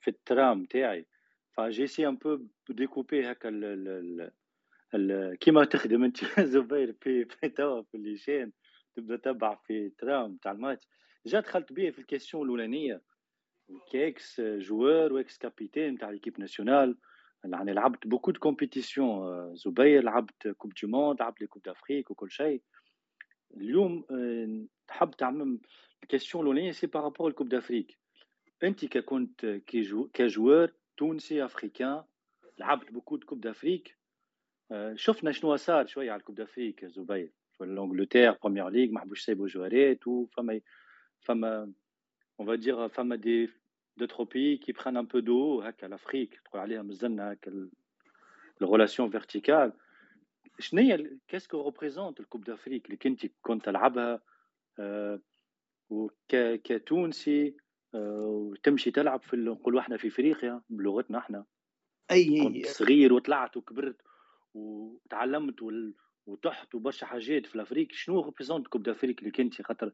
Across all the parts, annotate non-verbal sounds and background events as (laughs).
في الترام تاعي. فجي سي ان بو ديكوبي هكا ال- ال- كيما تخدم انت (laughs) زبير في في توا في الليشان تبدا تبع في ترام تاع الماتش. جا دخلت بيه في الكيسيون الأولانية. كاكس جوار واكس كابيتان تاع ليكيب ناسيونال. يعني لعبت بوكو دو كومبيتيسيون زبير لعبت كوب دو موند لعبت لي كوب دافريك وكل شيء. اليوم آه، تحب تعمم ال question الأولانية c'est par rapport ال coupe d'Afrique أنت ككنت كي جو ك joueur تونسي africain لعبت beaucoup de coupes d'Afrique آه، شفنا شنو صار شوية على ال coupe d'Afrique زبير. في ال Angleterre Premier League ما حبوش يسيبوا joueurات وفما فما on va dire فما des d'autres pays qui prennent un peu d'eau هكا l'Afrique تقول عليها مازلنا هكا ال- ال relation verticale شنو هي qu'est-ce que représente ال coupe d'Afrique اللي كنت وتمشي تلعب في نقولوا إحنا في إفريقيا بلغتنا إحنا. أي كنت صغير وطلعت وكبرت وتعلمت وال... وتحت وبرشا حاجات في l'Afrique. شنو représente coupe d'Afrique اللي كنت خاطر؟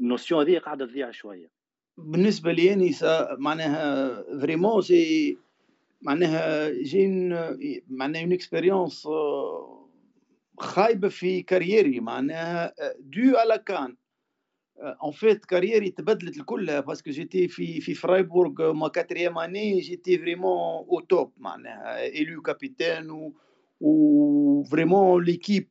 ال notion هذه قاعدة تضيع شوية. بالنسبة لي أني ça- معناها vraiment c'est معناها gêne معناها اون اكسبيريونس خايبة في كاريري. معناها دو على كان ان فيت كاريري تبدلت الكل باسكو جيتي في في فرايبورغ ما كاتريام اني جيتي فريمون او توب معناها الو كابيتان و و فريمون ليكيب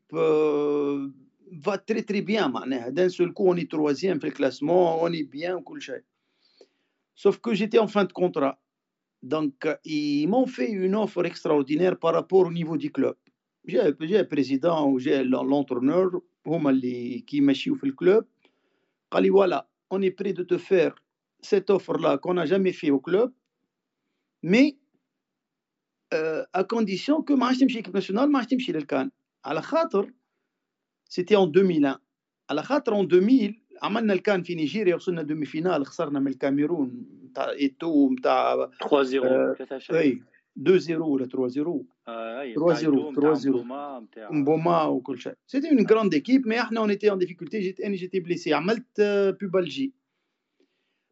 va très très bien معناها d'un seul coup on est troisième في الكلاسمون on est bien وكل شيء sauf que j'étais en fin de contrat donc ils m'ont fait une offre extraordinaire par rapport au niveau du club j'ai j'ai un président ou j'ai l'entraîneur هما اللي كي يمشيو في الكلوب قال لي voilà on est prêt de te faire cette offre là qu'on n'a jamais fait au club mais euh, à condition que ما عادش تمشي l'équipe nationale ما عادش تمشي لل CAN على خاطر c'était en 2001 على خاطر en 2000 عملنا ال CAN في نيجيريا وصلنا demi-finale خسرنا من الكاميرون نتاع إيتو نتاع 3 0 آه، 3 شهور اي 2 0 ولا 3 0 آه، اي 3 نتاع 0 يدوم، 3 نتاع 0 مبوما، نتاع مبوما وكل شيء c'était une grande équipe mais إحنا on était en difficulté جيت اني j'étais blessé عملت آه، pubalgie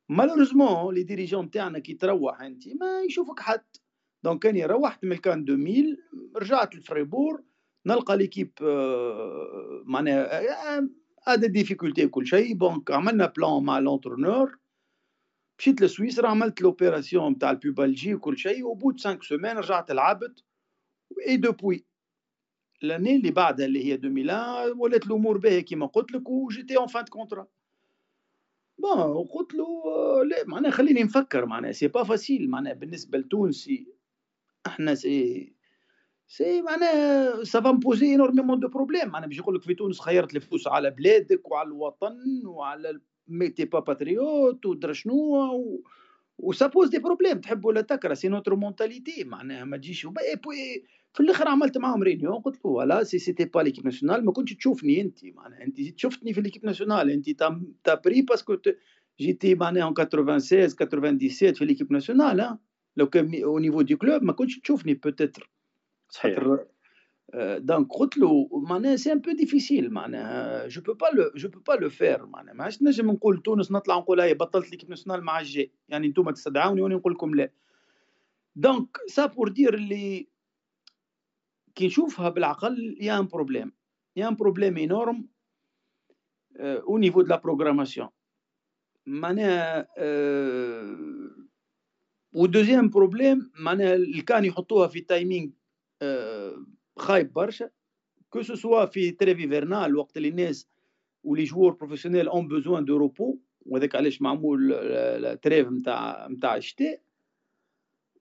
malheureusement les dirigeants تاعنا كي تروح انت ما يشوفك حد donc اني روحت من ال CAN 2000 رجعت لفريبور نلقى l'équipe آه، معناها آه، هذا difficulté كل شيء donc عملنا plan مع l'entraîneur مشيت لسويسرا عملت l'opération تاع ال pubalgie وكل شيء و au bout de 5 semaines رجعت لعبت. et depuis l'année اللي بعدها اللي هي 2001 ولات الأمور باهية كيما قلت لك و j'étais en fin contrat bon قلت له آه، لا معناها خليني نفكر معناها c'est pas facile معناها بالنسبة لتونسي إحنا سي سي معناها ça va m'poser énormément de problèmes معناها باش يقول لك في تونس خيرت الفلوس على بلادك وعلى الوطن وعلى n'était pas patriote ودرا شنو و... و ça pose des problèmes تحب ولا تكره c'est notre mentalité معناها ما تجيش وب- إي بوي في الأخر عملت معاهم réunion قلت له ولا si c'était pas l'équipe nationale ما كنتش تشوفني أنت. معناها أنت جيت شفتني في l'équipe nationale أنت t'as t'as pris parce que t- j'étais معناها en 96 97 في l'équipe nationale ها. لو كان au niveau des clubs ما كنتش تشوفني peut-être صحيح. خاطر آه، donc قلت له معناها c'est un peu difficile معناها je peux pas le je peux pas le faire معناها ما عادش نجم نقول تونس نطلع نقول هاي بطلت l'équipe nationale مع الجي يعني أنتم تستدعوني وأنا نقول لكم لا donc ça pour dire اللي كي نشوفها بالعقل y a un problème y a un problème énorme au niveau de la programmation معناها و deuxième problème معناها اللي كان يحطوها في timing آه، خايب برشا. que ce soit في trêve hivernale وقت اللي الناس و les joueurs professionnels ont besoin de repos وهذاك علاش معمول ال trêve نتاع نتاع الشتاء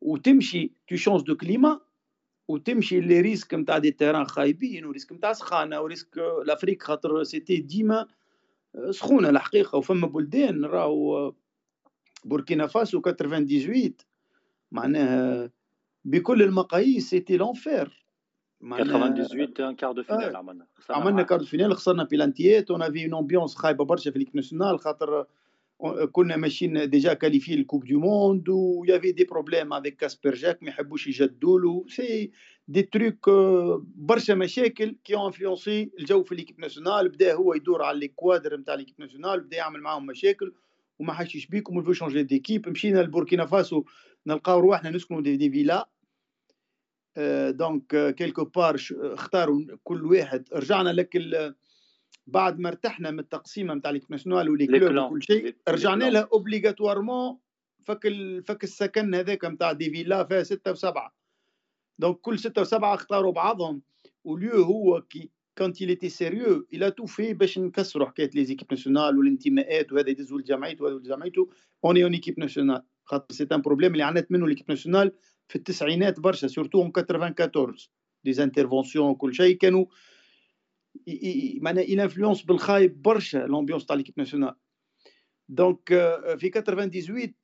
وتمشي tu changes de climat وتمشي les risques نتاع des terrains خايبين و risque نتاع سخانه و risque l'Afrique خاطر c'était ديما سخونه الحقيقة وفما بلدان راهو بوركينا فاسو 98 معناها بكل المقاييس c'était l'enfer 98 en quart de finale. عملنا خسرنا عملنا. كارت فينال خسرنا بلانتيات اون افي اون امبيونس خايبه برشا في ليك ناسيونال خاطر كنا ماشيين ديجا كاليفي الكوب دو موند ويافي دي بروبليم افيك كاسبر جاك ما يحبوش يجدوا له سي دي تروك برشا مشاكل كي انفلونسي الجو في ليكيب ناسيونال بدأ هو يدور على الكوادر نتاع ليكيب ناسيونال بدأ يعمل معاهم مشاكل وما حدش يشبيكم ونفو شونجي ديكيب مشينا لبوركينا فاسو نلقاو رواحنا نسكنوا دي, دي فيلا donc quelque part اختاروا كل واحد. رجعنا لك بعد ما ارتحنا من التقسيمه نتاع l'équipe nationale و les clubs وكل شيء رجعنا لها obligatoirement فك فك السكن هذاك نتاع des villas فيها ستة وسبعة. donc كل ستة وسبعة اختاروا بعضهم. وليو هو كي كانت il était sérieux il a tout fait باش نكسروا حكاية les équipes nationales والانتماءات وهذا يدزوا لجمعيته وهذا لجمعيته on est en équipe nationale خاطر c'est un problème اللي عانت منه l'équipe nationale في التسعينات برشا سورتو اون 94 دي زانترفونسيون وكل شيء كانوا معناها il انفلونس بالخايب برشا لومبيونس تاع ليكيب ناسيونال دونك في 98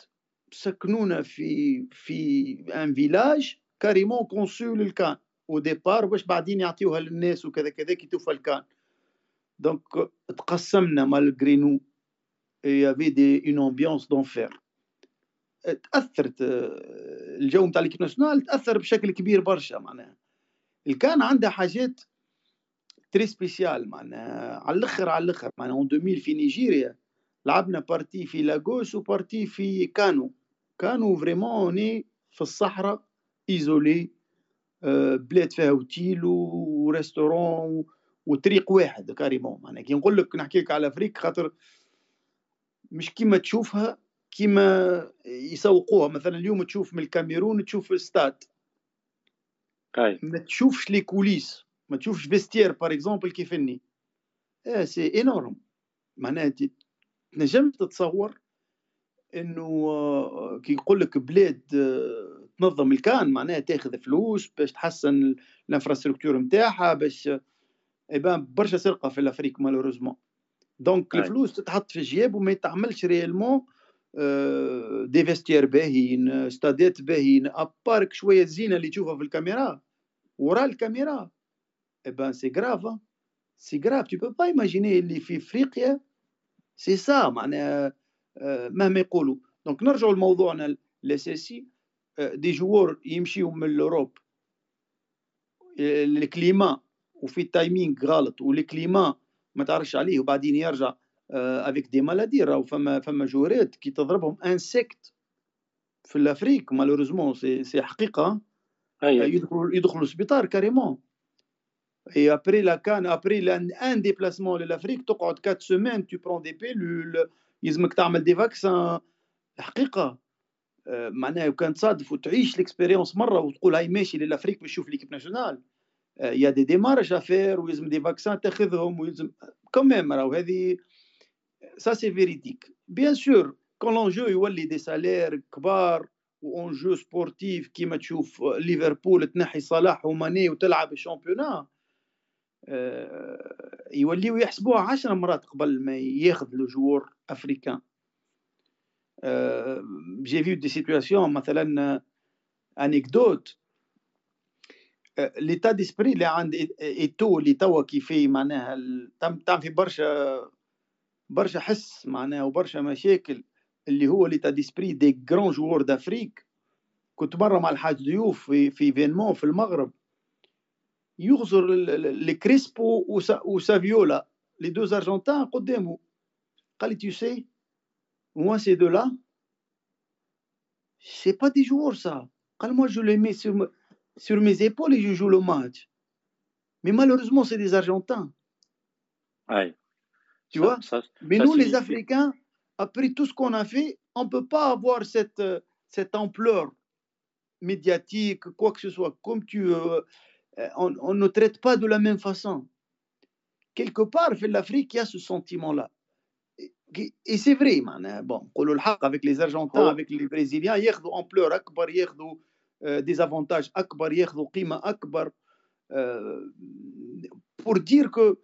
سكنونا في في ان فيلاج كاريمون كونسو للكان. أو ديبار باش بعدين يعطيوها للناس وكذا كذا كي توفى الكان. دونك تقسمنا مالغري نو يافي دي اون امبيونس دونفير تأثرت الجو نتاع l'équipe nationale تأثر بشكل كبير برشا معناها. ال CAN عندها حاجات très spéciales معناها على الأخر على الأخر معناها en 2000 في نيجيريا لعبنا partie في لاغوس و partie في كانو كانو vraiment ني في الصحراء isolée بلاد فيها hôtel و restaurant وطريق واحد carrément معناها. كي نقول لك نحكي لك على Afrique خاطر مش كيما تشوفها كيما يسوقوها. مثلا اليوم تشوف من الكاميرون تشوف الستاد ما تشوفش les coulisses. ما تشوفش vestiaires par exemple كيف إني. آه c'est énorme معناها تنجم تتصور إنه آه، كي يقول لك بلاد آه، تنظم ال CAN معناها تاخذ فلوس باش تحسن ال infrastructure نتاعها باش يبان برشا سرقة في ال Afrique malheureusement donc الفلوس تتحط في الجياب وما يتعملش réellement des vestiaires باهيين ستادات باهيين à part que شوية زينه اللي تشوفها في الكاميرا ورا الكاميرا ben c'est grave c'est grave tu peux pas imaginer اللي في افريقيا سي سا معناها مهما يقولوا donc نرجعوا لموضوعنا الاساسي des joueurs يمشيو من ال Europe ال climat وفي ال timing غلط وال climat ما تعرفش عليه وبعدين يرجع avec des maladies راهو فما فما joueur ات كي تضربهم insectes في ال Afrique malheureusement c'est c'est حقيقة. يدخلوا يدخلوا السبيطار carrément et après la CAN après un déplacement لل Afrique تقعد 4 semaines tu prends des pilules يلزمك تعمل des vaccins الحقيقة معناها كان تصادف وتعيش ليكسبيريونس مرة وتقول هاي ماشي للافريك باش نشوف ليكيب ناسيونال يا دي ديمارش افير ويلزم دي فاكسان تاخذهم ويلزم كوميم راهو هذه سا سي فيريديك بيان سور كون لونجو يولي دي سالير كبار وانجو سبورتيف كيما تشوف ليفربول تنحي صلاح وماني وتلعب الشامبيونا يوليو يحسبوها عشر مرات قبل ما ياخذ لو جوور افريكان جي فيو دي سيتواسيون مثلا انيكدوت ليتا ديسبري اللي عند ايتو اللي توا كيفي معناها تم في برشا برشا حس معناها وبرشا مشاكل اللي هو ليتا ديسبري دي غران جوور دافريك. كنت مره مع الحاج ضيوف في في فينمون في المغرب. يغزر لكريسبو وسافيولا لي دو ارجنتان قدامه. قال لي tu sais moi ces deux là c'est pas des joueurs ça. قال moi je les mets sur, sur mes épaules et je joue le match. Mais malheureusement c'est des argentins. Ouais. Tu ça, vois ça, mais nous les africains après tout ce qu'on a fait on peut pas avoir cette cette ampleur médiatique quoi que ce soit comme tu euh, euh, on, ne traite pas de la même façon. Quelque part, l'Afrique, il y a ce sentiment-là. Et, c'est vrai, man. Bon, avec les Argentins, oh. avec les Brésiliens, ils ont ampleur akbar, ils ont des avantages akbar, ils ont qima akbar. pour dire que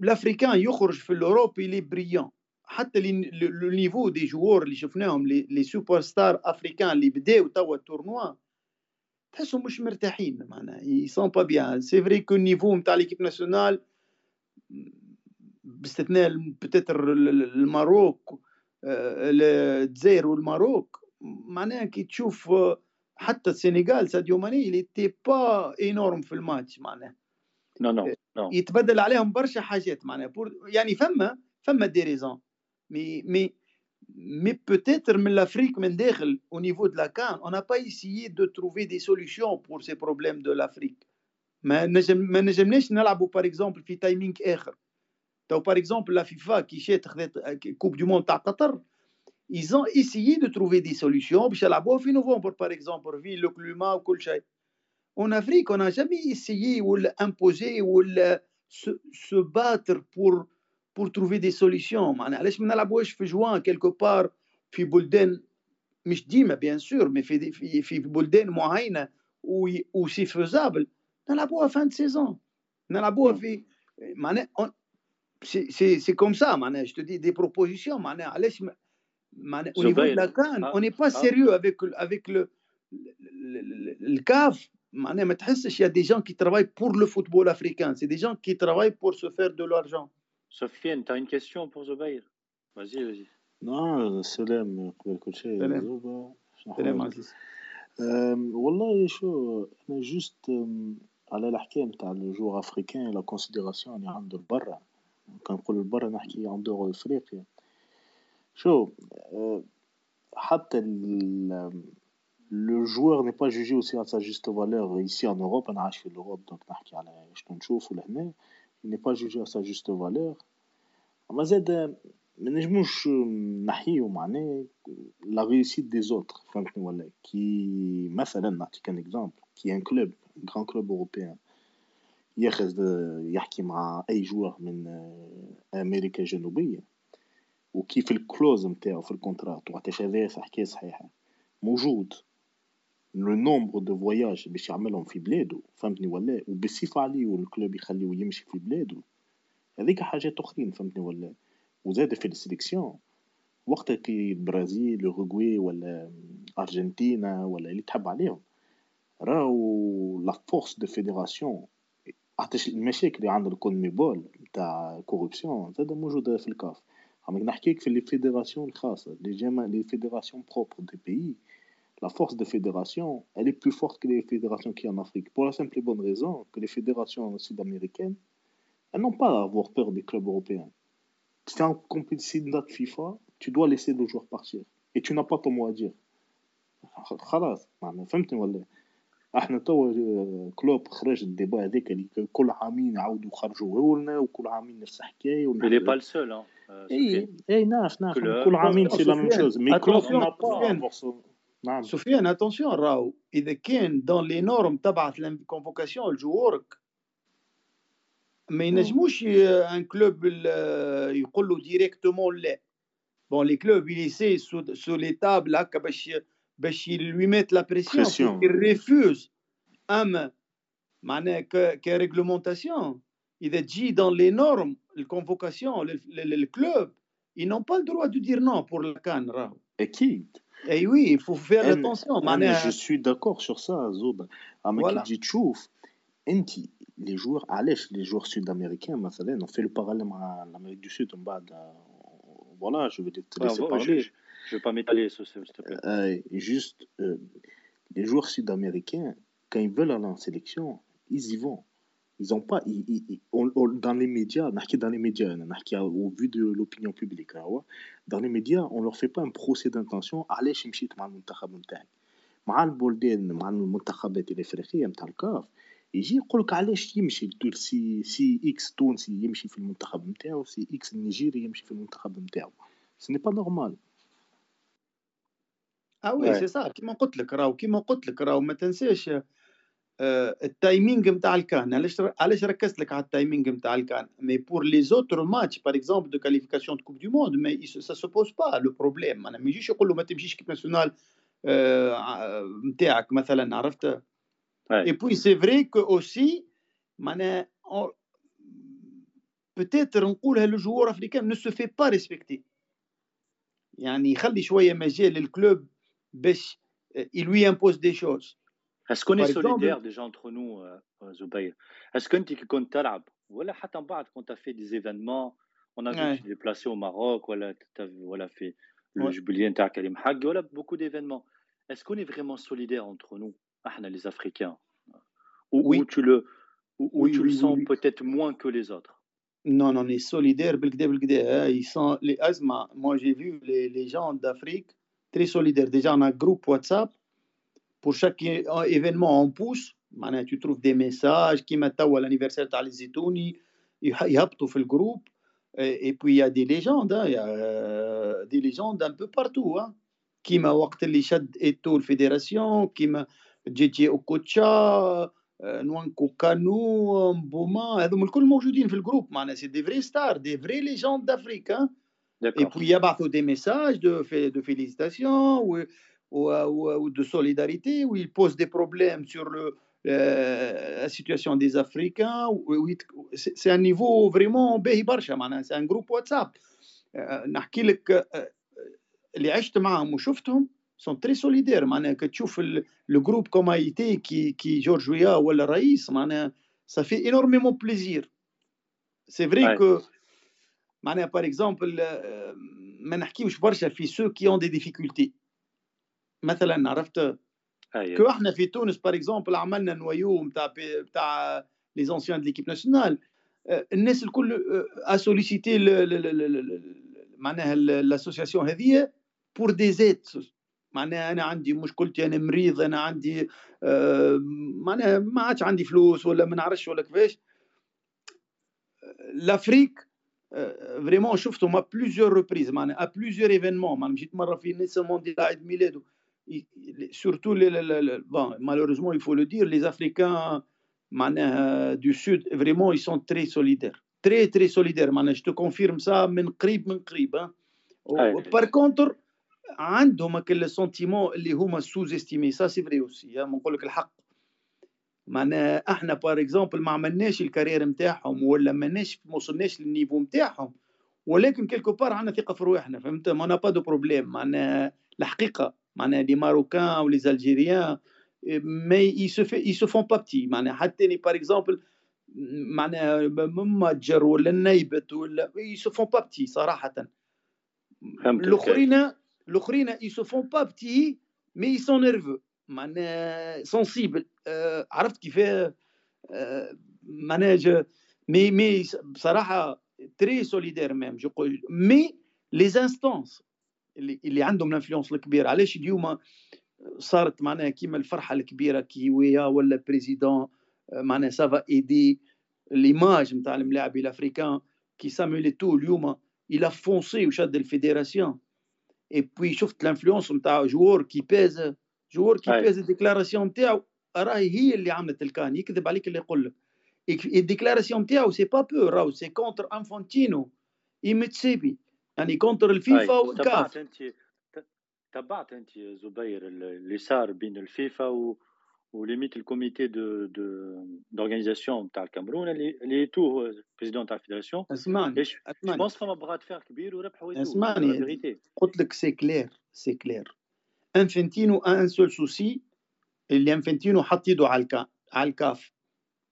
l'Africain يخرج في il est brillant. حتى le niveau des joueurs اللي شفناهم les superstars africains اللي بداوا توا التورنوا تحسهم مش مرتاحين معناها. سون با بيان سي فري كو النيفو نتاع ليكيب ناسيونال باستثناء بتتر الماروك الجزائر والماروك معناها كي تشوف حتى السنغال ساديو ماني اللي تي با انورم في الماتش معناها. نو نو نو يتبدل عليهم برشا حاجات معناها يعني فما فما دي ريزون mais, mais, mais peut-être l'Afrique, au niveau de la Cannes, on n'a pas essayé de trouver des solutions pour ces problèmes de l'Afrique. Mais ما نجمناش نلعبوا par exemple في تايمينغ اخر تو par exemple la FIFA qui شات خذت كوب دو موند تاع قطر ils ont essayé de trouver des solutions باش يلعبوها في نوفمبر par exemple في لو كليما وكل شيء En Afrique on n'a jamais essayé ou imposer ou se, se battre pour pour trouver des solutions. معناها علاش ما نلعبوهاش في جوان quelque part في بلدان مش ديما بيان سور مي في في في بلدان معينه و سي فيزابل نلعبوها فان دو سيزون نلعبوها في معناها سي سي كوم سا معناها جو دي دي بروبوزيسيون معناها علاش معناها au niveau de la CAN on n'est pas sérieux avec avec le le CAF معناها ما تحسش يا دي جون كي ترافاي بور لو فوتبول افريكان سي دي جون كي ترافاي بور سو فير دو لارجون Sofiane, tu as une question pour Zubair? Vas-y, vas-y. Non, سلام قبل كل شيء سلام. زوبا سلام عزيز أم، والله شو أنا جوست أم، على الحكاية نتاع الجوغ افريكان لا كونسيديراسيون اللي عنده البرا كنقول البرا نحكي عن دور افريقيا شو أه، حتى لو جوار ني با جوجي اوسي à sa juste valeur ici en Europe أنا عايش في الاوروب دونك نحكي على شنو نشوفو لهنا il n'est pas jugé à sa juste valeur. اما زاد ما نجموش نحيو معناه la réussite des autres فهمتني ولا كي مثلا نعطيك un exemple كي un club grand club européen ياخذ يحكي مع اي joueur من أمريكا الجنوبيه وكيف ال clause نتاعو في ال contrat وقتاش هذا حكايه صحيحه موجود le nombre de voyages باش يعملهم في بلادو فهمتني ولا وبصفة عليه وال club يخليه يمشي في بلادو هذيك حاجات اخرين فهمتني ولا وزاد في ال sélection وقت كي البرازيل اوروغواي ولا ارجنتينا ولا اللي تحب عليهم راهو la force de fédération عطاش المشاكل اللي عند الكونميبول نتاع corruption زاد موجودة في الكاف عم نحكيك في les fédérations الخاصة لي جاما les fédérations propres des pays la force des fédérations, elle est plus forte que les fédérations qui en Afrique. Pour la simple et bonne raison que les fédérations sud-américaines, elles n'ont pas à avoir peur des clubs européens. Si tu es en compétition de FIFA, tu dois laisser le joueur partir. Et tu n'as pas ton mot à dire. خلاص معناها فهمتني ولا احنا توا كلوب خرج الديبا هذاك اللي كل عامين يعاودوا يخرجوا لنا وكل عامين نفس الحكايه Il n'est pas le seul. Hein. euh, اي Sofiane. اي نعرف نعرف كل- كل عامين سي لا ميم سفيان، شوز مي كلوب Attention، n'a pas سفيان. avoir son- نعم. سفيان اتونسيون راهو. إذا كان دون لي نورم تبعت الكونفوكاسيون لجوورك ما ينجموش un club يقول له directement لا. bon les clubs ils laissent sous les tables هكا باش باش lui mettent la pression Pression. il refuse أما معناها ك réglementation إذا تجي dans les normes ال convocation لل club ils n'ont pas le droit de dire non pour la CAN راهو. أكيد. اي وي il faut faire أنا- attention أنا معناها جو suis d'accord sur ça زوبا اما كي Voilà. تجي تشوف انت لي جوار علاش لي جوار سود امريكان مثلا في لو باراليل مع الامريك دو سود من بعد فوالا جو في te Ouais, laisser ouais, je, parler je, je vais pas m'étaler, ça, s'il te plaît. Euh, juste euh, les joueurs sud-américains quand ils veulent aller en sélection ils y vont ils ont pas ils, ils- ils- on- on- dans les médias نحكي dans les médias أنا نحكي au vu de l'opinion publique هو dans les médias on leur fait pas un procès d'intention علاش مشيت مع المنتخب نتاعك مع البلدان مع المنتخبات الافريقيه نتاع الكاف يجي يقول لك علاش يمشي التور- سي سي إكس تونسي يمشي في المنتخب نتاعو سي إكس النيجيري يمشي في المنتخب نتاعو ce n'est pas normal آه oui Ouais. c'est صح كيما قلت لك راهو كيما قلت لك راهو ما تنساش آه، ال timing نتاع الكان. علاش علاش ركزت لك على ال timing نتاع الكان؟ mais pour les autres matchs par exemple de qualification de coupe du monde mais ça se pose pas le problème أنا ما يجيش يقول له ما تمشيش équipe nationale نتاعك مثلا عرفت Ouais. et puis c'est vrai que aussi معناها peut-être نقولها لل joueur africain ne se fait pas respecter يعني يخلي شوية مجال لل club باش il lui impose des choses Est-ce qu'on est Par exemple- solidaire déjà entre nous, euh, euh, Zubair Est-ce que tu كنت تلعب ولا حتى من بعد quand tu as fait des événements on a vu Ouais. que tu t'es déplacé au Maroc ولا tu as voilà fait le Ouais. jubilé نتاع كريم حق ولا beaucoup d'événements Est-ce qu'on est vraiment solidaire entre nous احنا les Africains ou, Oui. ou tu le ou, ou Oui, tu oui, le oui, sens oui. peut-être moins que les autres Non, non, on est solidaires, hein. ils sont les Asma. Moi, j'ai vu les, les gens d'Afrique très solidaires. Déjà, on a un groupe WhatsApp. Pour chaque événement, on pousse. Maintenant, tu trouves des messages qui mettent à l'anniversaire de les Zetouni. Ils fait le groupe. Et, puis, il y a des légendes. Hein. Il y a euh, des légendes un peu partout. Hein. Qui m'a اللي شد ايتو الفيدراسيون كيما جي جي اوكوتشا نوانكو كانو مبوما هذوما الكل موجودين في الجروب معناها سي دي فري ستار دي فري ليجوند دافريك et puis يبعثوا des messages de, de félicitations ou, ou, ou, de solidarité où ils posent des problèmes sur le, euh, la situation des Africains c'est un niveau vraiment باهي برشا معناها c'est un groupe WhatsApp نحكي لك اللي عشت معهم وشفتهم sont très solidaires معناها كتشوف le groupe comme a été qui qui Georges Weah ولا الرئيس معناها ça fait énormément plaisir c'est vrai ouais. que معناها par exemple ما نحكيوش برشا في ceux qui ont des difficultés مثلا عرفت؟ كو إحنا في تونس باغ اكزومبل عملنا نويو نتاع نتاع les anciens de l'équipe nationale الناس الكل à solliciter معناها ال association هذه pour des aides معناها أنا عندي مشكلتي أنا مريض أنا عندي آه معناها ما عادش عندي فلوس ولا ما نعرفش ولا كيفاش. l'Afrique vraiment شفته à plusieurs reprises معناها à plusieurs événements معناها مشيت مرة في نيلسون مونديلا عيد ميلاده. Surtout les, les, les, bon, malheureusement il faut le dire les africains معناها du sud vraiment ils sont très solidaires. Très très solidaires معناها je te confirme ça من قريب من قريب hein. par contre عندهم ce sentiment اللي هما sous-estimés ça c'est vrai aussi نقول لك الحق معناها إحنا par exemple ما عملناش ال carrière نتاعهم ولا ماناش ما وصلناش لل niveau نتاعهم ولكن quelque part عندنا ثقه في رواحنا فهمت mais pas de problème معناها الحقيقة معناها les Marocains و les Algériens mais ils se fait ils se font pas petit معناها حتى par exemple معناها متجر ولا النيبت ولا ils se font pas petit صراحة. الاخرين الأخرين ils se font pas petits mais ils sont nerveux. معناها sensibles. آه عرفت كيف؟ معناها مي مي بصراحه très اللي اللي عندهم ال influence الكبير. علاش اليوم صارت معناها كيما الفرحة الكبيرة كي ويا ولا président معناها ça va aider l'image نتاع الملاعب ال africains كي سامويل إيتو اليوم il a foncé وشد ال fédération et puis شفت ال influence نتاع joueur qui pèse joueur qui pèse ال déclaration نتاعو راهي هي اللي عملت الكان يكذب عليك اللي يقول لك. ال déclaration نتاعو c'est pas beau راهو c'est contre انفونتينو et موتسيبي يعني contre الفيفا والكاف. انت تبعت أنت زبير اللي صار بين الفيفا و وليميت ال comité de de d'organisation تاع الكاميرون اللي اللي تو président تاع ال fédération. اسمعني اسمعني. بونس فما bras de fer كبير وربحوا اسمعني. قلت لك c'est clair c'est clair. إنفنتينو un seul souci اللي إنفنتينو حط يده على الكا على الكاف.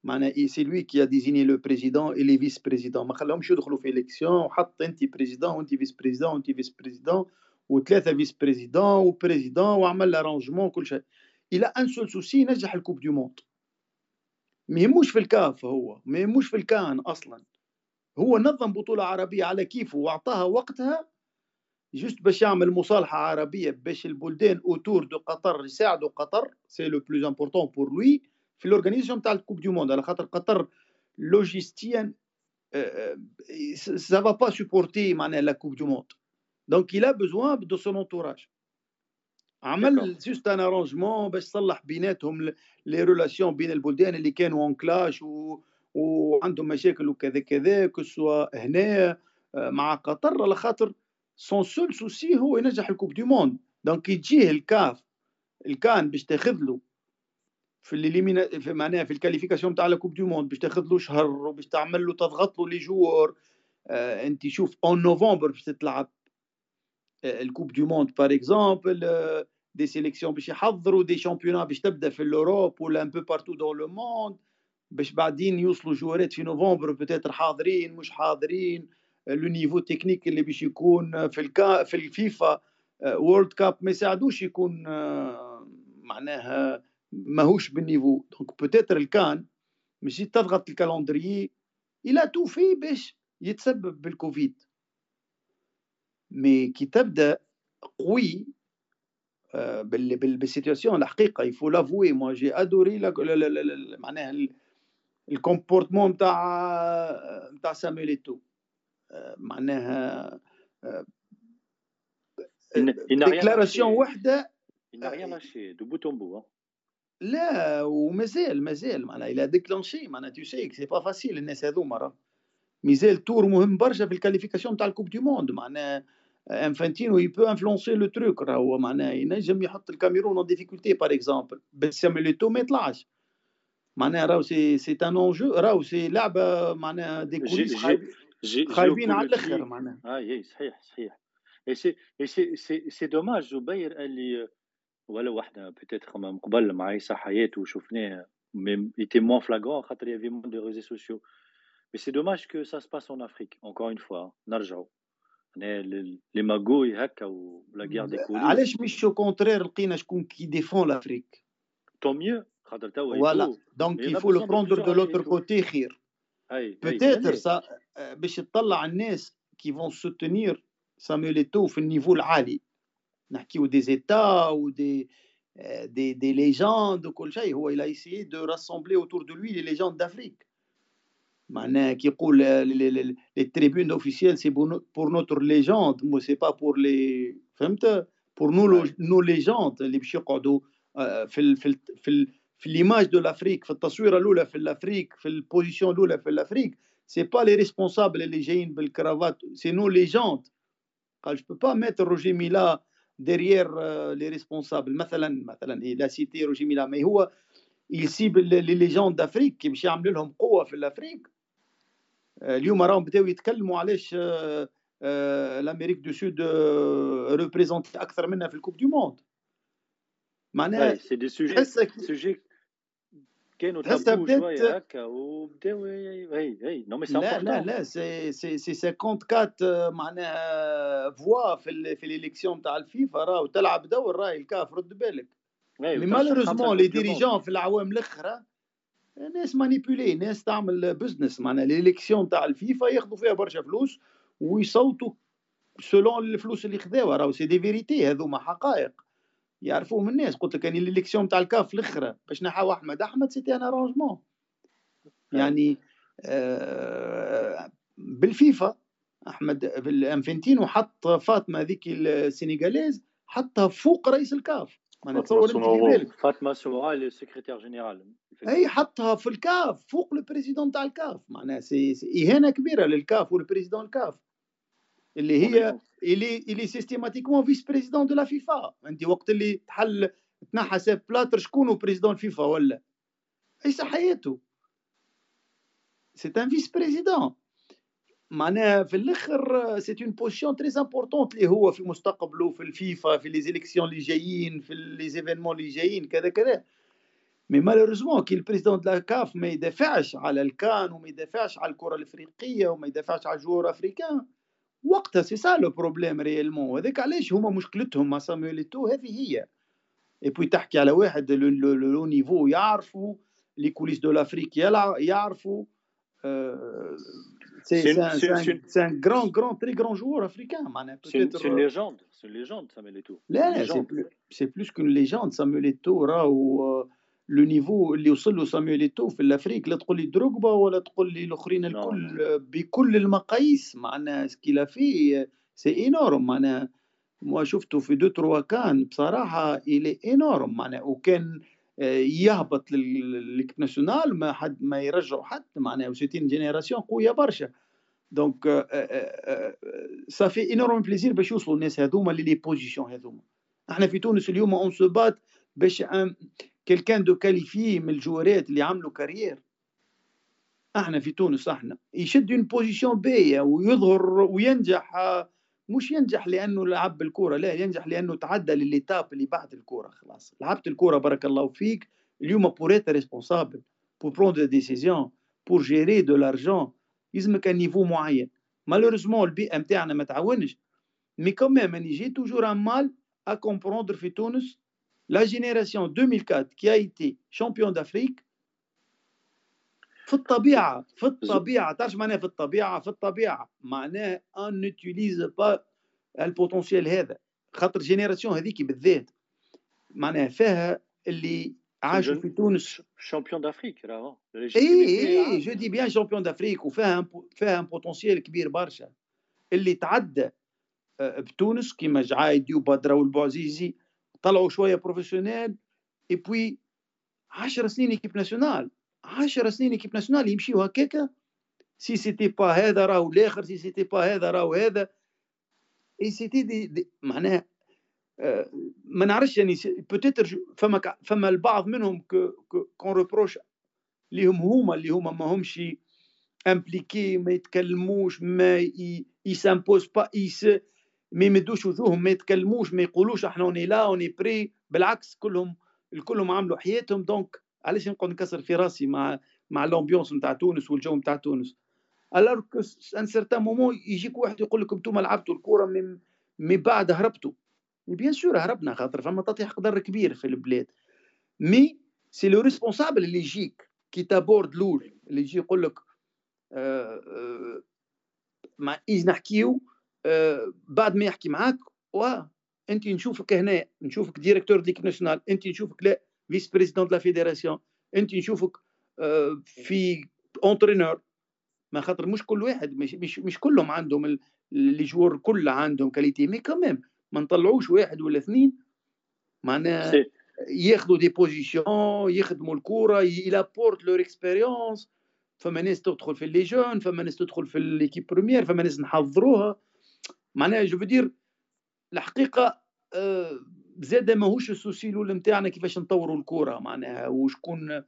معناها c'est lui qui désigne le président et les vice-présidents ما خلاهمش يدخلوا في الكسيون وحط انت président وانت vice-président وانت vice-président وثلاثة vice-présidents و président وعمل l'arrangement كل شيء. il a un seul souci نجح ال coupe du monde. ما يهموش في الكاف هو ما يهموش في الكان أصلا. هو نظم بطولة عربية على كيفه وأعطاها وقتها juste باش يعمل مصالحة عربية باش البلدان autour de قطر يساعدوا قطر c'est le plus important pour lui في l'organisation تاع ال coupe du monde على خاطر قطر logistique ça va pas supporter معناها la coupe du monde donc il a besoin de son entourage. عمل juste un arrangement باش صلح بيناتهم les relations بين البلدان اللي كانوا en clash و... وعندهم مشاكل وكذا كذا كسوا هنا مع قطر على خاطر son seul souci هو ينجح ال coupe du monde. donc يجيه الكاف الكان باش تاخذ له. في اللي في معناها في ال qualification تاع ال coupe du monde باش تاخذ له شهر وباش تعمل له تضغط له les joueurs آه أنت شوف en novembre باش تلعب ال coupe du monde par exemple des sélections باش يحضروا des championnats باش تبدأ في ال Europe ولا un peu partout dans le monde باش بعدين يوصلوا جوارات في نوفمبر peut-être حاضرين مش حاضرين. لو نيفو تكنيك اللي باش يكون في الكا في الفيفا وورلد كاب ما يساعدوش يكون معناها ماهوش بالنيفو. دونك بوتيتر الكان ماشي تضغط الكالندريي إلى تو في باش يتسبب بالكوفيد. مي كي تبدأ قوي بالسيتياسيون الحقيقة. يفو لافوي موا جي ادوري معناها الكومبورتمون نتاع نتاع سامويل إيتو. معناها ديكلاراسيون وحدة. دو بوت اون بو لا ومازال مازال معناها إلى ديكلونشي معناها تو سي سي با فاسيل الناس هذوما راه مازال تور مهم برشا في الكاليفيكاسيون تاع الكوب دي موند معناها انفانتينو يبو انفلونسي لو تروك راهو معناها ينجم يحط الكاميرون اون ديفيكولتي بار اكزومبل بس تو ما يطلعش. معناها راهو سي سي ان اونجو راهو سي لعبة معناها دي كوليس خايبين على الآخر معناها. آه اي صحيح صحيح. اي سي سي سي سي دوماج جبير اللي ولا واحدة بيتيتر من قبل مع عيسى حياة وشفناه مي ايتي موان فلاغون خاطر يافي مون دي ريزو سوسيو مي سي دوماج كو سا سباس اون افريك اونكور اون فوا نرجعوا لي ماغوي هكا ولا غير دي كوليس علاش مش أو كونترير لقينا شكون كي ديفون لافريك تو ميو خاطر توا فوالا دونك يفو لو بروندر دو لوتر كوتي خير بوتيتر سا باش تطلع الناس كي فون سوتونير سامويل ايتو في النيفو العالي. نحكيو دي زيتا و دي دي دي ليجوند وكل شيء هو إلى ايسيي دو راسومبلي اوتور دو لوي لي ليجوند دافريك معناها كي يقول لي تريبون اوفيسيال سي بور نوتر ليجوند مو سي با بور لي فهمت بور نو نو ليجوند اللي باش يقعدوا في ال في ال في, ال في ليماج دو لافريك في التصويره الاولى في الافريك في البوزيسيون الاولى في الافريك سي با لي ريسبونسابل اللي جايين بالكرافات سي نو ليجوند قال جو با ميتر روجي ميلا derrière les responsables. مثلا مثلا a cité روجي ميلا mais هو cible les légendes d'Afrique كي باش يعمل لهم قوه في الافريك اليوم راهم بداو يتكلموا علاش الامريك دو سود ريبريزونتي أكثر منا في الكوب دو موند معناها سي دي سوجي سوجي كانوا تابو شوية هكا وبداو اي اي نو مي لا لا لا سي سي سي 54 معناها فوا في في ليليكسيون تاع الفيفا راهو تلعب دور راهي الكاف رد بالك. مي مالوريزمون لي ديريجون في العوام الأخرى ناس مانيبيولي ناس تعمل بزنس معناها ليليكسيون تاع الفيفا ياخذوا فيها برشا فلوس ويصوتوا سولون الفلوس اللي خذاوها راهو سي دي فيريتي هذوما حقائق. يعرفوهم الناس. قلت لك يعني ليليكسيون تاع الكاف الأخرى باش نحاو أحمد. أحمد سيتي ان ارونجمون يعني آه بالفيفا أحمد انفنتينو حط فاطمة ذيك السينيغاليز حطها فوق رئيس الكاف. ما نتصور أنت بالك فاطمة سورال السكرتير جينيرال أي حطها في الكاف فوق البريزيدون تاع الكاف. معناها سي إهانة كبيرة للكاف والبريزيدون الكاف. اللي هي اللي اللي سيستيماتيكمون فيس بريزيدون دو لا فيفا انت وقت اللي تحل تنحى سيف بلاتر شكون بريزيدون الفيفا ولا؟ إيش حياته سي ان فيس بريزيدون معناها في الأخر سي اون بوزيسيون تري امبورطونت اللي هو في مستقبله في الفيفا في لي زيليكسيون اللي جايين في لي زيفينمون اللي جايين كذا كذا. مي مالوريزمون كي البريزيدون دو لا كاف ما يدافعش على الكان وما يدافعش على الكرة الإفريقية وما يدافعش على الجوار افريكان وقتها سي سا لو بروبليم ريالمون هذاك علاش هما مشكلتهم مع سامويل ايتو هذه هي. اي بوي تحكي على واحد لو نيفو يعرفوا لي كوليس دو لافريك يعرفوا سي ان غران غران تري غران جوور افريكان معناها سي une ليجوند سي une ليجوند سامويل ايتو لا لا سي بلوس كون ليجوند سامويل ايتو راهو لو نيفو اللي وصل له سامويل إيتو في الافريك لا تقول لي دروغبا ولا تقول لي الأخرين الكل بكل المقاييس. معناها سكيلا فيه سي انورم معناها موا شفته في دو تروا كان بصراحة الي انورم معناها وكان يهبط للكيب ناسيونال ما حد ما يرجعوا حد معناها وسيتين جينيراسيون قوية برشا. دونك صافي انورم بليزير باش يوصلوا الناس هذوما لي بوزيسيون هذوما. إحنا في تونس اليوم اون سو بات باش كيلكان دو كاليفي من الجوارات اللي عملوا كارير إحنا في تونس إحنا يشد اون بوزيسيون باهيه ويظهر وينجح مش ينجح لأنه لعب بالكورة لا ينجح لأنه تعدى لليتاب اللي بعد الكورة خلاص. لعبت الكورة بارك الله فيك. اليوم بور ايت ريسبونسابل بور بروندر ديسيزيون بور جيري دو لارجون يلزمك نيفو معين. مالوريزمون البيئة نتاعنا ما تعاونش. مي كوميم اني جي توجور ان مال ا كومبروندر في تونس. La génération 2004 qui a été champion d'Afrique في الطبيعه في الطبيعه تعرف معناها في الطبيعه في الطبيعه معناها ان نوتيليز با البوتنسيال هذا خاطر جينيراسيون هذيك بالذات معناها فيها اللي عاشوا في تونس champions d'Afrique راهو اي اي je dis bien champions d'Afrique وفيها فيها potentiel كبير برشا اللي تعدى بتونس كيما جعايدي وبدره والبوعزيزي طلعوا شوية professionnels et puis 10 سنين équipe nationale 10 سنين équipe nationale يمشيو هكاكا. si c'était pas هذا راهو الآخر si c'était pas هذا راهو هذا. اي سيتي دي, دي معناها آه، ما نعرفش يعني peut-être فما فما البعض منهم qu'on reproche ليهم هما اللي هما ما همش impliqués ما يتكلموش ما ي s'imposent pas يس ما يمدوش وجوههم ما يتكلموش ما يقولوش إحنا on est là on est prêts. بالعكس كلهم الكلهم عملوا حياتهم. donc علاش نقعد نكسر في راسي مع مع ال ambiance نتاع تونس والجو نتاع تونس؟ alors qu'à un certain moment يجيك واحد يقول لك أنتم لعبتوا الكره من من بعد هربتوا. bien sûr هربنا خاطر فما تطيح قدر كبير في البلاد. mais c'est le responsable اللي يجيك qui t'aborde لول اللي يجي يقول لك آه آه ما ايز نحكيو؟ بعد ما يحكي معاك أنت نشوفك هنا نشوفك directeur d'équipe nationale أنت نشوفك le vice-président la fédération أنت نشوفك آه في entraîneur ما خاطر مش كل واحد مش مش, مش كلهم عندهم les joueurs كل عندهم qualité mais quand même ما نطلعوش واحد ولا اثنين. معناها ياخذوا des positions يخدموا الكورة ils apportent leur expérience فما ناس تدخل في les jeunes فما ناس تدخل في l'équipe première فما ناس نحضروها. معناها je dirais الحقيقة آه، زاد ماهوش ال souci الأول نتاعنا كيفاش نطوروا الكوره معناها وشكون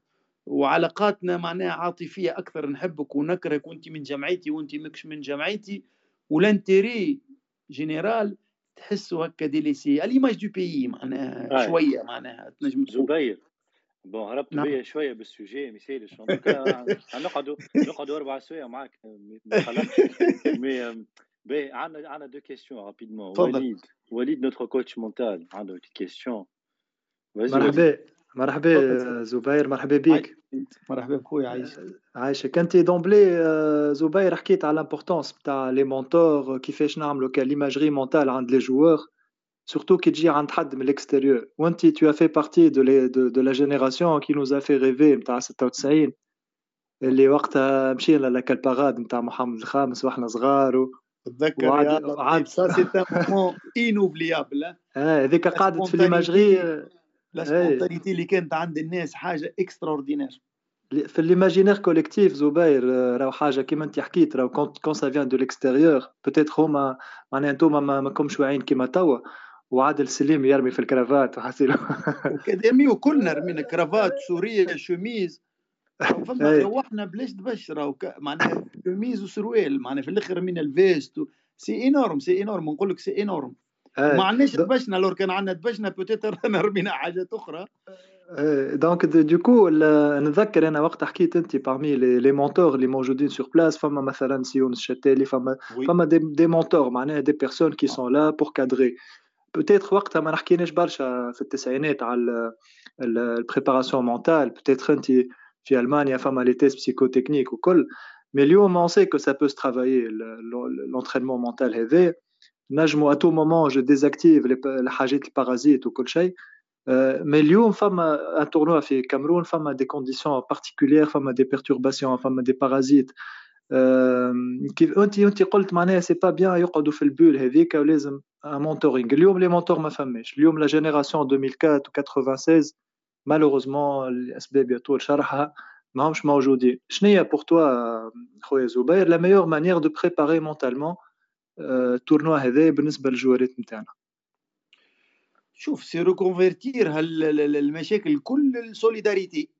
وعلاقاتنا معناها عاطفية أكثر نحبك ونكرهك وأنت من جمعيتي وأنت ماكش من جمعيتي. وال intérêt général تحسوا هكا délaissé l'image du pays معناها شوية معناها تنجم زبير. bon هربت نعم. بيا شوية بال sujet مثالي. نقعدوا (laughs) نقعدوا أربع سوايع معاك. (laughs) mais باهي عندنا عندنا deux questions rapidement وليد وليد notre coach mental عنده des questions مرحبا مرحبا زبير مرحبا بك مرحبا بخويا عايش عايشك انت d'emblée زبير حكيت على l'importance تاع les mentors كيفاش نعملوا ك l'imagerie mentale عند les joueurs surtout qui dit عند حد من l'extérieur. وانت tu as fait partie de, les, de, de la génération qui nous a fait rêver نتاع 96 اللي وقتها مشينا لك ال parade نتاع محمد الخامس وإحنا صغار و... تذكر. وعد... ça c'est un inoubliable هذيك قعدت في l'imagerie la spontanéité اللي كانت عند الناس حاجة extraordinaire في l'imaginaire collectif زبير راهو حاجة كيما انت حكيت راهو quand ça vient de l'extérieur peut-être هما معناها انتوما ما ماكمش واعيين كيما توا. وعادل سليم يرمي في ال cravate (laughs) وحسيلو اكاديمي وكلنا رمينا كرافات سورية شوميز. فما روحنا بلاش دبش راهو معناها شوميز وسروال معناها في الآخر رمينا ال veste c'est énorme c'est énorme نقول لك c'est énorme. ما عندناش دبشنا لو كان عندنا دبشنا peut-être رمينا حاجات أخرى. donc de ce que نتذكر أنا وقت حكيت أنت parmi les mentors اللي موجودين sur place فما مثلا سيون الشتالي فما فما des, des mentors معناها des personnes qui sont là pour cadrer peut-être وقتها ما نحكيناش برشا في التسعينات على ال préparation mentale peut-être أنت في المانيا فما les tests psychotechniques وكل mais اليوم on sait que ça peut se travailler l'entraînement mental هذا نجمو à tout moment je désactive الحاجات ال parasites وكل شيء mais اليوم فما un tournoi في كامرون فما des conditions particulières فما des perturbations فما des parasites كيف انت انت قلت معناها c'est pas bien يقعدوا في ال poule هذيك ولازم mentoring اليوم les mentors ما فماش اليوم la génération 2004 و 96 malheureusement لاسباب يطول شرحها ماهمش موجودين شنو هي pour toi خويا زبير la meilleure manière de préparer mentalement ال tournoi هذا بالنسبة للجوارات نتاعنا شوف c'est reconvertir المشاكل كل ال solidarité.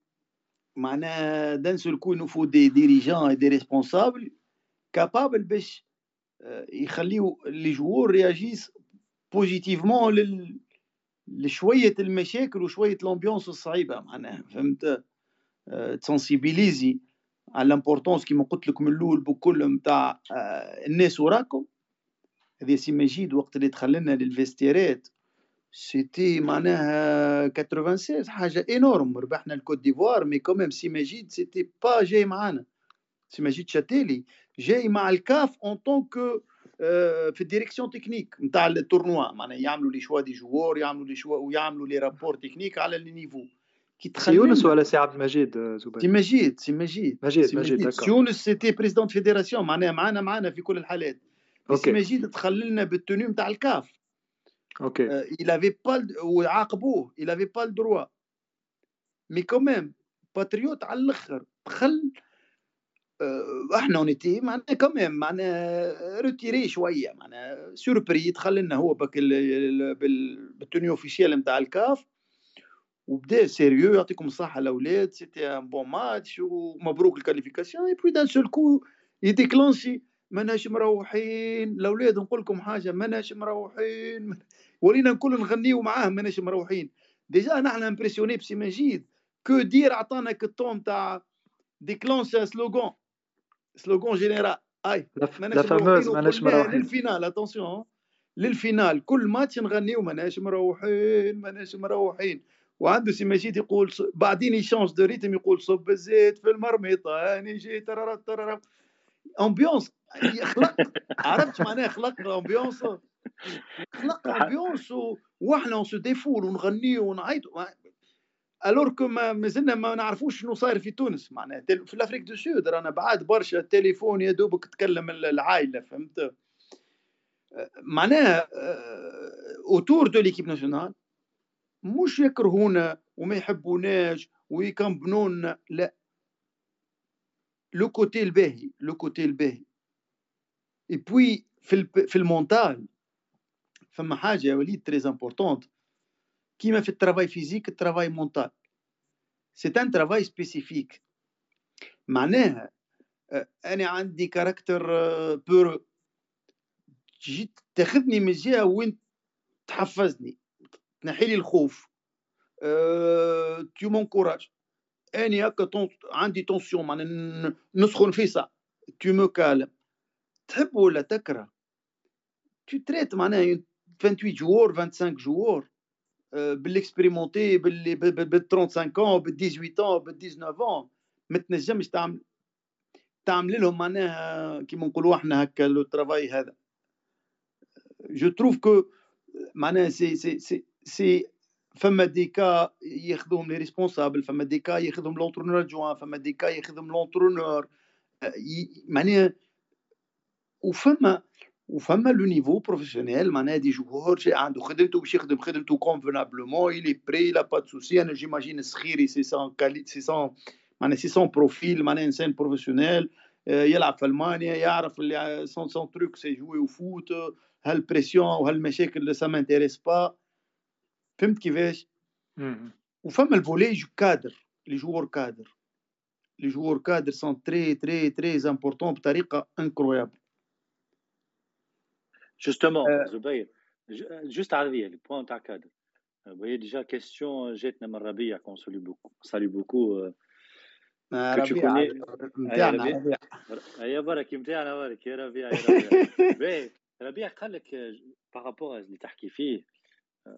معناها dans le sens qu'il faut des dirigeants des responsables capables باش يخليو les joueurs réagissent positivement لل لشوية المشاكل وشوية ال ambiance الصعيبة معناها فهمت؟ ت sensibiliser على l'importance كيما قلت لك من الأول بكل نتاع الناس وراكم. هذا سي مجيد وقت اللي دخل لنا لل vestiaires c'était معناها 96 حاجة énorme ربحنا الكوت ديفوار mais quand même سي مجيد c'était pas جاي معانا. سي مجيد شاتيلي جاي مع الكاف en tant que في ال direction technique نتاع ال tournoi معناها يعملوا les choix des joueurs يعملوا les choix ويعملوا les rapports techniques على les niveaux. كي سي يونس ولا سي عبد المجيد آه، زبير؟ سي مجيد سي مجيد مجيد مجيد سي يونس سيتي بريزيدون فيديراسيون معناها معانا معانا في كل الحالات. سي مجيد دخل لنا بال tenue نتاع الكاف. OK. il avait pas وعاقبوه il avait pas le droit. mais quand même patriote على الأخر دخل إحنا on était معناها quand même معناها retiré شوية معناها surpris دخل لنا هو بك بال tenue officielle نتاع الكاف وبدا sérieux يعطيكم الصحة الاولاد c'était un bon match ومبروك ال qualification et puis d'un seul coup يديكلونشي ماناش مروحين الاولاد نقول لكم حاجة ماناش مروحين ولينا نكون نغنيو معاه ماناش مروحين. déjà نحن impressionnés بسي مجيد que dire عطانا كالطون تاع déclenche slogan slogan général et ماناش مروحين ماناش مروحين لل finale attention لل finale كل ماتش نغنيو ماناش مروحين ماناش مروحين وعنده سي مجيد يقول بعدين يشونج de rythme يقول صب الزيت في المرميطه اني جيت ترى ترى ambiance خلق عرفت معناها خلق ambiance خلق ambiance وإحنا se défoule ونغنيو ونعيطوا alors que مازلنا ما نعرفوش شنو صاير في تونس. معناها في l'Afrique du Sud رانا بعاد برشا التليفون يا دوبك تكلم العائلة فهمت؟ معناها autour de l'équipe nationale مش يكرهونا وما يحبوناش ويكمبنونا لا. le côté الباهي le côté الباهي اي بوي في في ال mental فما حاجة يا وليد très importante كيما في ال travail physique ال travail mental c'est un travail spécifique معناها أنا عندي caractère بور جيت تاخذني من جهه وين تحفزني تنحي لي الخوف أه... tu m'encourages اني هكا عندي tension معناها نسخن في ça tu me calmes تحب ولا تكره tu traites معناها 28 joueurs 25 joueurs بال expérimenté باللي بال 35 ans بال 18 ans بال 19 ans ما تنجمش تعمل تعمل لهم معناها كيما نقولوا إحنا هكا le travail هذا je trouve que معناها سي سي سي سي فما des cas ياخذوهم les responsables فما des cas ياخذهم l'entraîneur جوان فما des cas ياخذهم l'entraîneur معناها وفما وفما le niveau professionnel معناها des joueurs جاي عنده خدمته باش يخدم خدمته convenablement il est prêt il a pas de soucis أنا j'imagine السخيري c'est son cas lui c'est son معناها c'est son profil معناها انسان professionnel يلعب في ألمانيا يعرف اللي son son truc c'est jouer وفوت هال pression وهالمشاكل ça m'intéresse pas فهمت كيفاش؟ وفما il faut les joueurs cadres les joueurs cadres. les joueurs cadres sont très très très importants بطريقة incroyable justement زبير juste عربيه les points تاع كادر وهي déjà question جاتنا من ربيع qu'on salue beaucoup salue beaucoup ربيع نتاعنا ربيع يا برك نتاعنا برك يا ربيع يا ربيع ربيع قال لك par rapport اللي تحكي فيه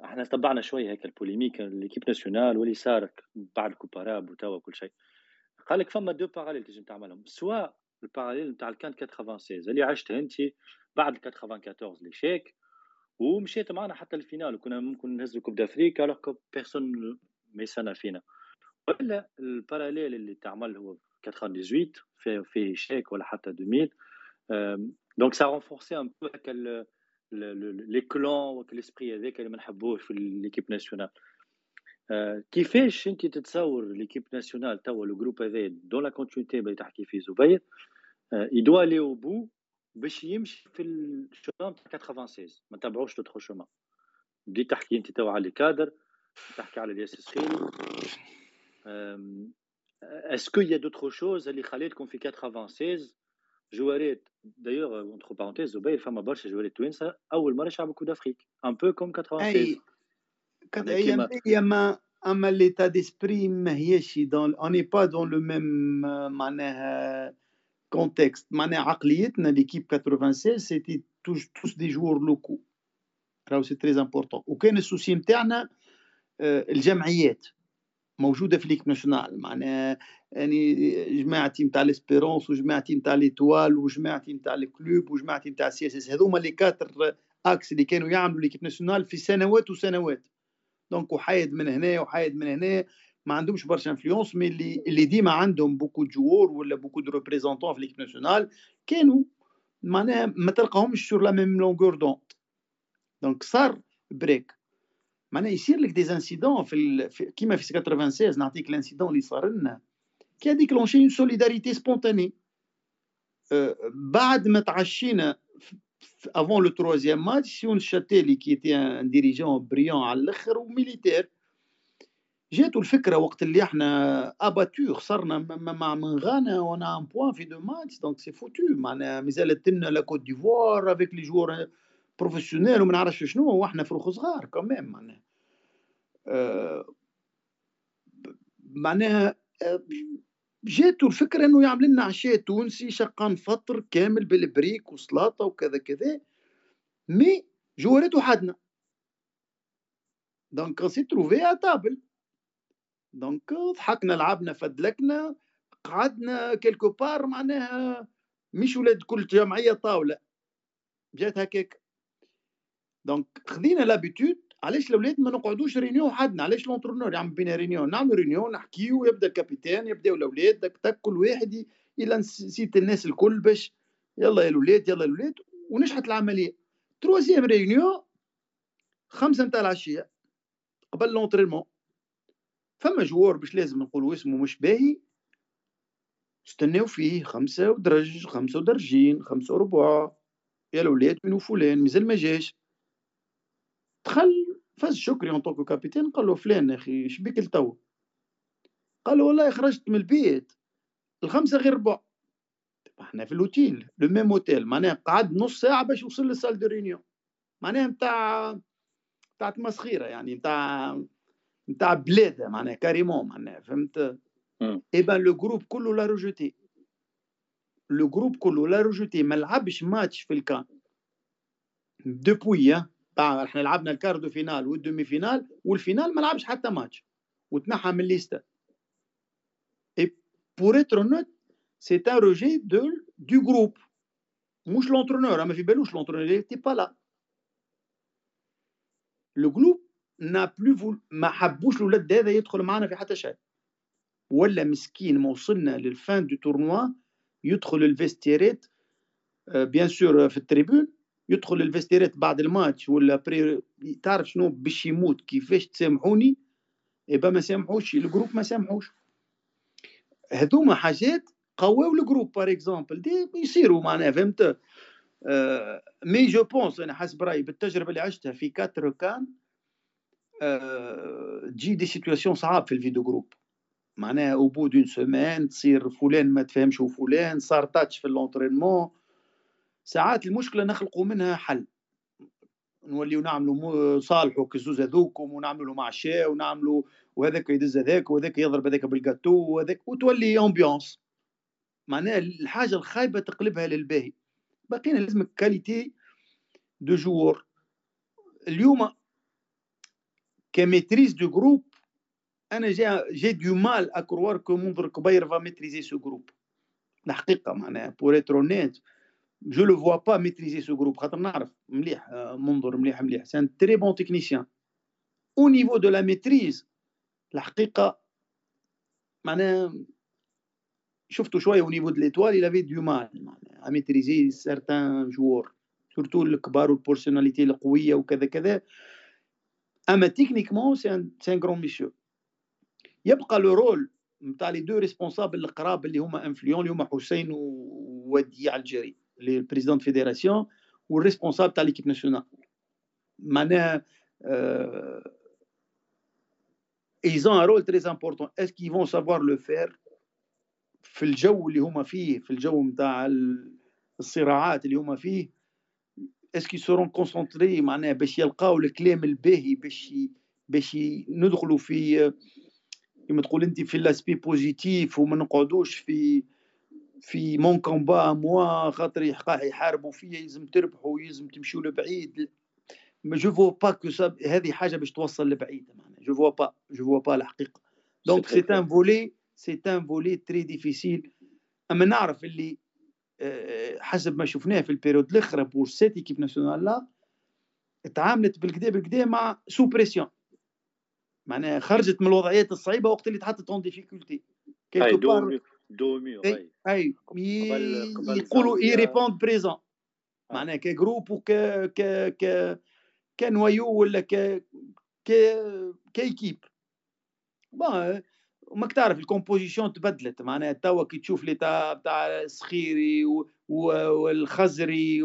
إحنا تبعنا شوية هيك ال polémique l'équipe nationale واللي صار بعد la Coupe arabe وتوا كل شيء قال لك فما deux parallèles تنجم تعملهم سواء ال parallèle نتاع ال CAN 96 اللي عشتها انت بعد 94 l'échec ومشيت معنا حتى ال finale. وكنا ممكن نهزوا Coupe d'Afrique alors que personne ما يستنى فينا ولا ال parallèle اللي تعمل هو 98 فيه فيه échec ولا حتى 2000 donc ça renforçait un peu هكا les clans donc l'esprit هذاك اللي ما نحبوش في l'équipe nationale كيفاش انت تتصور l'équipe nationale توا le groupe هذا dans la continuité اللي تحكي فيه زبير. il doit aller au bout باش يمشي في ال chemin تاع 96 ما تبعوش l'autre chemin بديت تحكي انت توا على كادر تحكي على الياس السخيري est-ce qu'il y a d'autres choses اللي خليتكم في 96 جوارات d'ailleurs entre parenthèses زبير فما برشا جوارات توانسه اول مره يلعبوا Coupe d'Afrique un peu comme 96 اي أيام أيام اما l'état d'esprit ما هيش donc on n'est pas dans le même معناها contexte معناها عقليتنا l'équipe 96 c'était tous des joueurs locaux راهو c'est très important وكان ال souci نتاعنا الجمعيات موجوده في l'équipe nationale معناها يعني جماعتي نتاع l'Espérance وجماعتي نتاع l'Étoile وجماعتي نتاع ال Club وجماعتي نتاع ال CSS هذوما les quatre x اللي كانوا يعملوا l'équipe nationale في سنوات وسنوات donc وحايد من هنا وحايد من هنا ما عندهمش برشا influence mais اللي اللي ديما عندهم beaucoup joueurs ولا beaucoup de représentants في l'équipe nationale كانوا معناها ما تلقاهمش sur la même longueur d'onde donc صار بريك معناها يصير لك des incidents في, في كيما في 96 نعطيك ال incident اللي صار لنا qui a déclenché une solidarité spontanée. Euh, بعد ما تعشينا avant le troisième match سيون الشتالي qui était un dirigeant brillant على الآخر و militaire جاتو الفكرة وقت اللي إحنا abattus خسرنا مع من غانا وأنا un point في deux matchs donc c'est foutu معناها مازالت لنا la Côte d'Ivoire avec les joueurs professionnels وما نعرفش شنو وإحنا فروخ صغار كمان معناها. أه معناها أه جاتو الفكرة إنه يعمل لنا عشاء تونسي شقان فطر كامل بالبريك وسلاطة وكذا كذا mais جوارته حدنا donc s'est trouvé à table donc ضحكنا لعبنا فدلكنا قعدنا quelque part معناها مش ولاد كل جمعية طاولة. جات هكاك. donc خذينا l'habitude علاش الأولاد ما نقعدوش réunion حدنا؟ علاش l'entraîneur يعمل بينا réunion؟ نعملوا réunion نحكيو يبدأ ال capitaine يبداو الأولاد دك تك كل واحد إلى نسيت الناس الكل باش يلا يا الأولاد يلا الأولاد ونجحت العملية. troisième réunion خمسة نتاع العشية قبل l'entraînement فما جوار باش لازم نقولوا اسمه مش باهي. استناو فيه خمسة ودرج خمسة ودرجين خمسة وربع يا الأولاد منو فلان؟ مازال ما جاش. دخل فاز شكري en tant que capitaine قال له فلان أخي شبيك لتوا قال له والله خرجت من البيت. الخمسة غير ربع. إحنا في ال hôtel le même hôtel معناها قعد نص ساعة باش يوصل لل salle de réunion. معناها نتاع نتاع تمسخيرة يعني نتاع نتاع بلاده معناها carrément معناها فهمت eh ben le groupe كله l'a rejeté le groupe كله l'a rejeté ما لعبش ماتش في ال CAN depuis إحنا لعبنا ال quart de finale وال demi-finale وال finale ما لعبش حتى ماتش وتنحى من الليسته اي بور اتر اونيت سي ان روجي دو دو جروب مش لونترونور ما في بالوش لونترونور تي با لا لو جروب نا بلو ما حبوش الولد هذا يدخل معنا في حتى شيء ولا مسكين ما وصلنا للفان دو تورنوا يدخل الفيستيريت بيان سور في التريبون يدخل الفيستيرات بعد الماتش ولا بري تعرف شنو باش يموت كيفاش تسامحوني يبقى ما سامحوش الجروب ما سامحوش هذوما حاجات قواو الجروب بار اكزومبل دي يصيروا معناها فهمت مي جو بونس أنا حسب رايي بالتجربه اللي عشتها في كاتر كان تجي دي سيتواسيون صعاب في الفيديو جروب معناها أو بو دون سومان تصير فلان ما تفهمش وفلان صار تاتش في اللونترينمون ساعات المشكلة نخلقوا منها حل. نوليو نعملوا صالحوا كزوز هذوكم ونعملوا له معشاء ونعملوا وهذاك يدز هذاك وهذاك يضرب هذاك بالجاتو وهذاك وتولي امبيونس معناها الحاجة الخايبة تقلبها للباهي. بقينا لازم كاليتي دو جوور اليوم كميتريز دو جروب أنا جا جي دو مال اكروار كو منظر كبير فا ميتريزي سو جروب الحقيقة معناها pour être honnête je le vois pas maîtriser ce groupe خاطر نعرف مليح منظر مليح مليح c'est un très bon technicien au niveau de la maîtrise الحقيقة معناها شفتو شوية au niveau de l'Étoile il avait du mal معناها maîtriser certains joueurs surtout الكبار وال personnalité القويه وكذا كذا أما techniquement c'est un c'est un grand monsieur يبقى le rôle نتاع les deux responsables القراب اللي هما influents اللي هما حسين ووديع الجري fédération ou le responsable de l'équipe nationale. معناها euh, ils ont un rôle très important. Est-ce qu'ils vont savoir le faire في الجو اللي هما فيه في الجو نتاع الصراعات اللي هما فيه est-ce qu'ils seront concentrés معناها باش يلقاو الكلام الباهي باش باش ندخلوا في كما تقول أنت في l'aspect positif وما نقعدوش في في mon combat moi خاطر يحاربوا فيا يلزم تربحوا يلزم تمشوا لبعيد. je vois pas que هذه حاجة باش توصل لبعيد معناها je vois pas je vois pas الحقيقة. donc c'est un volet c'est un volet très difficile أما نعرف اللي آه، حسب ما شفناه في ال période الأخرى pour cette équipe nationale là تعاملت بالكدا بالكدا مع سو بريسيون. معناها خرجت من الوضعيات الصعيبة وقت اللي تحطت اون ديفيكولتي. كيلكو بار دومي أي أي. يقولوا أي. ريبوند بريزون معناها كجروب وك ك ك كنوايو ولا ك ك كيكيب بون وماك تعرف الكومبوزيسيون تبدلت معناها توا كي تشوف ليتا تاع السخيري والخزري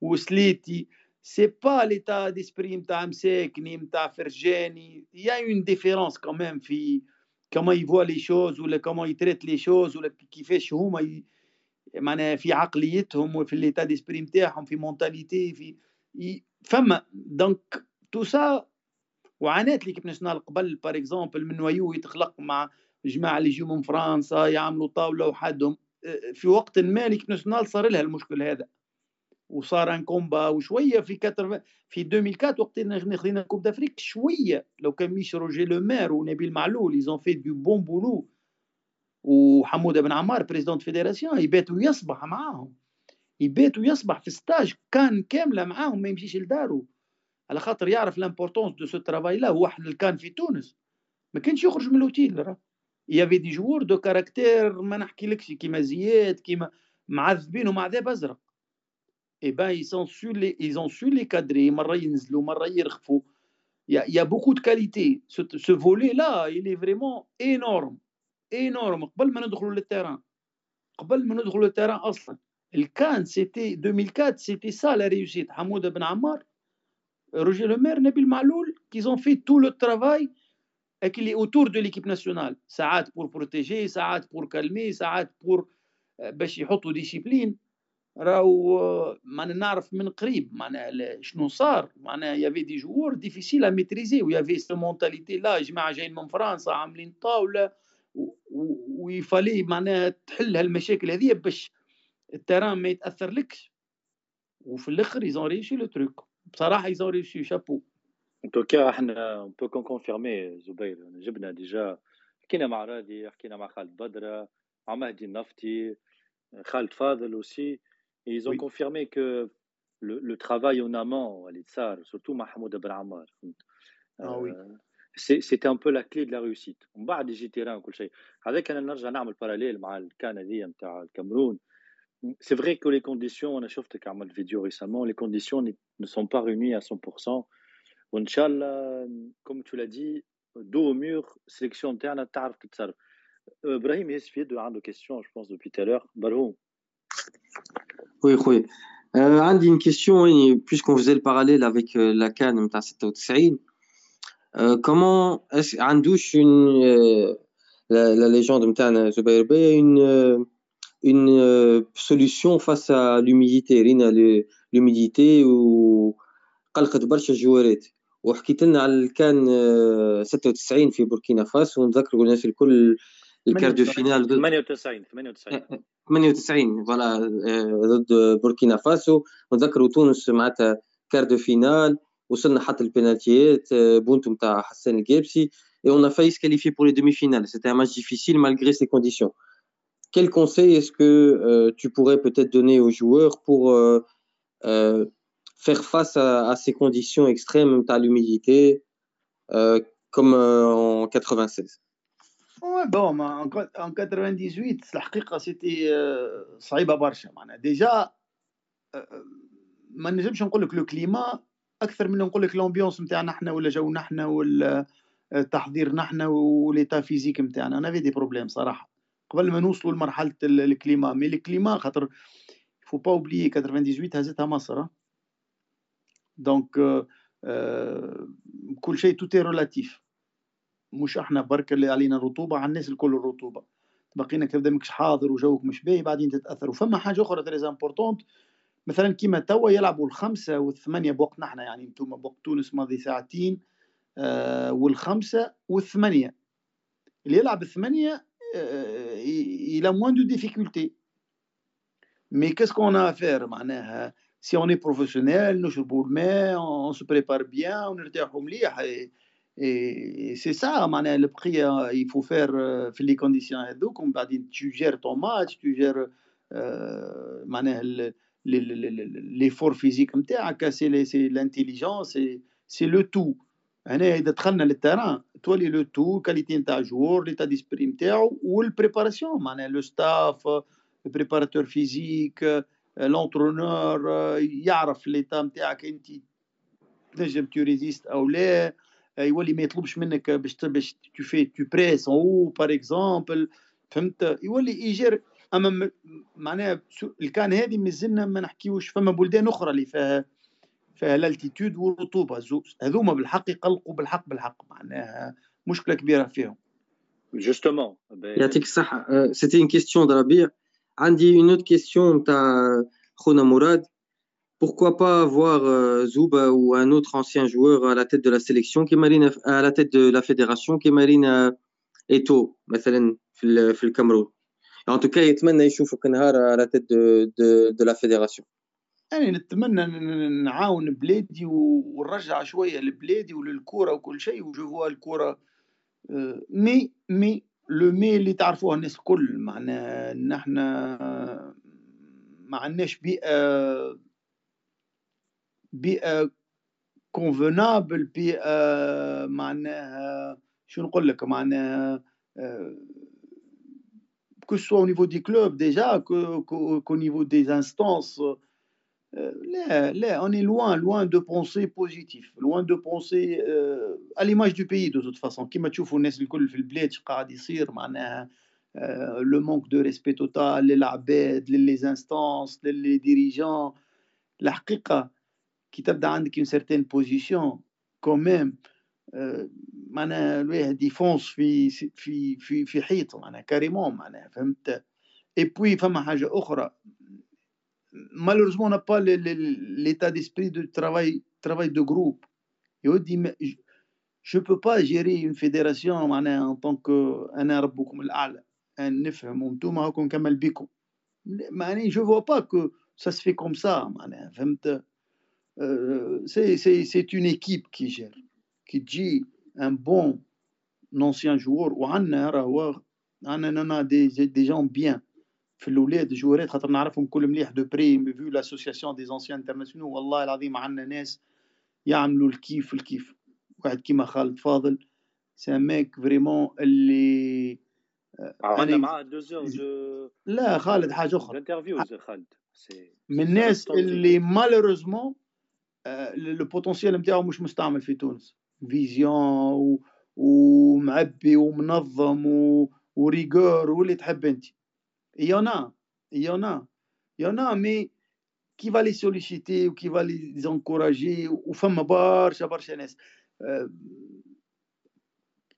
وسليتي سي با ليتا ديسبري نتاع مساكني نتاع فرجاني يا اون ديفيرونس كوميم في كما يفوا لي شوز ولا كما يتريت لي شوز ولا كيفاش هما معناها في عقليتهم وفي ليتا ديسبري نتاعهم في مونتاليتي في فما. دونك تو سا وعانات ليكيب ناسيونال قبل بار اكزومبل من ويو يتخلق مع جماعة اللي يجوا من فرنسا يعملوا طاولة وحدهم. في وقت ما l'équipe nationale صار لها المشكل هذا. وصار un combat وشوية في quatre في 2004 وقت اللي خذينا coupe d'Afrique شوية. لو كان مش روجي لومير ونبيل معلول ils ont fait du bon boulot وحمودة بن عمار président fédération يباتوا يصبح معاهم. يباتوا يصبح في stage CAN كاملة معاهم ما يمشيش لدارو. على خاطر يعرف l'importance de ce travail là هو اللي كان في تونس. ما كانش يخرج من الاوتيل راه. y avait des joueurs de caractère ما نحكيلكش كيما زياد كيما معذبين ومعذاب أزرق. et ils ont su les ils ont su les cadrer. مرة ينزلوا مرة يرخفوا. A beaucoup de qualité. Ce, ce volet là il vraiment énorme. Énorme. قبل ما ندخلوا لل terrain. قبل ما ندخلوا لل terrain أصلا. ال CAN c'était 2004 c'était ça la réussite حمودة بن عمار Roger Lemerre, Nabil Maaloul, qu'ils ont fait tout le travail et qu'il est autour de l'équipe nationale. ساعات pour protéger, ساعات pour calmer, ساعات pour باش يحطوا discipline راهو معناها نعرف من قريب معناها شنو صار معناها y avait des joueurs difficiles à maîtriser و y avait cette mentalité là جماعة جايين من فرنسا عاملين طاوله و il fallait معناها تحل هالمشاكل هذه باش ال terrain ما يتاثرلكش وفي الآخر ils ont réussi le truc بصراحة ils ont réussi chapeau. en tout cas إحنا on peut confirmer زبير جبنا déjà حكينا مع راضي حكينا مع خالد بدره مع مهدي النفطي خالد فاضل aussi ils ont oui. confirmé que le, le travail en amont اللي صار surtout مع حمود بن عمار ah oui. C'était un peu la clé de la réussite. ومن بعد يجي terrain وكل شيء هذاك أنا نرجع نعمل باراليل مع الكان هذه نتاع الكاميرون c'est vrai que les conditions, on a chauffé carrément de vidéo récemment, les conditions ne sont pas réunies à 100%. Inch'Allah, comme tu l'as dit, dos au mur, sélection interne, tarf, tout ça. Brahim, il suffit de rendre question, je pense, depuis tout à l'heure. Balou. Oui, oui. Euh, Andy, une question, puisqu'on faisait le parallèle avec euh, la Cannes, euh, comment est-ce, Andouche, une, euh, la, légende, Zubair Bey, une. Euh, une euh, solution face à l'humidité. رينا l'humidité وقلقت برشا الجوارات وحكيت لنا على CAN 96 في بوركينا فاسو ونذكروا الناس الكل ال quart de finale 98 98 98 voilà ضد بوركينا فاسو ونذكروا تونس معناتها كار دو فينال وصلنا حتى البينالتيات بونتو نتاع حسان الجابسي et on a failli se qualifier pour les demi-finales. C'était un match difficile malgré ces conditions. Quel conseil est-ce que euh, tu pourrais peut-être donner aux joueurs pour euh, euh, faire face à, à, ces conditions extrêmes, à l'humidité, comme en 96 Ouais, bon, en, en 98 الحقيقة سيتي صعيبه برشا معناها déjà ما نجمش نقول لك le climat أكثر من نقول لك l'ambiance نتاعنا إحنا ولا جونا إحنا ولا تحضيرنا إحنا و l'état physique نتاعنا on avait des problèmes صراحة قبل ما نوصلوا لمرحلة ال climat. mais ال climat خاطر فو با اوبليي 98 هزتها مصر. donc آه كل شيء tout est relatif مش إحنا برك اللي علينا رطوبه على الناس الكل الرطوبة. بقينا كذا ماكش حاضر وجوك مش باهي بعدين تتاثر وفما حاجة أخرى très importante مثلا كيما توا يلعبوا الخمسة والثمانية بوقتنا إحنا يعني أنتم بوقت تونس ماضي ساعتين آه والخمسة والثمانية. اللي يلعب الثمانية Euh, il, a moins de difficultés. Mais qu'est-ce qu'on a à faire Si on est professionnel, nous on se prépare bien, on est et c'est ça, le prix, il faut faire euh, les conditions. Comme tu gères ton match, tu gères euh, l'effort physique, c'est l'intelligence, c'est le tout. إذا دخلنا لل terrain تولي le tout qualité نتاع joueur l'état d'esprit نتاعو وال préparation معناها le staff ال préparateur physique l'entraîneur يعرف l'état نتاعك أنت تنجم tu résistes أو لا يولي ما يطلبش منك باش باش tu fais tout presse أو par exemple فهمت؟ يولي يجير أما معناها ال CAN هذه مازلنا ما نحكيوش فما بلدان أخرى اللي فيها فيها ال altitude والرطوبة. زوز هذوما بالحق يقلقوا بالحق بالحق معناها مشكلة كبيرة فيهم. justement يعطيك الصحة. c'était une question ربيع عندي une autre question نتاع خونا مراد. Pourquoi pas avoir euh, Zouba ou un autre ancien joueur à la tête de la sélection qui marine à la tête de la fédération qui marine Eto مثلا في في الكاميرون. En tout cas يتمنى يشوفك نهار à la tête de, de, de la fédération. يعني نتمنى نعاون بلادي ونرجع شوية لبلادي وللكوره وكل شيء وجو الكوره آه، مي مي لو مي اللي تعرفوها الناس الكل معنا نحن ما عندناش بيئة بيئة كونفنابل بيئة معناها شو نقول لك معناها ce soit au niveau des clubs déjà, qu'au que, qu Euh, là, là, on est loin, loin de penser positif, loin de penser euh, à l'image du pays de toute façon. كما تشوفوا الناس الكل في البلاد قاعد يصير معناها le manque de respect total للعباد ل les instances ل les dirigeants الحقيقة كي تبدا عندك une certaine position quand même معناها الواحد ي fonce في في في في حيط معناها carrément معناها فهمت اي بوي فما حاجة أخرى malheureusement, on n'a pas l'état d'esprit de travail, travail de groupe. Et on dit, mais je ne peux pas gérer une fédération en tant qu'un arabe comme l'Al, un tout comme. Je ne vois pas que ça se fait comme ça. Euh, c'est une équipe qui gère, qui dit un bon ancien joueur, ou on a des gens bien. في الاولاد جوارات خاطر نعرفهم كل مليح de près vu l'association des anciens internationaux والله العظيم عندنا ناس يعملوا الكيف الكيف. واحد كيما خالد فاضل ce mec vraiment اللي عملنا معاه en dehors de là خالد حاجة أخرى. interviews خالد. من الناس اللي malheureusement le potentiel نتاعو مش مستعمل في تونس. vision ومعبي ومنظم و rigueur واللي تحب أنت. Il y en a, il y en a, il y en a, mais qui va les solliciter ou qui va les encourager وفما برشا برشا ناس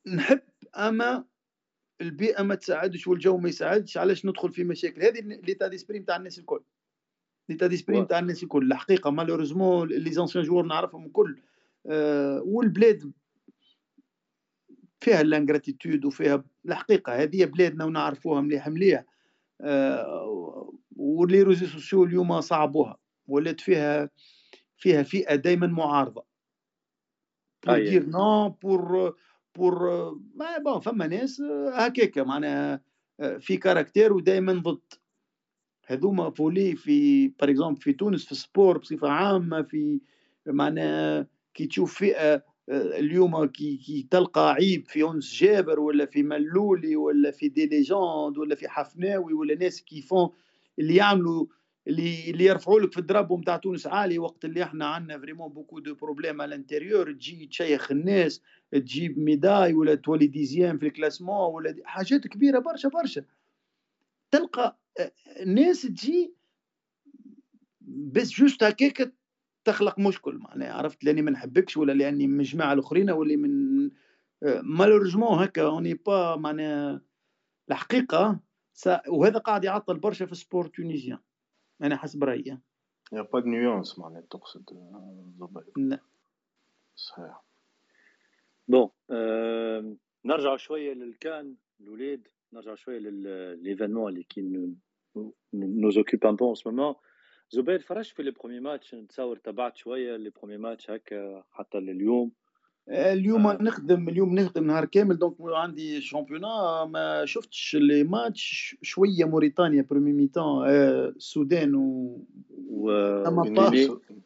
نحب أما البيئة ما تساعدش والجو ما يساعدش. علاش ندخل في مشاكل؟ هذه l'état d'esprit نتاع الناس الكل. l'état d'esprit نتاع الناس الكل. الحقيقة malheureusement les anciens joueurs نعرفهم الكل. أه والبلاد فيها ال ingratitude وفيها الحقيقة هذه بلادنا ونعرفوها مليح مليح. و les réseaux sociaux اليوم صعبوها ولات فيها فيها فئة دائما معارضة. pour dire non pour pour ما bon فما ناس هكاك معناها آه، في caractère ودائما ضد. هذوما فولي في par exemple في تونس في ال sport بصفة عامة في معناها كي تشوف فئة اليوم كي, كي تلقى عيب في أنس جابر ولا في ملولي ولا في des légendes ولا في حفناوي ولا ناس كيفون اللي يعملوا اللي اللي يرفعوا لك في ال drapeau نتاع تونس عالي وقت اللي إحنا عندنا vraiment beaucoup de problèmes على ال intérieur تجي تشيخ الناس تجيب médaille ولا تولي dixième في ال classement ولا des حاجات كبيرة برشا برشا. تلقى الناس تجي بس juste هكاك تخلق مشكل معناها عرفت؟ لأني ما نحبكش ولا لأني من الجماعه الآخرين ولا من malheureusement هكا on n'est pas معناها الحقيقة وهذا قاعد يعطل برشا في ال sport tunisien أنا حسب رأيي. y a pas nuance معناها تقصد لا. صحيح. bon euh, نرجع شوية لل CAN الاولاد نرجع شوية ل l'événement اللي qui nous occupe en bon en ce زبير فرش في les premiers matchs نتصور تبعت شوية les premiers matchs هكا حتى لليوم. اليوم آه. نخدم اليوم نخدم نهار كامل donc عندي championnat ما شفتش les matchs شوية موريتانيا première mi-temps آه السودان و, و...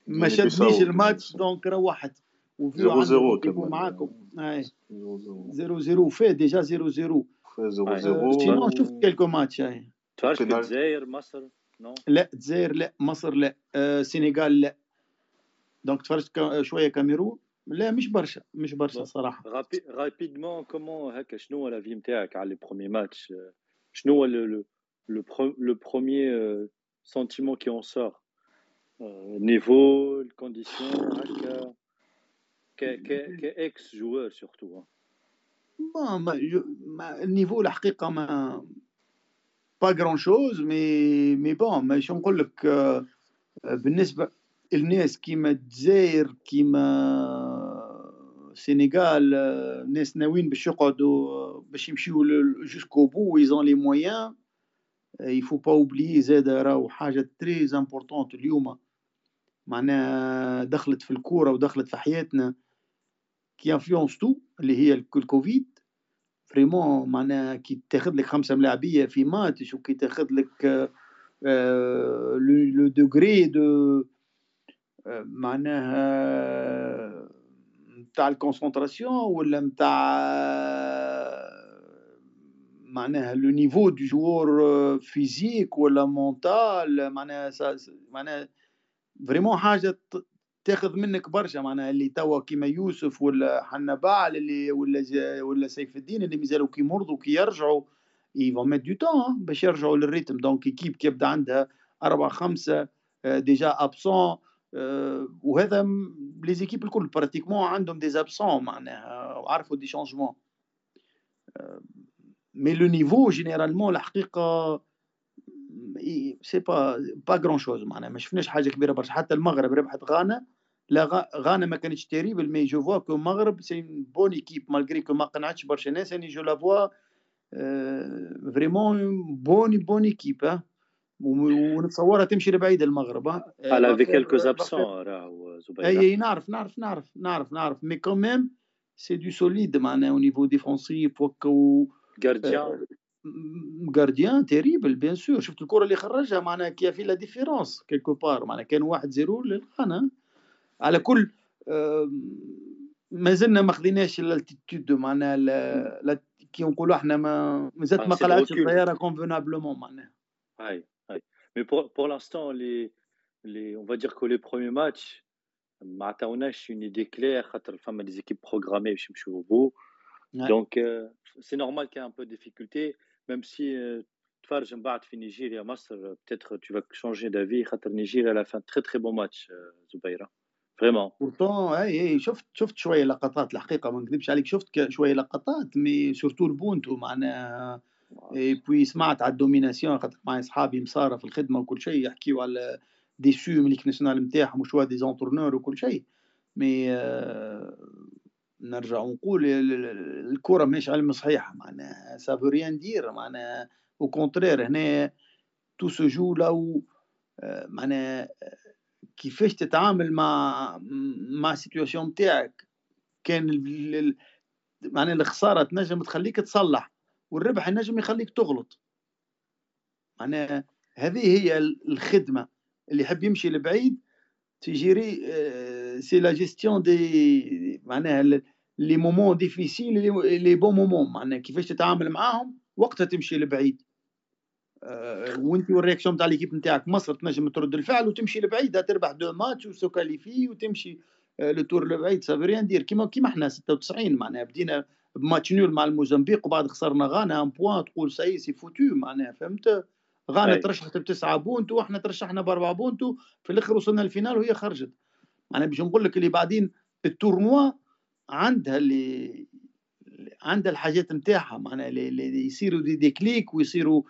ما شدنيش الماتش donc روحت. وفيو zéro zéro معاكم. zéro zéro. فيه déjà zéro zéro. zéro zéro. sinon شفت quelques matchs تعرف الجزائر مصر. non لا الجزائر لا مصر لا آه سينيغال لا donc تفرجت شوية كاميرون لا مش برشا مش برشا صراحة rapidement comment هكا شنو هو l'avis نتاعك على les premiers matchs شنو هو لو بروميي سونتيمون كي اون سور نيفو الكونديسيون هكا كاكس جوار سورتو ما ما النيفو الحقيقة ما با غران شوز مي مي بون ما شو نقول لك بالنسبة الناس كيما الجزائر كيما السنغال ناس ناويين باش يقعدوا باش يمشيو jusqu'au bout ils ont les moyens il faut pas oublier زاد راهو حاجة très importante اليوم. معناها دخلت في الكورة ودخلت في حياتنا qui influence tout اللي هي الكوفيد vraiment معناها كي تاخذ لك خمسة ملاعبيه في ماتش وكي تاخذ لك le degré de معناها نتاع ال concentration ولا نتاع معناها le niveau de joueur physique ولا mental معناها معناها vraiment حاجة تاخذ منك برشا معناها اللي توا كيما يوسف ولا حنا باعل اللي ولا ولا سيف الدين اللي مازالوا كي مرضوا كي يرجعوا يفون ميت دو تون باش يرجعوا لل rythme. donc équipe كي يبدا عندها أربعة خمسة déjà absents وهذا les équipes الكل pratiquement عندهم des absents معناها وعرفوا des changements mais le niveau généralement الحقيقة c'est pas pas grand chose معناها ما شفناش حاجة كبيرة برشا. حتى المغرب ربحت غانا لا غانا ما كانتش terrible mais je vois que المغرب c'est bonne équipe malgré que ما قنعتش برشا ناس اني je la vois vraiment bonne bonne équipe ونتصورها تمشي لبعيد المغرب على في quelques absents راهو زبير اي نعرف نعرف نعرف نعرف نعرف mais quand même c'est du solide معناها au niveau défensif و gardien gardien terrible bien sûr شفت الكره اللي خرجها معناها كي fait la différence quelque part معناها كان واحد zéro للغانا على كل ما زلنا ما خذيناش ال altitude معناها كي نقولوا إحنا ما مازالت ما قلعتش الطياره convenablement معناها هاي Mais pour, pour l'instant, les, les, on va dire que les premiers matchs, on a une idée claire, il y a des équipes programmées, je suis au bout. Donc, euh, c'est normal qu'il y ait un peu de difficulté, même si euh, تفرج من بعد في نيجيريا مصر peut-être tu vas changer d'avis خاطر نيجيريا elle a fait un très très bon match زبيره vraiment pourtant اي اي شفت شفت شوية لقطات الحقيقة ما نكذبش عليك شفت شوية لقطات mais surtout البونتو معناها اي بوي سمعت على الدوميناسيون خاطر معايا صحابي مصارى في الخدمة وكل شيء يحكيوا على دي سو من ناسيونال نتاعهم وشوا دي زونتورنور وكل شيء مي آه نرجع ونقول الكرة مش علم صحيحة معناها سافو ريان دير معناها أو كونترير هنا تو سو جو لو معناها كيفاش تتعامل مع مع السيتواسيون نتاعك كان معناها الخسارة تنجم تخليك تصلح والربح النجم يخليك تغلط. معناها هذه هي الخدمة. اللي يحب يمشي لبعيد تجيري c'est la gestion des معناها les moments difficiles les bons moments معناها كيفاش تتعامل معاهم وقتها تمشي لبعيد. وانت وال réaction تاع l'équipe نتاعك مصر تنجم ترد الفعل وتمشي لبعيد تربح deux matchs و se qualifier وتمشي le tour لبعيد ça veut rien dire كيما كيما إحنا 96 معناها بدينا ب match nul مع الموزمبيق وبعد خسرنا غانا un point تقول ça y est c'est foutu معناها فهمت؟ غانا ترشحت بتسعة points وإحنا ترشحنا بأربعة points في الآخر وصلنا ال finale وهي خرجت. معناها باش نقول لك اللي بعدين ال tournoi عندها اللي عندها الحاجات نتاعها معناها اللي يصيروا des, des clics ويصيروا آه،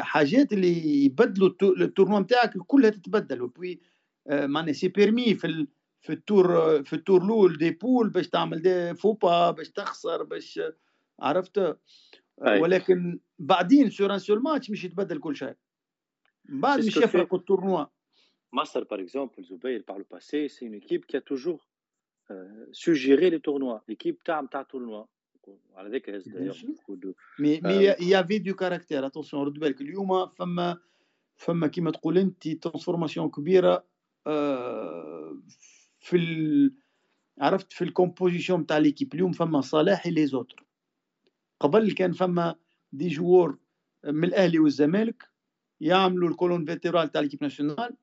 حاجات اللي يبدلوا ال tournoi نتاعك كلها تتبدل. و puis آه، معناها c'est permis في في ال tour في ال tour الأول des poules باش تعمل دي فوبا باش تخسر باش عرفت؟ ولكن بعدين sur un seul match مش يتبدل كل شيء. بعد مش يفرق ال tournoi Master, par exemple, Zubair, par le passé, c'est une équipe qui a toujours euh, suggéré les tournois. L'équipe TAM TAM tournoi. D'ailleurs Mais euh, il y avait du caractère. Attention, رد بالك اليوم فما فما كيما تقول انت transformation كبيرة في ال... عرفت في ال composition تاع l'équipe اليوم فما صلاح les autres قبل كان فما des joueurs من الأهلي والزمالك يعملوا ال colonne vertébrale تاع l'équipe nationale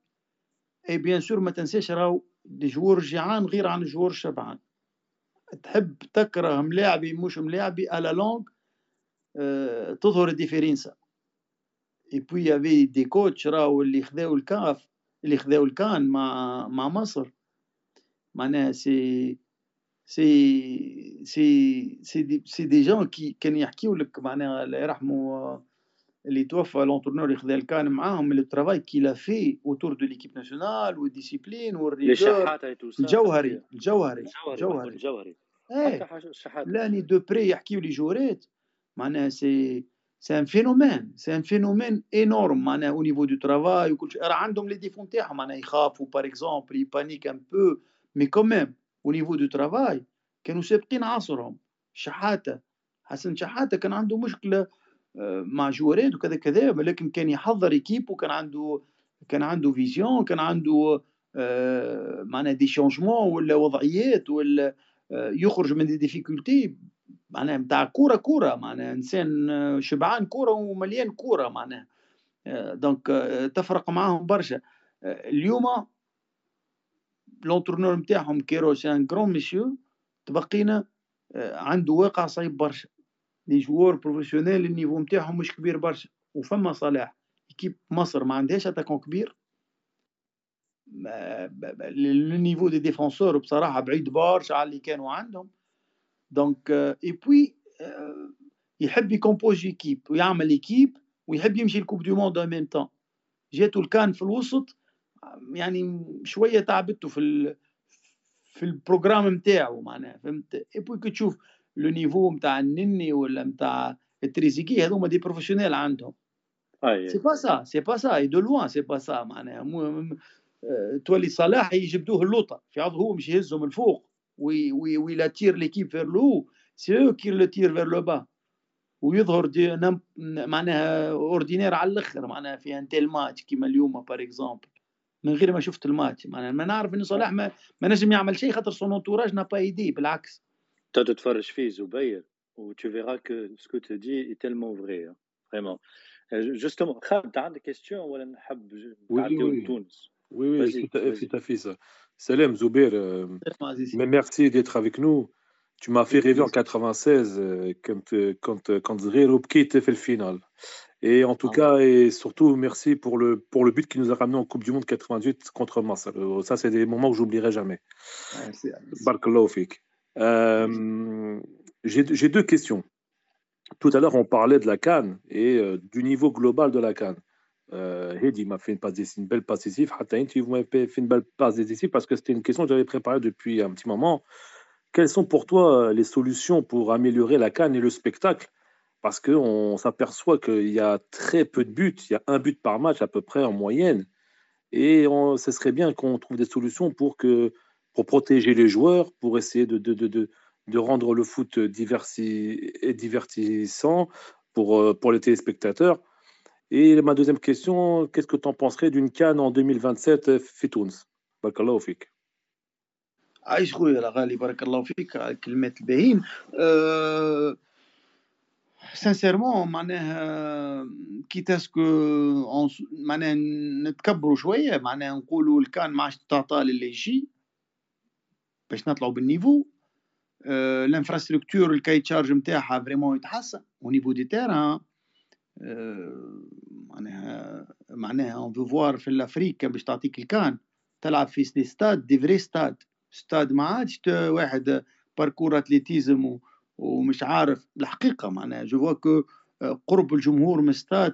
et bien sûr ما تنساش راهو des joueurs جيعان غير عن joueur شبعان. تحب تكره ملاعبي مش ملاعبي على لونغ أه تظهر ال différence. et puis y avait des coachs راهو اللي خذاو الكاف اللي خذاو الكان مع مع مصر. معناها c'est c'est c'est c'est des c'est des gens qui كانوا يحكيو لك معناها الله يرحمه اللي توفى l'entraîneur يخذ الكان معاهم le travail qui fait autour de l'équipe nationale وال discipline وال rigueur الجوهري الجوهري الجوهري الجوهري. إيه. l'année d'après يحكيو لي جوريت معناها c'est c'est un phénomène c'est un phénomène énorme معناها au niveau de travail وكل شيء. راه عندهم les défauts تاعهم معناها يخافوا par exemple il panique un peu mais quand même au niveau de travail كانوا سابقين عصرهم. شحاتة حسن شحاتة كان عنده مشكلة مع جوارات وكذا كذا ولكن كان يحضر équipe وكان عنده كان عنده vision كان عنده آه، معناها des changements ولا وضعيات ولا آه، يخرج من des difficultés معناها نتاع كورة كورة معناها إنسان آه، شبعان كورة ومليان كورة معناها. donc تفرق معاهم برشا. اليوم l'entraîneur نتاعهم كيروس un grand monsieur تبقينا عنده واقع صعيب برشا. les joueurs professionnels ال niveau نتاعهم مش كبير برشا. وفما صلاح. équipe مصر ما عندهاش attaquant كبير. ال niveau des défenseurs بصراحة بعيد برشا على اللي كانوا عندهم. donc et puis يحب ي compose équipe ويعمل équipe ويحب يمشي ال coupe du monde même temps جاتو الكان في الوسط يعني شوية تعبته في ال في ال programme نتاعو معناها فهمت؟ اي بوي كي تشوف le niveau نتاع النني ولا نتاع التريزيكي هذوما دي بروفيسيونيل عندهم سي با سا سي با سا دو لوان سي با سا معناها تولي صلاح يجبدوه اللوطه في عرض هو مش يهزهم الفوق وي وي وي لا تير ليكيب فير لو سي أو كي لو تير فير لو با ويظهر دي نم معناها اوردينير على الآخر معناها في ان تيل ماتش كيما اليوم بار اكزومبل من غير ما شفت الماتش معناها ما نعرف ان صلاح ما, ما نجم يعمل شيء خاطر سون انتوراج نا با ايدي بالعكس Toi, tu te fais Zoubaïr, où tu verras que ce que tu dis est tellement vrai, hein, vraiment. Euh, justement, tu as des questions ou oui, oui. Oui, oui, c'est tout, à ça. Salam Zoubair, euh, mais merci d'être avec nous. Tu m'as fait rêver en 96 euh, quand, euh, quand, euh, quand était fait le final. Et en tout cas, et surtout, merci pour le, pour le but qui nous a ramené en Coupe du Monde 98 contre Massa. Ça, c'est des moments que j'oublierai jamais. Ouais, Barkallahu fik euh, j'ai deux questions. Tout à l'heure, on parlait de la Cannes et euh, du niveau global de la Cannes. Euh, Hedi m'a fait une, belle passe décisive. vous m'avez fait une belle passe décisive parce que c'était une question que j'avais préparée depuis un petit moment. Quelles sont pour toi les solutions pour améliorer la Cannes et le spectacle? Parce qu'on s'aperçoit qu'il y a très peu de buts. Il y a un but par match à peu près en moyenne. Et ce serait bien qu'on trouve des solutions pour que pour protéger les joueurs, pour essayer de, de, de, de rendre le foot diversi, divertissant pour, euh, pour les téléspectateurs. Et ma deuxième question, qu'est-ce que tu en penserais d'une canne en 2027 في تونس؟ بارك الله فيك. عايش خويا الغالي بارك الله فيك على الكلمات الباهين أه سانسيرمون معناها كي تاسكو معناها نتكبروا شويه معناها نقولوا الكان ما عادش تعطى للي يجي باش نطلعوا بال niveau آه ال infrastructure ال cahier de charge نتاعها vraiment يتحسن au niveau des terrains معناها معناها il faut voir في ال Afrique باش تعطيك الكان. تلعب في des stades des vrais stades stade ما عادش واحد parcours athlétisme ومش عارف. الحقيقة معناها je vois que قرب الجمهور من stade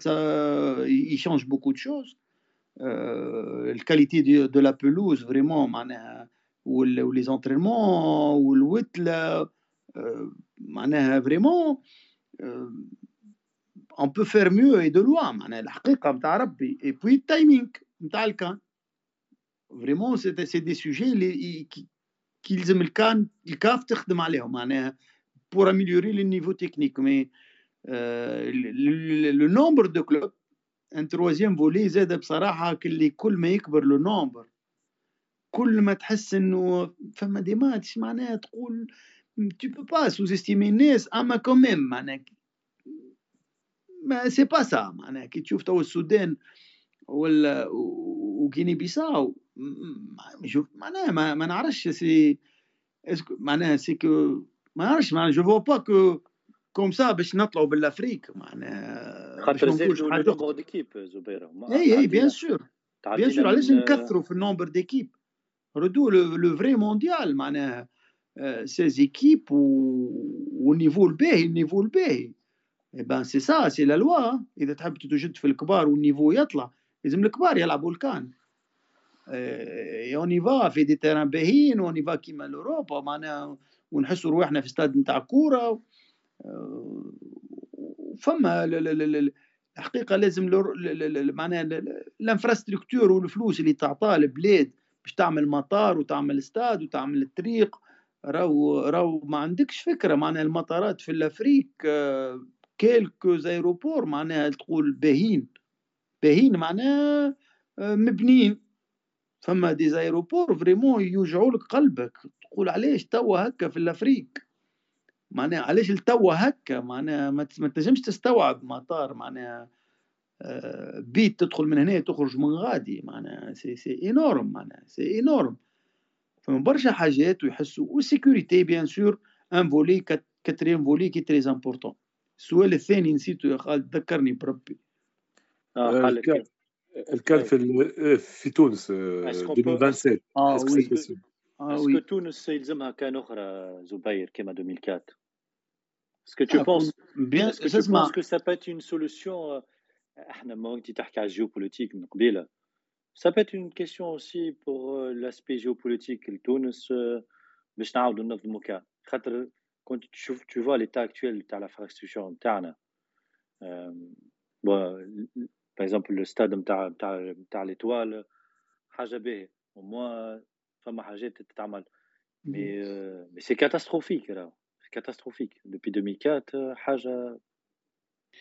ي change beaucoup de choses ال qualité de la pelouse vraiment معناها و les entraînements وال hôtels معناها vraiment on peut faire mieux et de loin معناها الحقيقة نتاع ربي et puis ال timing نتاع الكان vraiment c'est des sujets اللي كي يلزم الكان الكاف تخدم عليهم معناها pour améliorer le niveau technique mais le nombre de clubs en troisième فولي زاد بصراحه كل كل ما يكبر le nombre كل ما تحس إنه فما des matchs معناها تقول tu peux pas sous-estimer الناس أما quand même معناها mais c'est pas ça معناها كي تشوف تو السودان ولا وغيني بيساو شوف معناها ما, ما نعرفش c'est معناها c'est que ما نعرفش معناها je vois pas que comme ça باش نطلعوا بال Afrique معناها خاطر زادوا ال nombre d'équipes زبيره et et bien sûr bien sûr علاش نكثروا في ال nombre d'équipes؟ ردوا le vrai mondial معناها seize équipes وال niveau الباهي ال niveau الباهي eh ben c'est ça c'est la loi اذا تحب تتوجد في الكبار وال niveau يطلع لازم الكبار يلعبوا ال CAN on va faire des terrains باهيين on va كيما l'Europe معناها ونحسوا روحنا في استاد نتاع كوره فما الحقيقة لازم معناها ال infrastructure والفلوس اللي تعطاه البلاد باش تعمل مطار وتعمل استاد وتعمل الطريق. راهو راهو ما عندكش فكرة معناها المطارات في ال Afrique quelques aéroports معناها تقول باهين باهين معناها مبنيين. فما des aéroports vraiment يوجعوا لك قلبك. تقول علاش توا هكا في ال Afrique؟ معناها علاش التوا هكا؟ معناها ما تنجمش تستوعب مطار معناها. آه، بيت تدخل من هنا تخرج من غادي معناها c'est c'est énorme معناها c'est énorme فما برشا حاجات ويحسوا وال sécurité bien sûr un volet quatrième volet qui est très important السؤال الثاني نسيته يا خالد ذكرني بربي. آه ال CAN في في تونس 2027 آه oui آه oui تونس يلزمها CAN أخرى زبير كيما 2004 Est-ce que tu ah, penses, bien, est-ce que tu penses que ça peut être une solution إحنا ما انت تحكي على ال géopolitique من قبيله ça peut être une question aussi pour l'aspect géopolitique لتونس باش نعاودوا ننظموا CAN خاطر كنت تشوف tu vois l'état actuel تاع l'infrastructure نتاعنا. Par exemple le stade نتاع نتاع نتاع l'Étoile حاجة باهية. و moi فما حاجات تتعمل. mais mais c'est catastrophique راهو. catastrophique depuis 2004 حاجة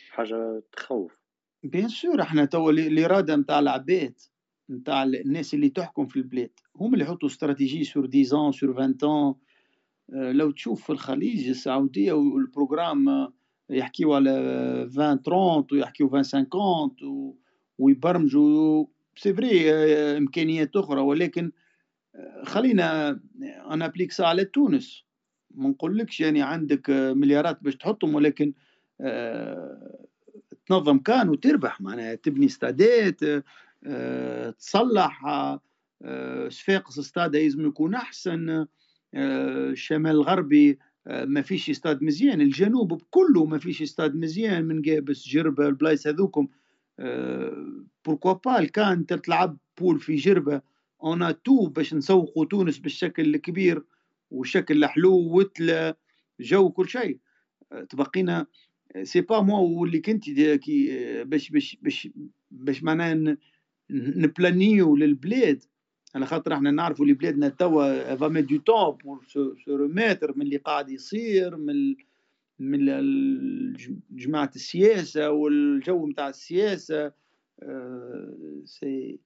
حاجة تخوف. bien sûr إحنا تو الاراده نتاع العباد نتاع الناس اللي تحكم في البلاد. هم اللي يحطوا stratégie sur 10 sur 20 ans. لو تشوف في الخليج السعودية وال programme يحكيوا على 20 30 ويحكيوا 20 50 ويبرمجوا. c'est vrai إمكانيات أخرى ولكن خلينا أنا applique ça على تونس. ما نقولكش يعني عندك مليارات باش تحطهم ولكن آه، تنظم CAN وتربح معناها تبني استادات آه، تصلح آه، صفاقس استاد لازم يكون أحسن الشمال الغربي ما فيش استاد مزيان الجنوب كله ما فيش استاد مزيان من قابس جربة البلايص هذوكم pourquoi pas CAN تلعب poule في جربة en tout باش نسوقوا تونس بالشكل الكبير وشكل حلو وتلة جو كل شيء. تبقينا سي با موا واللي كنت كي باش باش باش باش معناها نبلانيو للبلاد. على خاطر إحنا نعرفوا اللي بلادنا توا فا دو تون بور سو ريميتر من اللي قاعد يصير من من جماعة السياسة والجو نتاع السياسة. سي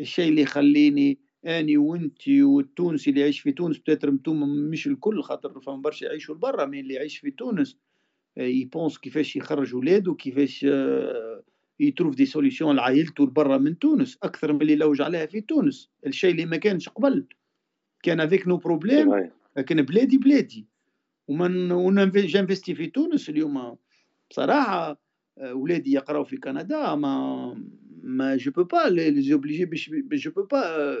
الشيء اللي يخليني أني وأنت والتونسي اللي يعيش في تونس بتاتر أنتم مش الكل خاطر فما برشا يعيشوا لبرا mais اللي يعيش في تونس. ي pense كيفاش يخرج ولاده كيفاش ي trouve des solutions لعائلته لبرا من تونس أكثر من اللي لوج عليها في تونس. الشيء اللي ما كانش قبل. كان avec nos problèmes لكن بلادي بلادي. و moi j'investis في تونس اليوم بصراحة ولادي يقراو في كندا mais mais je peux pas les obliger باش je peux pas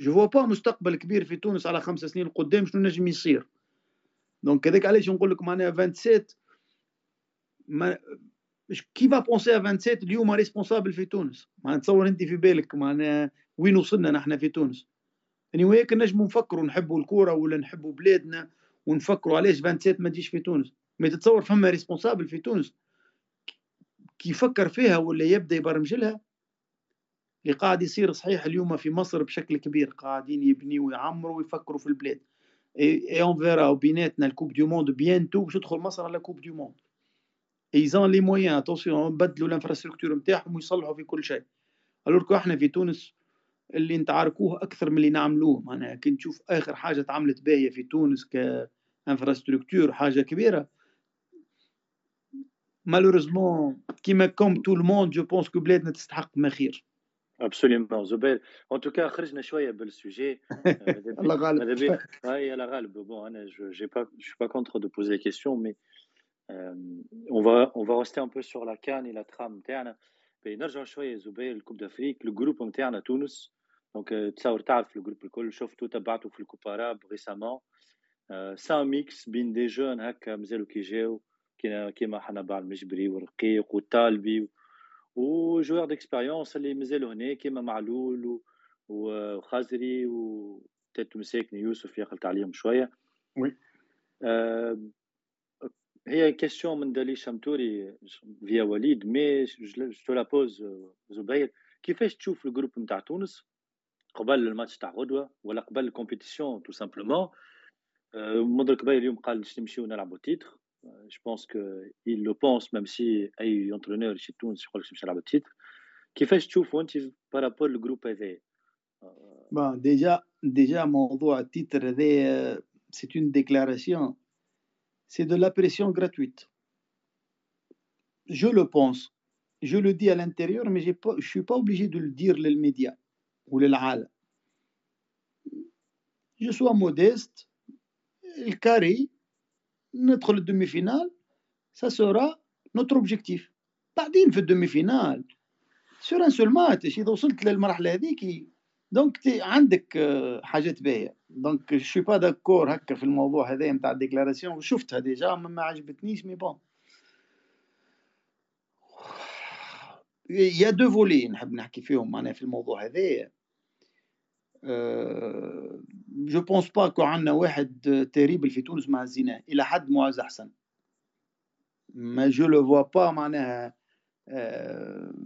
je vois pas مستقبل كبير في تونس على خمس سنين قدام شنو نجم يصير. donc هذاك علاش نقول لك معناها 27 mais qui va penser 27 اليوم responsable في تونس؟ ما تصور انت في بالك معناها وين وصلنا نحن في تونس. يعني وهيك نجموا نفكروا نحبوا الكورة ولا نحبوا بلادنا ونفكروا علاش 27 ما تجيش في تونس. ما تتصور فما responsable في تونس. كي يفكر فيها ولا يبدأ يبرمج لها اللي قاعد يصير صحيح اليوم في مصر بشكل كبير. قاعدين يبنيوا ويعمروا ويفكروا في البلاد. et on verra وبيناتنا ال coupe du monde bientôt باش تدخل مصر على coupe du monde ils ont les moyens attention نبدلوا ال infrastructure نتاعهم ويصلحوا في كل شيء. alors إحنا في تونس اللي نتعاركوه أكثر من اللي نعملوه معناها كي نشوف آخر حاجة تعملت باهية في تونس ك infrastructure حاجة كبيرة. malheureusement كيما comme tout le monde je pense que بلادنا تستحق ما خير. absolument زبير en tout cas خرجنا شوية بال sujet (laughs) الله غالب. (laughs) هاي الله غالب. bon أنا j'ai pas je pas contre de poser questions mais on va on va rester un peu sur la CAN et la trame نتاعنا نرجع شوية زبير ال coupe d'Afrique ال groupe نتاعنا تونس donc تصور تعرف ال groupe الكل شفتو تبعتو في ال coupe arabe récemment سان ميكس بين دي جون هكا مازالو كيجاو كيما حنا المجبري ورقيق وطالبي وجوار ديكسبيريونس اللي مازالوا هنا كيما معلول وخازري و مساكن يوسف يقلت عليهم شوية وي آه هي كيستيون من دالي شمتوري فيا وليد مي جو لا بوز زبير كيفاش تشوف الجروب نتاع تونس قبل الماتش تاع غدوه ولا قبل ال compétition tout simplement منذر الكبير اليوم قال باش نمشيو نلعبوا titre je pense qu'il le pense même si اي entraîneur شي تونس يقول لك باش نلعب ال titre كيفاش تشوفوا انت par rapport ال groupe هذا bon déjà déjà موضوع ال titre هذا c'est une déclaration c'est de la pression gratuite. Je le pense. Je le dis à l'intérieur mais pas, je suis pas obligé de le dire للميديا وللعالم je sois modeste ال carré ندخل ال demi-finale ça sera notre objectif بعدين في ال demi-finale sur un seul match اذا وصلت للمرحله هذيك donc تي عندك آه، حاجات باهية. donc je suis pas d'accord هكا في الموضوع هذا نتاع ال déclaration وشفتها déjà ما عجبتنيش mais bon يا دو فولي نحب نحكي فيهم معناها في الموضوع هذايا جو بونس با كو عندنا واحد تريبل في تونس مع الزنا إلى حد معز أحسن. ما جو لو فوا با معناها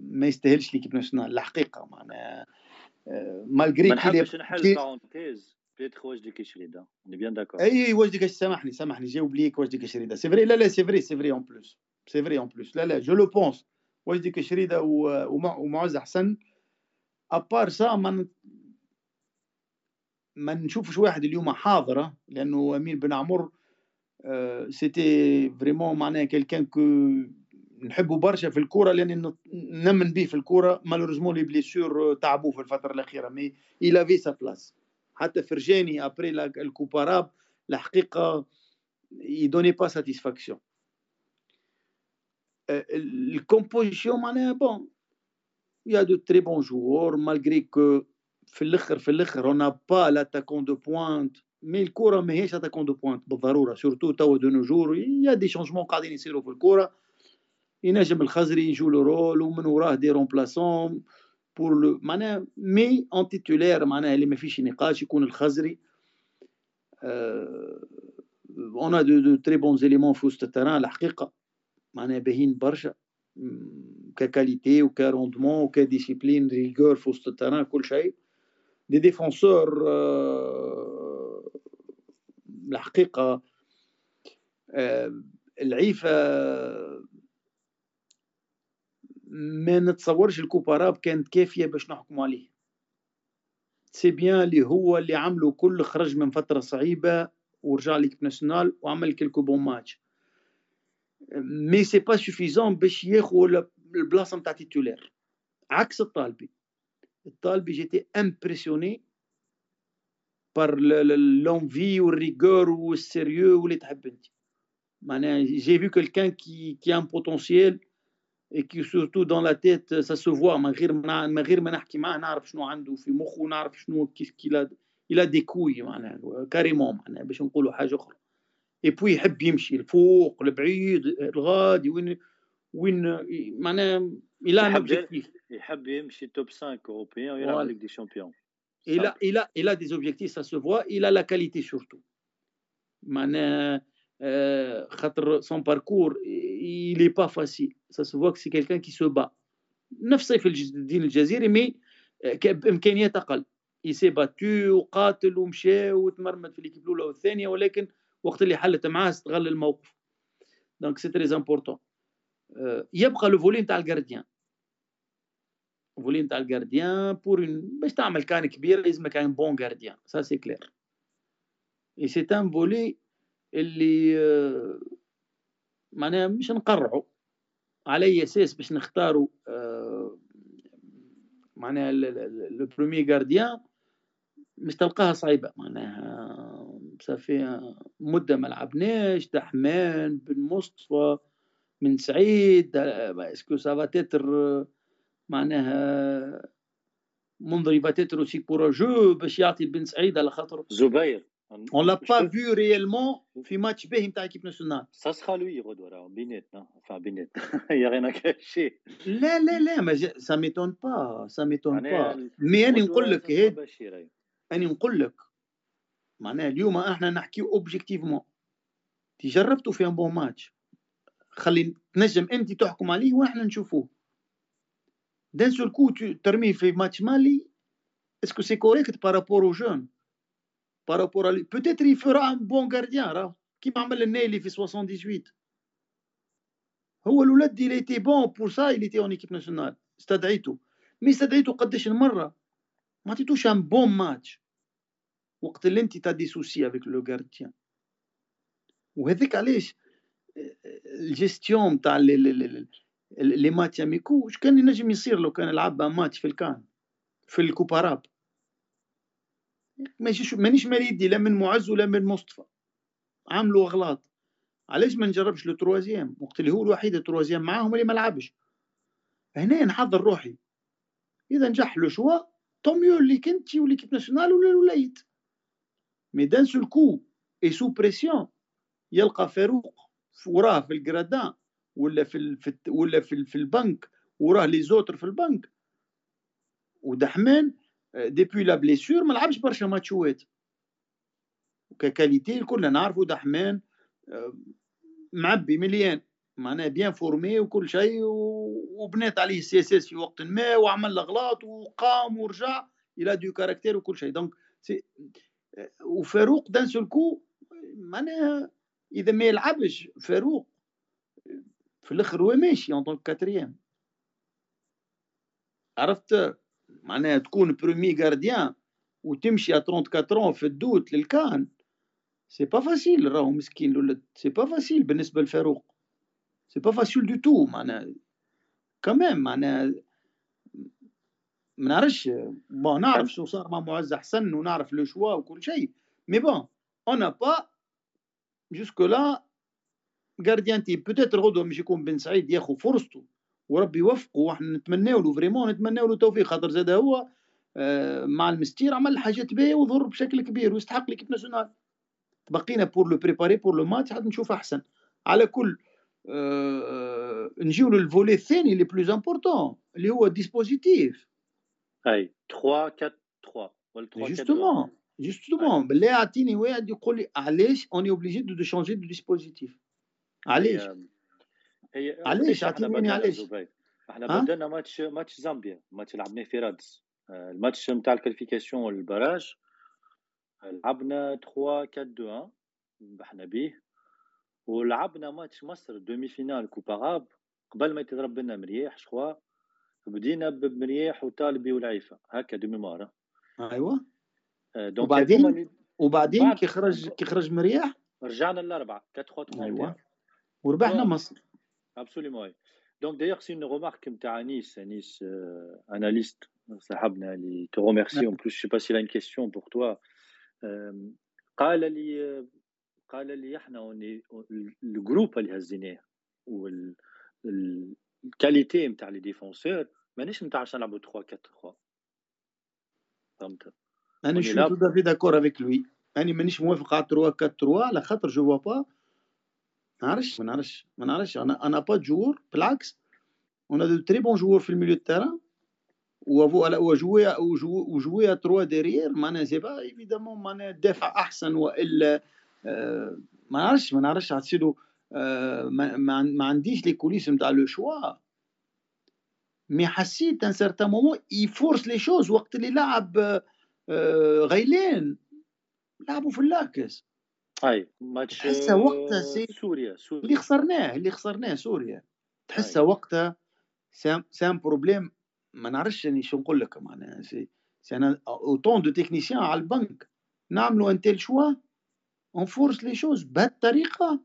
ما يستاهلش ليكيب ناسيونال الحقيقة معناها. مالغري ما نحبش نحل بارونتيز بيتر وجدي كشريده اوني بيان داكور إي وجدي كش سامحني سامحني جاوب ليك وجدي كشريده سي فري لا لا سي فري سي فري اون بلوس c'est vrai en plus لا لا je le pense وجدي كشريده ومعز حسن à part ça ما ما نشوفش واحد اليوم حاضره لأنه امين بن عمر c'était vraiment معناها quelqu'un que نحبه برشا في الكورة لأني نمن به في الكورة. malheureusement les blessures تعبوه في الفترة الأخيرة. mais il a fait sa place حتى فرجاني après ال Coupe Arabe الحقيقة يدوني pas satisfaction ال composition معناها bon y a de très bons joueurs malgré que في الأخر في الأخر on n'a pas l'attaquant de pointe mais الكره ماهيش attaquant de pointe بالضروره surtout توا de nos jours y a des changements قاعدين يصيروا في الكره ينجم الخزري ي joue le rôle ومن وراه des remplaçants pour le معناها mais un titulaire معناها اللي ما فيش نقاش يكون الخزري. on a de de très bons éléments في وسط ال terrain الحقيقة معناها باهين برشا ك qualité وك rendement وك discipline rigueur في وسط ال terrain كل شيء. des défenseurs الحقيقة العيفة ما نتصورش ال Coupe Arabe كانت كافية باش نحكموا عليه. c'est bien اللي هو اللي عملوا كل خرج من فترة صعيبة ورجع l'équipe nationale وعمل quelques bons matchs. mais c'est pas suffisant باش ياخذ البلاصة نتاع titulaire عكس الطالبي. الطالبي j'étais impressionné par l'envie وال rigueur وال sérieux واللي تحب أنت. معناها j'ai vu quelqu'un qui qui a un potentiel et qui surtout dans la tête ça se voit من غير من غير ما نحكي معاه نعرف شنو عنده في مخه ونعرف شنو كيف كي il a des couilles معناها carrément معناها باش نقولوا حاجة أخرى اي بوي يحب يمشي الفوق البعيد الغادي وين وين معناها il a un objectif. Il يمشي top 5 européen ويلعب Ligue des Champions. Il a, il, a, il a des objectifs, ça se voit. Il a la qualité surtout. معناها خاطر son parcours il est pas facile. Ça se voit que c'est quelqu'un qui se bat. نفس سيف الدين الجزيري mais بامكانيات أقل il s'est battu وقاتل ومشى وتمرمد في Ligue الاولى والثانيه ولكن وقت اللي حلت معاه استغل الموقف donc c'est très important يبقى le volet نتاع ال gardien volet نتاع ال gardien pour باش تعمل CAN كبير لازمك un bon gardien ça c'est clair et c'est un volet اللي euh, معناها مش نقرعوا على اي أساس باش نختاروا آه، معناها لو برومي غارديان مش تلقاها صعيبة. معناها صافي مدة ما لعبناش دحمان بن مصطفى من سعيد اسكو سافا تيتر معناها منظري فاتيتر اوسي بور باش يعطي بن سعيد على خاطر. زبير. On l'a pas vu réellement في ماتش باهي نتاع l'équipe nationale. Ça sera lui غدوه راه بيناتنا enfin بيناتنا (laughs) rien à cacher. لا لا لا ما ça m'étonne pas ça m'étonne pas. mais أنا نقول لك هاد أنا نقول لك معناها اليوم إحنا نحكيو objectivement تجربتوا في un bon match خلي تنجم انت تحكم عليه وإحنا نشوفوه d'un seul coup ترميه في ماتش مالي est-ce que c'est correct par rapport au jeune par rapport peut-être il fera un bon gardien راه كيما عمل النايلي في 78 هو الولد il était bon pour ça il était en équipe nationale. استدعيته mais استدعيته قداش المرة ما عطيتوش un bon match وقت اللي انت t'as des soucis avec le gardien وهذاك علاش الجيستيون تاع les matchs amicaux واش كان ينجم يصير لو كان لعب ماتش في ال CAN في ال Coupe Arabe ماشي مانيش مالي يدي لا من معز ولا من مصطفى. عملوا أغلاط. علاش ما نجربش le troisième؟ وقت اللي هو الوحيد ال troisième معاهم اللي ما لعبش. هنا نحضر روحي. إذا نجح le choix tant mieux اللي كنت و l'équipe nationale ولا الولايت mais dans ce cas il est sous pression. يلقى فاروق وراه في الجرادان ولا في ولا في, في البنك وراه les autres في البنك. ودحمان depuis la blessure ما لعبش برشا ماتشوات ك qualité الكل نعرفو دحمان معبي مليان معناها bien formé وكل شيء وبنات عليه السي اس اس في وقت ما وعمل اغلاط وقام ورجع إلى de caractère وكل شيء donc c'est وفاروق dans ce cas معناها اذا ما يلعبش فاروق في الآخر هو ماشي en tant que quatrième عرفت معناها تكون premier gardien وتمشي 34 في الدوت للكان. c'est pas facile راهو مسكين الولد. c'est pas facile بالنسبة لفاروق c'est pas facile du tout معناها. كمان معناها ما نعرفش. bon نعرف شو صار مع معز حسن ونعرف le choix وكل شيء. mais bon on va jusque-là gardien peut-être غدوه مش يكون بن سعيد ياخذ فرصته. وربي يوفقه وإحنا نتمناو له vraiment نتمناو له التوفيق خاطر زاد هو آه، مع المستير عمل حاجات باهية وظهر بشكل كبير ويستحق l'équipe nationale. بقينا pour le préparer pour le match حتى نشوف أحسن. على كل أه نجيو لل volet الثاني اللي plus important اللي هو ال dispositif أي 3 4 3 ولا 3 جوستومون جوستومون بالله اعطيني واحد يقول لي علاش on est obligé de changer de dispositif علاش؟ هي علاش اعطيني علاش إحنا بدلنا ماتش ماتش زامبيا ماتش لعبناه في رادس. آه، الماتش نتاع ال qualification وال barrage. لعبنا 3 4 2 1 ربحنا به ولعبنا ماتش مصر demi-finale كوبا قبل ما يتضرب لنا مرياح شخوا. بدينا بمرياح وطالبي والعيفة. هكا de mémoire ايوا donc وبعدين؟ وبعدين كي خرج كي خرج مرياح رجعنا الاربعه 4 3 ايوا وربحنا مصر. Absolument, Donc d'ailleurs, c'est une remarque نتاع انيس انيس analyste صاحبنا اللي te remercie en plus je sais pas s'il a une question pour toi. قال لي قال لي إحنا ال groupe اللي هزيناه وال qualité نتاع les défenseurs مانيش نتاع عشان نلعبوا 3 4 3 فهمت أنا شو tout à fait d'accord avec lui أنا مانيش موافق على 3 4 3 على خاطر je vois pas ما نعرفش ما نعرفش ما نعرفش. أنا أنا pas d'accord بالعكس. on a de très bons joueurs في ال milieu terrain. و jouer و jouer trois derrière معناها c'est pas évidemment معناها دافع أحسن وإلا آه، ما نعرفش ما نعرفش. هتصيروا آه، ما, ما عنديش les coulisses نتاع le choix mais حسيت un certain moment ي force les choses وقت اللي لعب آه، غيلين لعبوا في ال l'axe. اي ماتش تحسها وقتها c'est سوريا سوريا. اللي خسرناه اللي خسرناه سوريا. تحسها وقتها ça m' ça m' problème ما نعرفش يعني شو نقول لك معناها سي سي أنا autant de techniciens على البنك. نعملوا un tel choix on force les choses بهالطريقه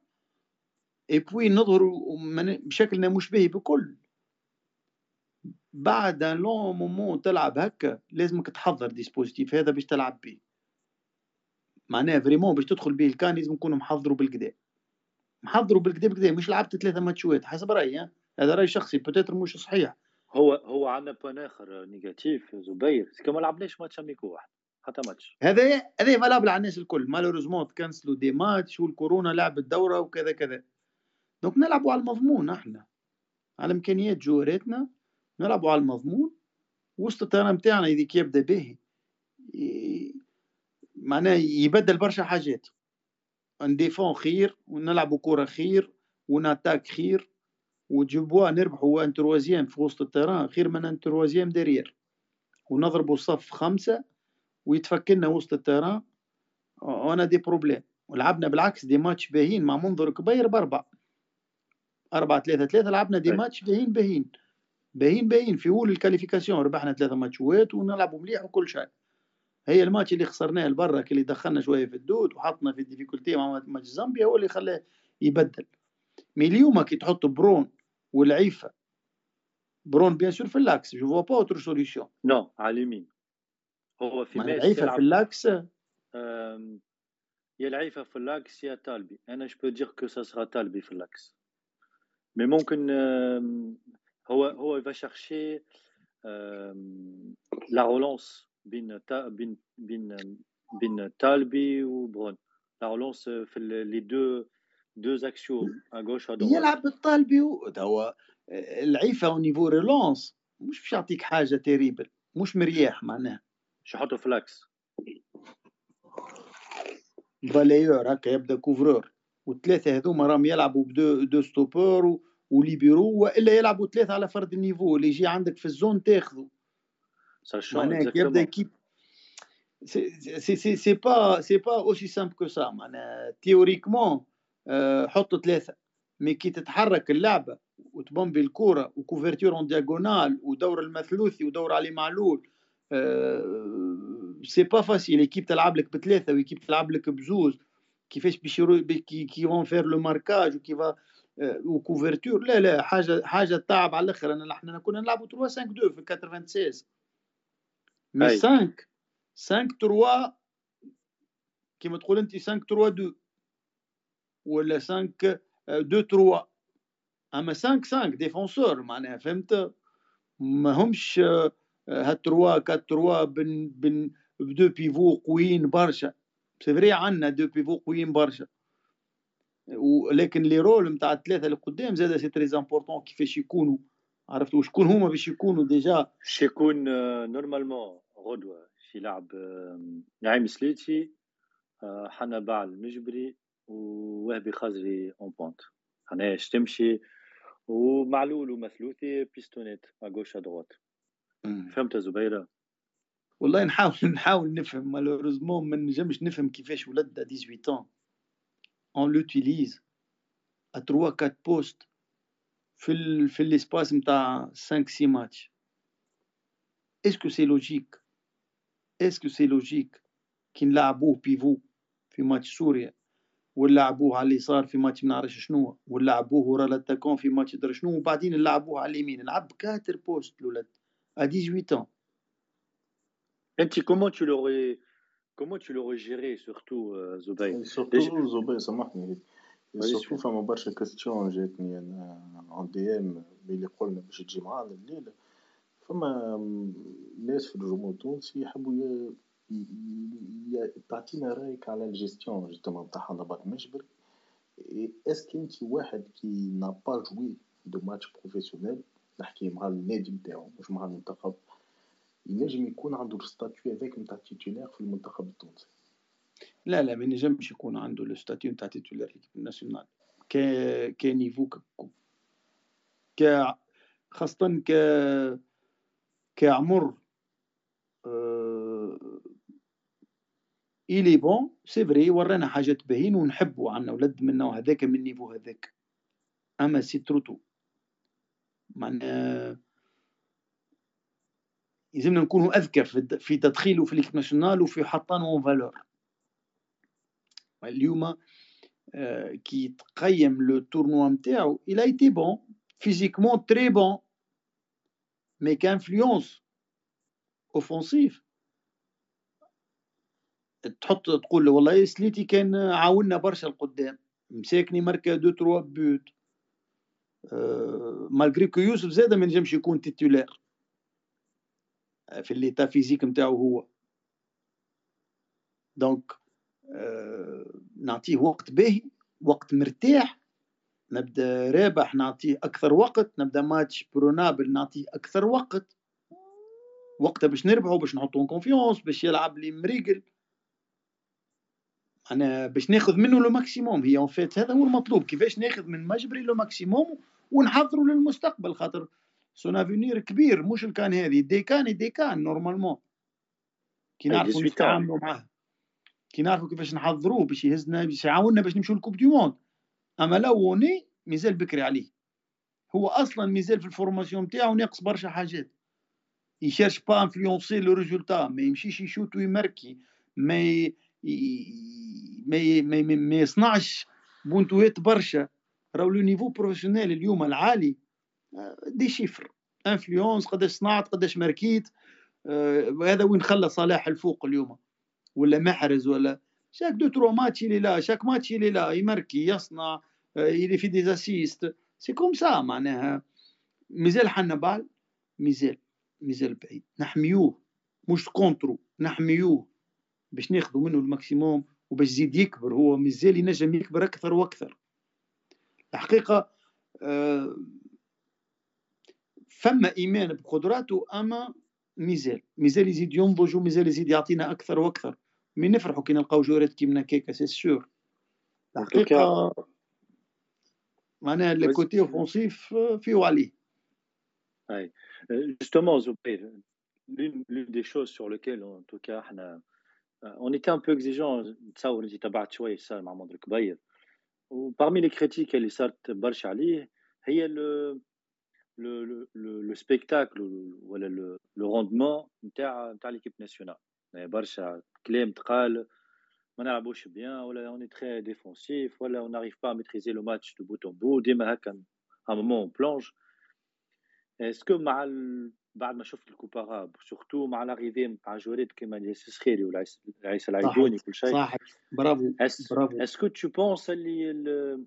اي بوي نظهروا بشكلنا مشبه بكل. بعد ان لون مومون تلعب هكا لازمك تحضر ديسبوزيتيف هذا باش تلعب بيه معناها فريمون باش تدخل به الكان لازم نكون محضره بالكدا محضره بالكدا بالكدا مش لعبت ثلاثة ماتشوات حسب رأيي هذا رأي شخصي بوتيتر مش صحيح. هو هو عندنا بوان آخر نيجاتيف زبير. كما ما لعبناش ماتش اميكو واحد حتى ماتش. هذا هذا فالابل على الناس الكل. مالوريزمون تكنسلوا دي ماتش والكورونا لعب الدوره وكذا كذا. donc نلعبوا على المضمون إحنا. على إمكانيات جواراتنا نلعبوا على المضمون. وسط ال terrain نتاعنا إذا يبدأ به معناه يبدل برشا حاجات. ن défend خير ونلعبوا كرة خير ون attaque خير وجبوا نربحوا un troisième في وسط ال terrain خير من un troisième derrière ونضربوا صف خمسة ويتفكلنا وسط ال terrain وأنا des problèmes ولعبنا بالعكس des matchs باهين مع منظر كبير باربع أربعة ثلاثة ثلاثة لعبنا des matchs باهين باهين باهين باهين في أول ال qualification ربحنا ثلاثة ماتشوات ونلعبوا مليح وكل شيء. هي الماتش اللي خسرناه لبرا اللي دخلنا شوية في ال doute وحطنا في ال difficulté مع ماتش زامبيا هو اللي خلاه يبدل. mais اليوم كي تحط برون والعيفة برون bien sûr في ال l'axe je vois pas autre solution نو على اليمين هو في ماتش العيفة في اللاكس يا العيفة في اللاكس يا تالبي. أنا جو بو دير كو سا سرا تالبي في اللاكس مي ممكن هو هو va chercher la relance. بين بين بين بين تالبي وبرون لا رولونس في لي دو دو اكسيون ا غوش ا يلعب بالطالبي هو العيفه au niveau relance مش باش يعطيك حاجة terrible مش مرياح معناها. شو حطه ف l'axe فاليري هكا يبدأ couvreur والثلاثة هذوما راهم يلعبوا ب deux deux stoppeurs و libéro وإلا يلعبوا ثلاثة على فرد ال niveau. اللي يجي عندك في ال zone تاخذه. كي يبدا équipe c'est c'est c'est pas c'est pas aussi simple que ça معناها théoriquement حط ثلاثة. mais كي تتحرك اللعبه وتبومبي الكوره و couverture en diagonale ودور المثلوثي ودور علي معلول c'est pas facile équipe تلعب لك بثلاثة و équipe تلعب لك بزوز. كيفاش باش qui qui vont faire le marquage وكيفا و couverture لا لا حاجة حاجة تعب على الأخر. أنا إحنا كنا نلعبوا 3 5 2 في 96 mais 5 5 3 كيما تقول انت 5 3 2 ولا 5 2 3 اما 5 5 défenseurs معناها فهمت ما همش هاد 3 4 3 ben ben ب deux pivots قويين برشا c'est vrai عندنا deux pivots قويين برشا ولكن لي رول نتاع الثلاثه اللي قدام زاد c'est très important كيفاش يكونوا عرفتوا شكون هما باش يكونوا déjà باش يكون نورمالمون غدوة في لعب نعيم سليتي حنا بعل المجبري ووهبي خزري اون بونت. معناها اش تمشي ومعلول ومثلوثي بيستونيت اغوش ادروات فهمت زبيرة؟ والله نحاول (laughs) نحاول نفهم. مالوريزمون ما نجمش نفهم كيفاش ولد 18 اون لوتيليز ا 3 4 بوست في ال في l'espace نتاع 5 6 matchs est-ce que c'est logique est-ce que c'est logique كي نلعبوه pivot في ماتش سوريا ونلعبوه على اليسار في ماتش ما نعرفش شنو ونلعبوه ورا l'attaquant في ماتش درا شنو وبعدين نلعبوه على اليمين نلعب quatre postes الولد à 18 ans. انت comment tu l'aurais comment tu l'aurais géré surtout زبير surtout زبير سامحني surtout فما برشا question جاتني أنا en DM اللي قلنا باش تجي معانا الليلة فما ناس في الجمهور التونسي يحبوا تعطينا رأيك على ال gestion justement نتاع نبات المجبر est-ce que انت واحد qui n'a pas joué deux matchs professionnels نحكي مع النادي نتاعو مش مع المنتخب. ينجم يكون عنده ال statut هذاك نتاع titulaire في المنتخب التونسي. لا لا ما ينجمش يكون عنده ال statut نتاع titulaire l'équipe nationale ك ك niveau ك خاصة ك كعمر إلي bon c'est vrai ورانا حاجات باهين ونحبوا عندنا ولد من النوع هذاك من ال niveau هذاك. أما c'est trop tôt. معناها يلزمنا نكونوا أذكى في تدخيله في l'équipe nationale وفي حطانه en valeur اليوم آه، كي تقيم le tournoi نتاعو il a été bon physiquement très bon mais ك influence offensive تحط تقول والله سليتي كان عاوننا برشا القدام. مساكني ماركا deux trois buts. أه malgré que يوسف زاد ما نجمش يكون titulaire في ال l'état physique نتاعو هو. donc أه نعطيه وقت باهي وقت مرتاح نبدأ رابح نعطيه أكثر وقت نبدأ match prenable نعطيه أكثر وقت. وقتها باش نربحو باش نحطو confiance باش يلعب لي مريقل. أنا باش ناخذ منه le maximum et en fait هذا هو المطلوب. كيفاش ناخذ من مجبري le maximum ونحضروا للمستقبل. خاطر son avenir كبير. مش ال CAN هذه. des CAN des CAN normalement كي نعرفوا نتعاملوا معاه. كي نعرفوا كيفاش نحضروه باش يهزنا باش يعاوننا باش نمشوا لل coupe du monde أما le وني مازال بكري عليه. هو أصلا مازال في ال formation نتاعو ناقص برشا حاجات. يشيرش باش influencer le résultat ما يمشيش يشوت ويمركي. ما ما ما, ما يصنعش بونتوات برشا. راهو لو نيفو بروفيسيونيل اليوم العالي دي شيفر. انفلونس قداش صنعت قداش ماركيت آه هذا وين خلى صلاح الفوق اليوم. ولا محرز ولا شاك دو ترو ماتش اللي لا شاك ماتش اللي لا يماركي يصنع يلي في ديزاسيست سي كوم سا معناها مازال حنا بال مازال مازال بعيد نحميوه مش كونترو نحميوه باش ناخذوا منه ال maximum وباش يزيد يكبر هو مازال ينجم يكبر أكثر وأكثر الحقيقة فما ايمان بقدراته اما مازال مازال يزيد ينضج ومازال يزيد يعطينا أكثر وأكثر mais نفرحوا كي نلقاو joueurات كيما هكا c'est sûr الحقيقة معناها ال côté offensif فيه عليه et justement زبير l'une des choses sur lesquelles en tout cas on était un peu exigeant. تصور انت تبعت شوية صار مع محمد الكبير و parmi les critiques اللي صارت برشا عليه هي le le le spectacle ولا le rendement نتاع نتاع l'équipe nationale برشا كلام تقال ما نلعبوش bien ولا on est très défensif ولا on n'arrive pas à maîtriser le match de bout en bout ديما هكا ان مومون بلونج اسكو مع بعد ما شفت الكوباراب سورتو مع لاريفي مع جواريت كيما ياسر خيري ولا عيسى العيدوني كل شيء صح برافو برافو اسكو تو بونس اللي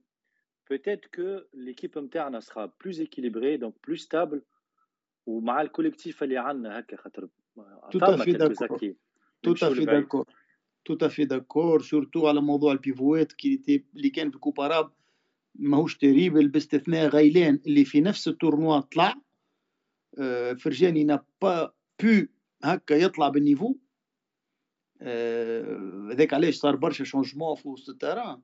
peut-être que l'équipe نتاعنا sera plus équilibrée donc plus stable ومع الكوليكتيف اللي عندنا هكا خاطر tout à fait d'accord. Tout à fait d'accord. tout à fait d'accord surtout على موضوع البيفوات كي اللي كان في كوباراب. ماهوش terrible باستثناء غيلان اللي في نفس ال tournoi طلع. آه، فرجاني n'a pas pu هكا يطلع بال niveau. آه، هذاك علاش صار برشا changement في وسط ال terrain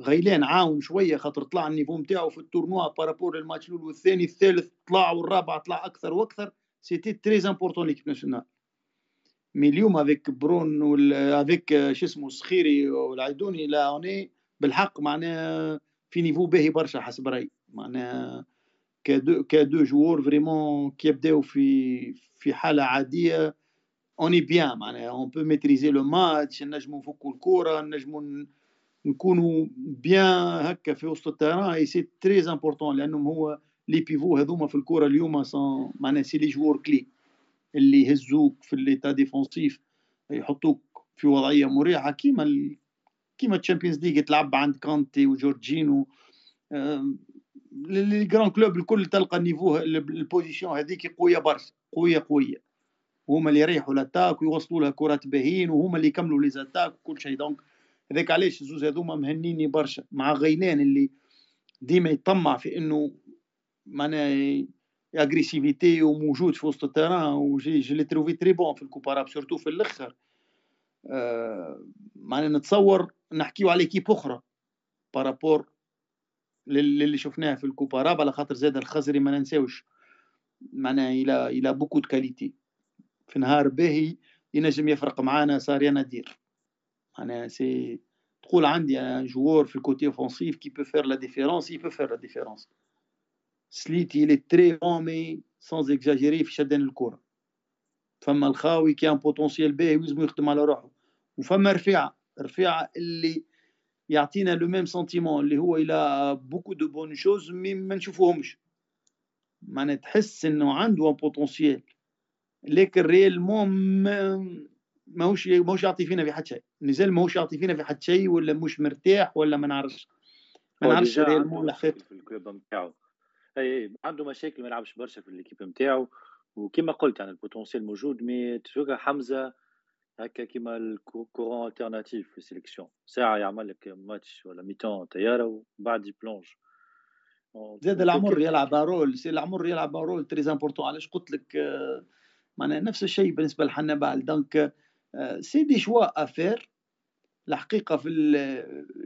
غيلان عاون شوية خاطر طلع ال niveau نتاعو في ال tournoi par rapport الماتش الأول والثاني الثالث طلع والرابع طلع أكثر وأكثر. c'était très important l'équipe nationale mais اليوم avec bon avec شو اسمه السخيري والعيدوني لا اوني بالحق معناها في niveau باهي برشا حسب رأيي. معناها que deux que deux joueurs vraiment كي يبداو في في حالة عادية on est bien معناها. on peut maîtriser le match نجمو نفكو الكورة نجمو نكونوا bien هكا في وسط ال terrain et c'est très important لأنهم هو les pivots هذوما في الكورة اليوم معناها c'est les joueurs clés اللي يهزوك في l'état défensif يحطوك في وضعية مريحة كيما ال... كيما ال Champions League تلعب عند كانتي وجورجينو. les grands clubs الكل تلقى ال niveau ال position هذيك قوية برشا قوية قوية. هما اللي يريحوا l'attaque ويوصلوا لها كرات باهين وهما اللي يكملوا les attaques وكل شيء. donc هذاك علاش الزوز هذوما مهنيني برشا. مع غيلان اللي ديما يطمع في إنه معناها agressivité وموجود في وسط ال terrain و j'ai j'ai l'ai trouvé très bon في ال Coupe arabe surtout في الآخر معناها نتصور نحكيو على كيب أخرى بارابور للي شفناه في الكوباراب على خاطر زاد الخزري ما ننساوش معناها إلى إلى بوكو دو كاليتي في نهار باهي ينجم يفرق معانا صار ينادير معناها سي تقول عندي ان جوور في الكوتي اوفونسيف كي بو فير لا ديفيرونس يي بو فير لا ديفيرونس سليتي لي تري بون مي سانز اكزاجيري في شدان الكرة. فما الخاوي qui a un potentiel باهي ويلزمو يخدم على روحه. وفما رفيعة. رفيعة اللي يعطينا le même sentiment اللي هو il a beaucoup de bonnes choses mais ما نشوفوهمش. معناها تحس إنه عنده un potentiel لكن réellement ماهوش ماهوش يعطي فينا في حد شيء. نزل ماهوش يعطي فينا في حد شيء ولا مش مرتاح ولا ما نعرفش. ما نعرفش réellement الحقيقة في ال club نتاعو أي عنده مشاكل ما يلعبش برشا في الكيب نتاعو وكما قلت يعني البوتنسيال موجود مي تشوفها حمزه هكا كيما الكورون الترناتيف في السيليكسيون ساعة يعمل لك ماتش ولا ميتون طيارة وبعد يبلونج زاد العمر يلعب رول سي العمر يلعب رول تري امبورتون علاش قلت لك معناها نفس الشيء بالنسبة لحنبال دونك سي دي شوا افير الحقيقة في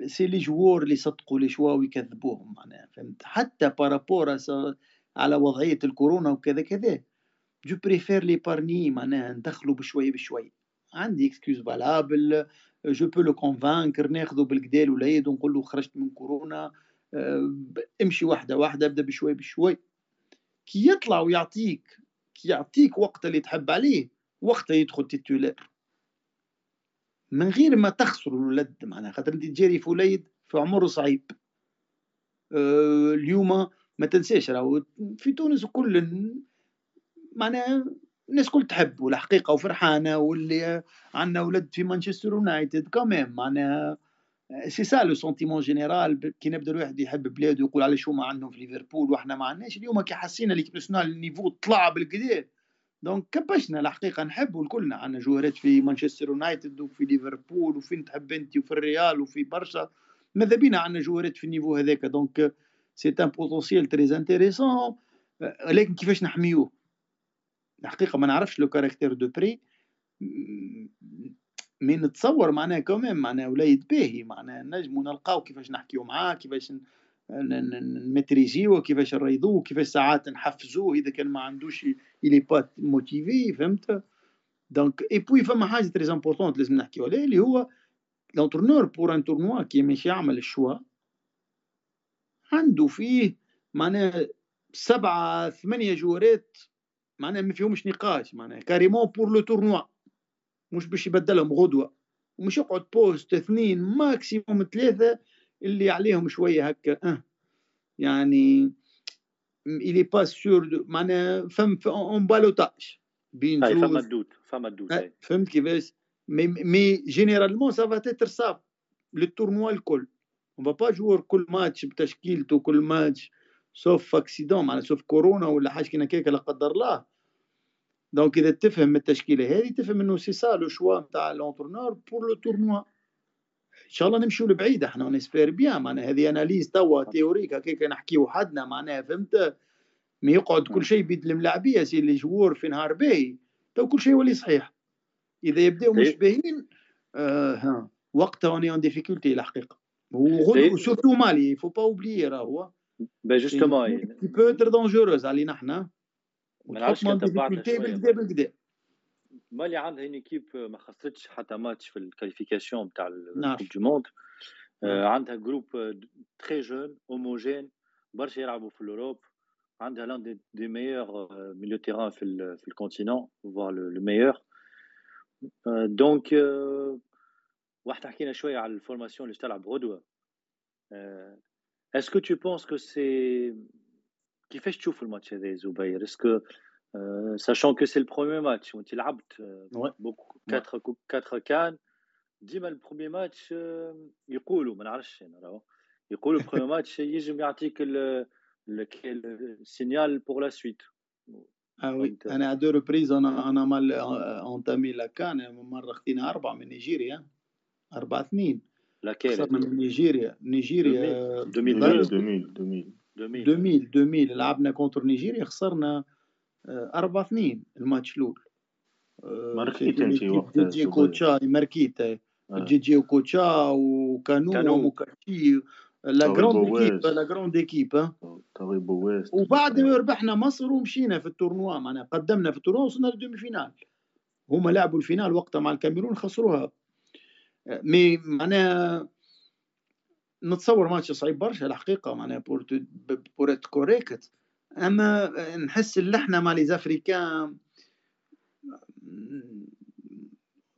سي لي جوور اللي صدقوا لي شوا ويكذبوهم معناها فهمت؟ حتى بارابور على وضعية الكورونا وكذا كذا جو بريفير لي بارني معناها ندخلوا بشوي بشوي. عندي إكسكيوز فالابل جو بو لو كونفانكر ناخذه بالكدا الوليد ونقول له خرجت من كورونا امشي واحدة واحدة ابدأ بشوي بشوي. كي يطلع ويعطيك كي يعطيك وقت اللي تحب عليه وقتها يدخل تيتولير. من غير ما تخسر الولد معناها خاطر انت تجاري في وليد في عمر صعيب. أه اليوم ما تنساش راهو في تونس كل معناها الناس كل تحب والحقيقة وفرحانة واللي عندنا ولد في مانشستر يونايتد كمان معناها c'est ça le sentiment général كي نبدأ الواحد يحب بلاده ويقول على شو ما عندهم في ليفربول وإحنا ما عندناش اليوم كي حسينا l'équipe nationale ال niveau طلع بالكدا donc كبشنا الحقيقة نحبوا الكلنا عندنا جوهرات في مانشستر يونايتد وفي ليفربول وفين تحب انت وفي الريال وفي برشا ماذا بينا عندنا جوهرات في ال niveau هذاك donc c'est un potentiel très intéressant لكن كيفاش نحميوه الحقيقة ما نعرفش le caractère de près mais نتصور معناها كمان معناها وليد باهي معناها نجمو نلقاو كيفاش نحكيو معاه كيفاش ن maîtriser و كيفاش نريضوه كيفاش ساعات نحفزوه إذا كان ما عندوش الي با موتيفي فهمت؟ دونك اي بوي فما حاجة تري امبورطونت لازم نحكيو عليه اللي هو لونترونور بور ان تورنوا كي ماشي يعمل الشوا عنده فيه معناها سبعة ثمانية جوارات معناها ما فيهمش نقاش معناها كاريمون بور لو تورنوا مش باش يبدلهم غدوة ومش يقعد بوست اثنين ماكسيموم ثلاثة اللي عليهم شوية هكا أه. يعني il est pas sûr معناها فم un ballottage بين زوج فما ال doute فما ال doute أه فهمت كيفاش؟ mais mais généralement ça va être ça لل tournoi الكل. on va pas jouer كل ماتش بتشكيلته كل ماتش sauf accident معناها sauf كورونا ولا حاجة كيما هكا لا قدر الله. donc إذا تفهم التشكيلة هذه تفهم إنه c'est ça le choix نتاع l'entraîneur pour le tournoi إن شاء الله نمشيو لبعيد إحنا و j'espère bien معناها هذه analyse توا théorique هكاك نحكيو حدنا معناها فهمت؟ ما يقعد كل شيء بيد الملاعبية si les joueurs في نهار باهي تو كل شيء يولي صحيح. إذا يبداو مش باهيين آه ها وقتها on est en difficulté الحقيقة. وغدو surtout مالي faut pas oublier راهو. bah justement peut être dangereuse علينا إحنا ما نعرفش بالكدا بالكدا. مالي عندها une équipe ما خسرتش حتى ماتش في ال qualification نتاع ال Coupe du monde. عندها groupe très jeune homogène برشا يلعبوا في ال Europe. عندها لأن des, des meilleurs milieux terrain في ال في ال continent voire le meilleur donc واحد حكينا شوية على ال formation اللي تلعب غدوه est-ce que tu penses que c'est كيفاش تشوف الماتش هذا زبير؟ est-ce que Euh, sachant que c'est le premier match où tu لعبت ouais. beaucoup 4 ouais. 4 كان ديما ال premier match يقولوا ما نعرفش أنا راهو. يقولوا ال premier match يجم يعطيك ال signal pour la suite آه oui أنا deux reprises أنا أنا mal entamé la CAN مره خدينا اربعه من نيجيريا اربعه اثنين لكن خسرنا من نيجيريا نيجيريا 2000 2000 2000 2000 لعبنا contre نيجيريا خسرنا 4 2 الماتش الأول. ماركيت انت وقت جي جي أوكوتشا ماركيت جي جي وأوكوتشا وكانو وأموكاشي. la grande équipe la grande équipe وبعد ربحنا مصر ومشينا في ال tournoi معناها قدمنا في ال tournoi وصلنا لل demi-finale هما لعبوا ال finale وقتها مع الكاميرون خسروها. mais معناها نتصور ماتش صعيب برشا الحقيقة معناها pour être correct. أما نحس اللي إحنا مع les Africains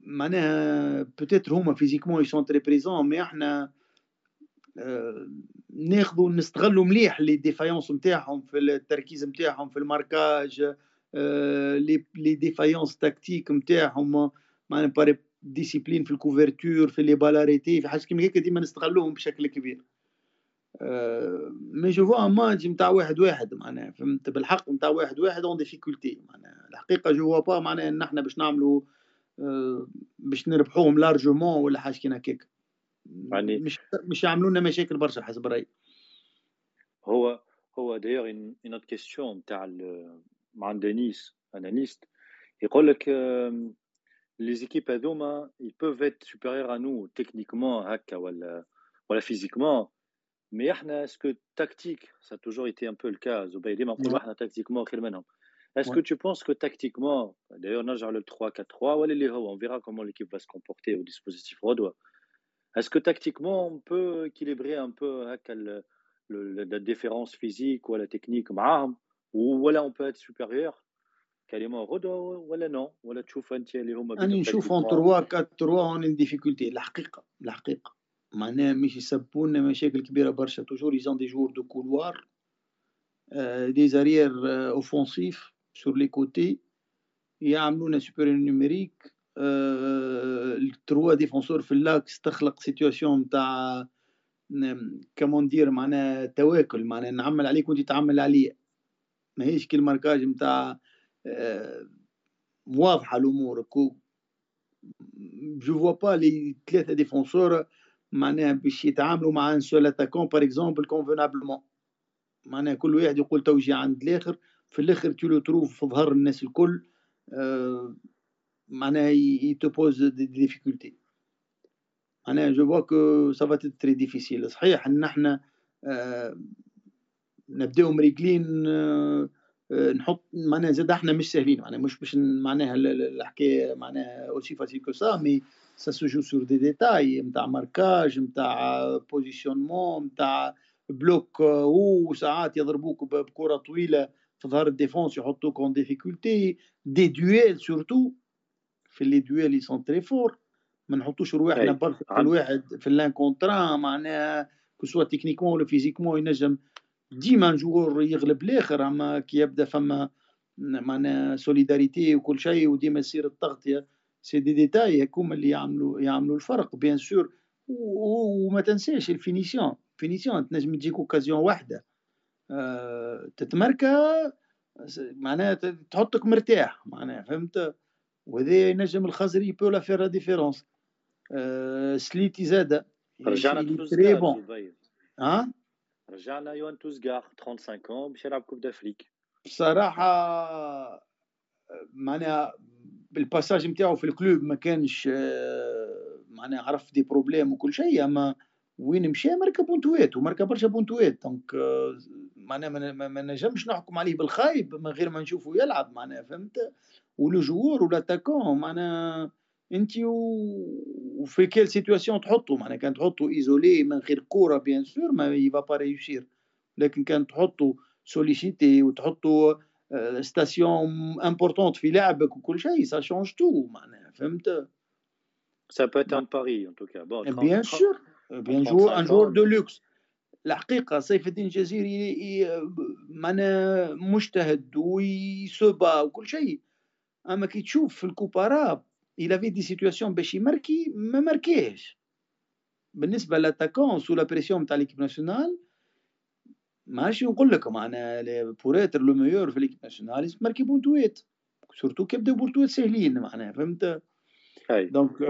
معناها peut-être هما physiquement ils sont très présents mais إحنا آه، ناخذوا نستغلوا مليح les défaillances نتاعهم في التركيز نتاعهم في ال marquage آه، les défaillances tactiques نتاعهم معناها discipline في ال couverture في les بالاريتي في حاجة كيما هيك ديما نستغلوهم بشكل كبير. mais je vois ماتش نتاع واحد واحد معناها فهمت؟ بالحق نتاع واحد واحد en difficulté معناها. الحقيقة je vois pas معناها إن إحنا باش نعملوا آه، باش نربحوهم largement ولا حاجة كيما هكاك. يعني مش مش يعملوا لنا مشاكل برشا حسب رأيي. هو هو d'ailleurs une autre question تاع مع des analystes يقول لك les équipes هذوما ils peuvent être supérieurs à nous techniquement هكا ولا ولا physiquement. mais إحنا est-ce que tactique ça toujours été un peu le cas زبير ديما نقولوا إحنا tactiquement خير منهم est-ce que tu penses que tactiquement d'ailleurs نرجع لل 3 4 3 ولا اللي هو on verra comment l'équipe va se comporter au dispositif Rodois est-ce que tactiquement on peut équilibrer un peu هكا la différence physique ولا technique معاهم ولا on peut être supérieur كلمه غدوه ولا non ولا تشوف انت اللي هما أنا نشوف en 3 4 3 en difficulté الحقيقة الحقيقة معناها مش يسبوا لنا مشاكل كبيرة برشا. toujours ils ont des joueurs de couloir des arrières offensifs sur les côtés يعملونا super numérique ال trois défenseurs في l'axe تخلق situation نتاع comment dire معناها تواكل. معناها نعمل عليك وانت تعمل عليا. ماهيش كي ال marquage نتاع واضحة الأمور. je vois pas les ثلاثة défenseurs معناها باش يتعاملوا مع un seul attaquant par exemple convenablement معناها كل واحد يقول توجي عند الآخر في الآخر tu le trouves في ظهر الناس الكل آه معناها ils te posent des difficultés معناها je vois que ça va être difficile صحيح إن إحنا آه نبداو مريقلين آه نحط معناها زاد إحنا مش ساهلين معناها مش باش معناها الحكاية معناها aussi facile que ça mais ça se joue sur des détails نتاع marquage نتاع positionnement نتاع bloc أو ساعات يضربوك بكره طويله في ظهر ال défense يحطوك en difficulté des duels surtout في les duels ils sont très forts ما نحطوش رواحنا برك كل واحد في ال un contre un معناها que ce soit techniquement ولا physiquement ينجم ديما joueur يغلب الآخر اما كي يبدا فما معناها solidarité وكل شيء وديما يصير التغطيه سي دي ديتاي هكوما اللي يعملوا يعملوا الفرق bien sûr. وما تنساش ال finition. finition تنجم تجيك occasion واحدة. أه تتمركا معناها تحطك مرتاح معناها فهمت؟ وهذا ينجم الخزري peut la faire la différence. أه سليتي زاده رجعنا très bon ها؟ رجعنا يوهان توزغار 35 باش يلعب Coupe d'Afrique. بصراحة معناها ال passage نتاعو في ال club ما كانش معناها عرف des problèmes وكل شيء أما وين مشى ماركا بونتوات و ماركا برشا بونتوات donc معناها ما نجمش نحكم عليه بالخايب من غير ما نشوفه يلعب معناها فهمت؟ ولو joueur ولا attaquant معناها أنت وفي quelle situation تحطه معناها كان تحطه isolé من غير كورة bien sûr mais il va pas réussir لكن كان تحطه sollicité وتحطه station importante في لعبك وكل شيء ça change tout معناها فهمت Ça peut être un pari en tout cas. Bon, 30, bien sûr, bien joueur, un joueur de luxe. الحقيقة سيف الدين الجزيري معناها مجتهد ويسوبا وكل شيء اما كي تشوف في ال Coupe Arabe il avait des situations باش يماركي ما ماركيهش بالنسبة l'attaquant sous la pression تاع l'équipe nationale ماشي نقول لك معناها pour être le meilleur في l'équipe nationale ماركي بونتويت surtout كي بداو بونتويت ساهلين معناها فهمت؟ دونك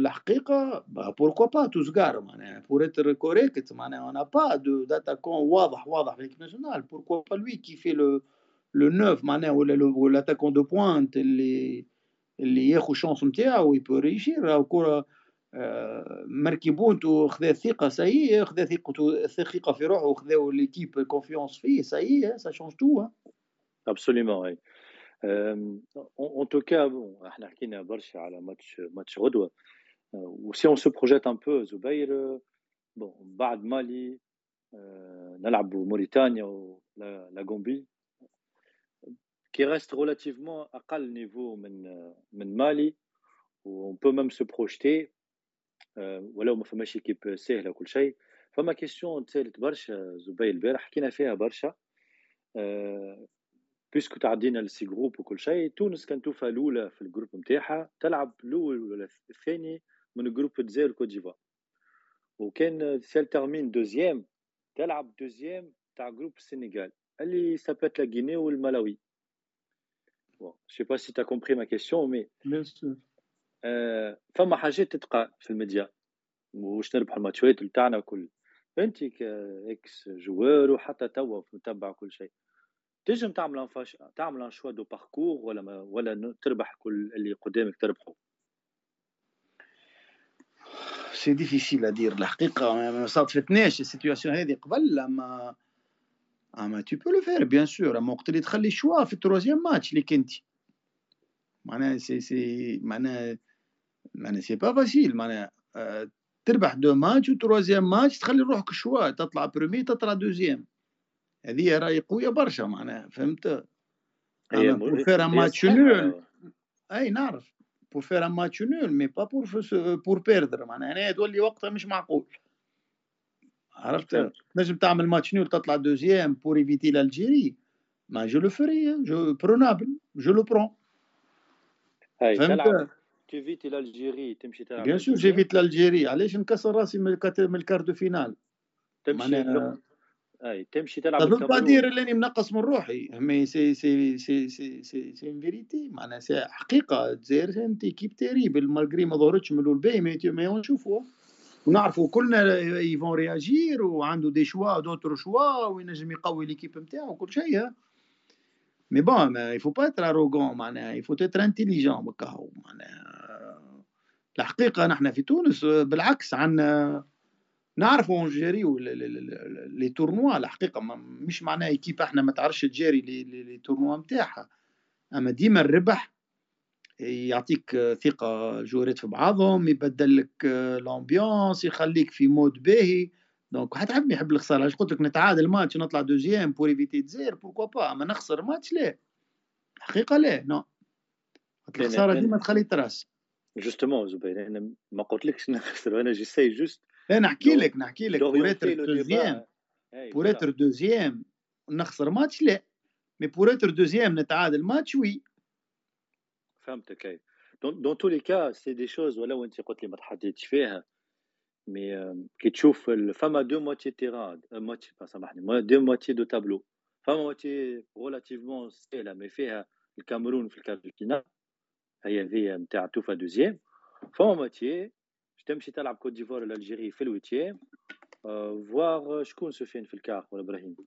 الحقيقة بوركوا با توزكار معناها بور اتر كوريكت معناها أنا با دو داتاكون واضح واضح في ليكيب ناسيونال بوركوا با لوي كي في لو لو نوف معناها ولا لاتاكون دو بوانت اللي اللي ياخذ شانس نتاعو يبو ريشير راهو كره مركي بونتو خذا ثقة سايي خذا ثقة ثقة في روحه وخذا ليكيب كونفيونس فيه سايي سا شونج تو ابسوليومون وي en tout cas bon إحنا حكينا برشا على ماتش ماتش غدوة. وسي on se projette un peu زبير bon بعد مالي نلعب موريتانيا ولا غامبي qui reste relativement أقل niveau من من مالي on peut même se projeter ولو ما فماش équipe سهله وكل شيء فما question تسالت برشا زبير البارح حكينا فيها برشا. بيسكو تعدينا لسي جروب وكل شيء تونس كانت توفى الأولى في الجروب نتاعها تلعب الأول ولا الثاني من جروب دزاير كوت ديفوار. وكان سيل تيرمين دوزيام تلعب دوزيام تاع جروب السنغال اللي سابت لا غيني والملاوي. بون سي با سي تا كومبري ما كيسيون مي فما حاجات تتقال في الميديا. واش نربحوا الماتشات تاعنا وكل انت كاكس جوار وحتى توا متبع كل شيء. تنجم تعمل انفاش تعمل un choix de parcours ولا ما ولا تربح كل اللي قدامك تربحه. c'est difficile à dire الحقيقة ما صادفتناش ال situation هذه قبل اما اما tu peux le faire bien sûr أما وقت اللي تخلي choix في ال troisième match اللي كنت معناها سي سي معناها معناها c'est pas facile معناها تربح deux matchs و troisième match تخلي روحك choix تطلع premier تطلع deuxième. هذه راهي قوية برشا معناها فهمت؟ pour faire un match nul أي نعرف. pour faire un match nul mais pas pour pour perdre معناها هنا تولي وقتها مش معقول. عرفت؟ تنجم تعمل match nul تطلع deuxième pour éviter l'Algérie. mais je le ferai je prends un nul je le prends فهمت؟ t'évites l'Algérie تمشي تلعب bien sûr j'évite l'Algérie. علاش نكسر راسي من ال quart de finale تمشي اي تمشي تلعب ضد بادير اللي منقص من روحي mais c'est c'est c'est c'est c'est c'est une vérité معناها c'est حقيقه الجزائر une équipe terrible malgré ما ظهرتش من الباهي مي مي نشوفوها ونعرفوا كلنا ils vont réagir وعنده des choix d'autres choix وينجم يقوي l'équipe نتاعو وكل شيء mais bon mais il faut pas être arrogant معناها il faut être intelligent بكاهو معناها الحقيقة نحن في تونس بالعكس عندنا نعرفوا نجاريو لي تورنوا الحقيقة مش معناها ايكيب إحنا ما تعرفش تجاري لي تورنوا نتاعها أما ديما الربح يعطيك ثقة جوريت في بعضهم يبدل لك لامبيونس يخليك في مود باهي. دونك حتى حد ما يحب الخسارة. علاش قلت لك نتعادل ماتش ونطلع دوزيام بور ايفيتي تزير بوركوا با أما نخسر ماتش لا الحقيقة لا non الخسارة ديما تخلي trace. justement زبير أنا ما قلتلكش نخسر أنا j'essaye juste أنا نحكي لك نحكي لك. pour être deuxième pour être deuxième نخسر ماتش لا mais pour être deuxième نتعادل ماتش oui فهمتك أي. dans tous les cas c'est des choses ولو أنت قلت لي ما تحددتش فيها mais كي تشوف فما deux moitiés de terrain moitié سامحني deux moitiés de tableau فما موتي ريلاتيفمون سهله مي فيها الكاميرون في الكارت فينال هي ذي نتاع توفا دوزيام فما موتي تمشي تلعب كوت ديفوار الالجيري في الويتيام فواغ شكون سفيان في الكار ولا إبراهيم جو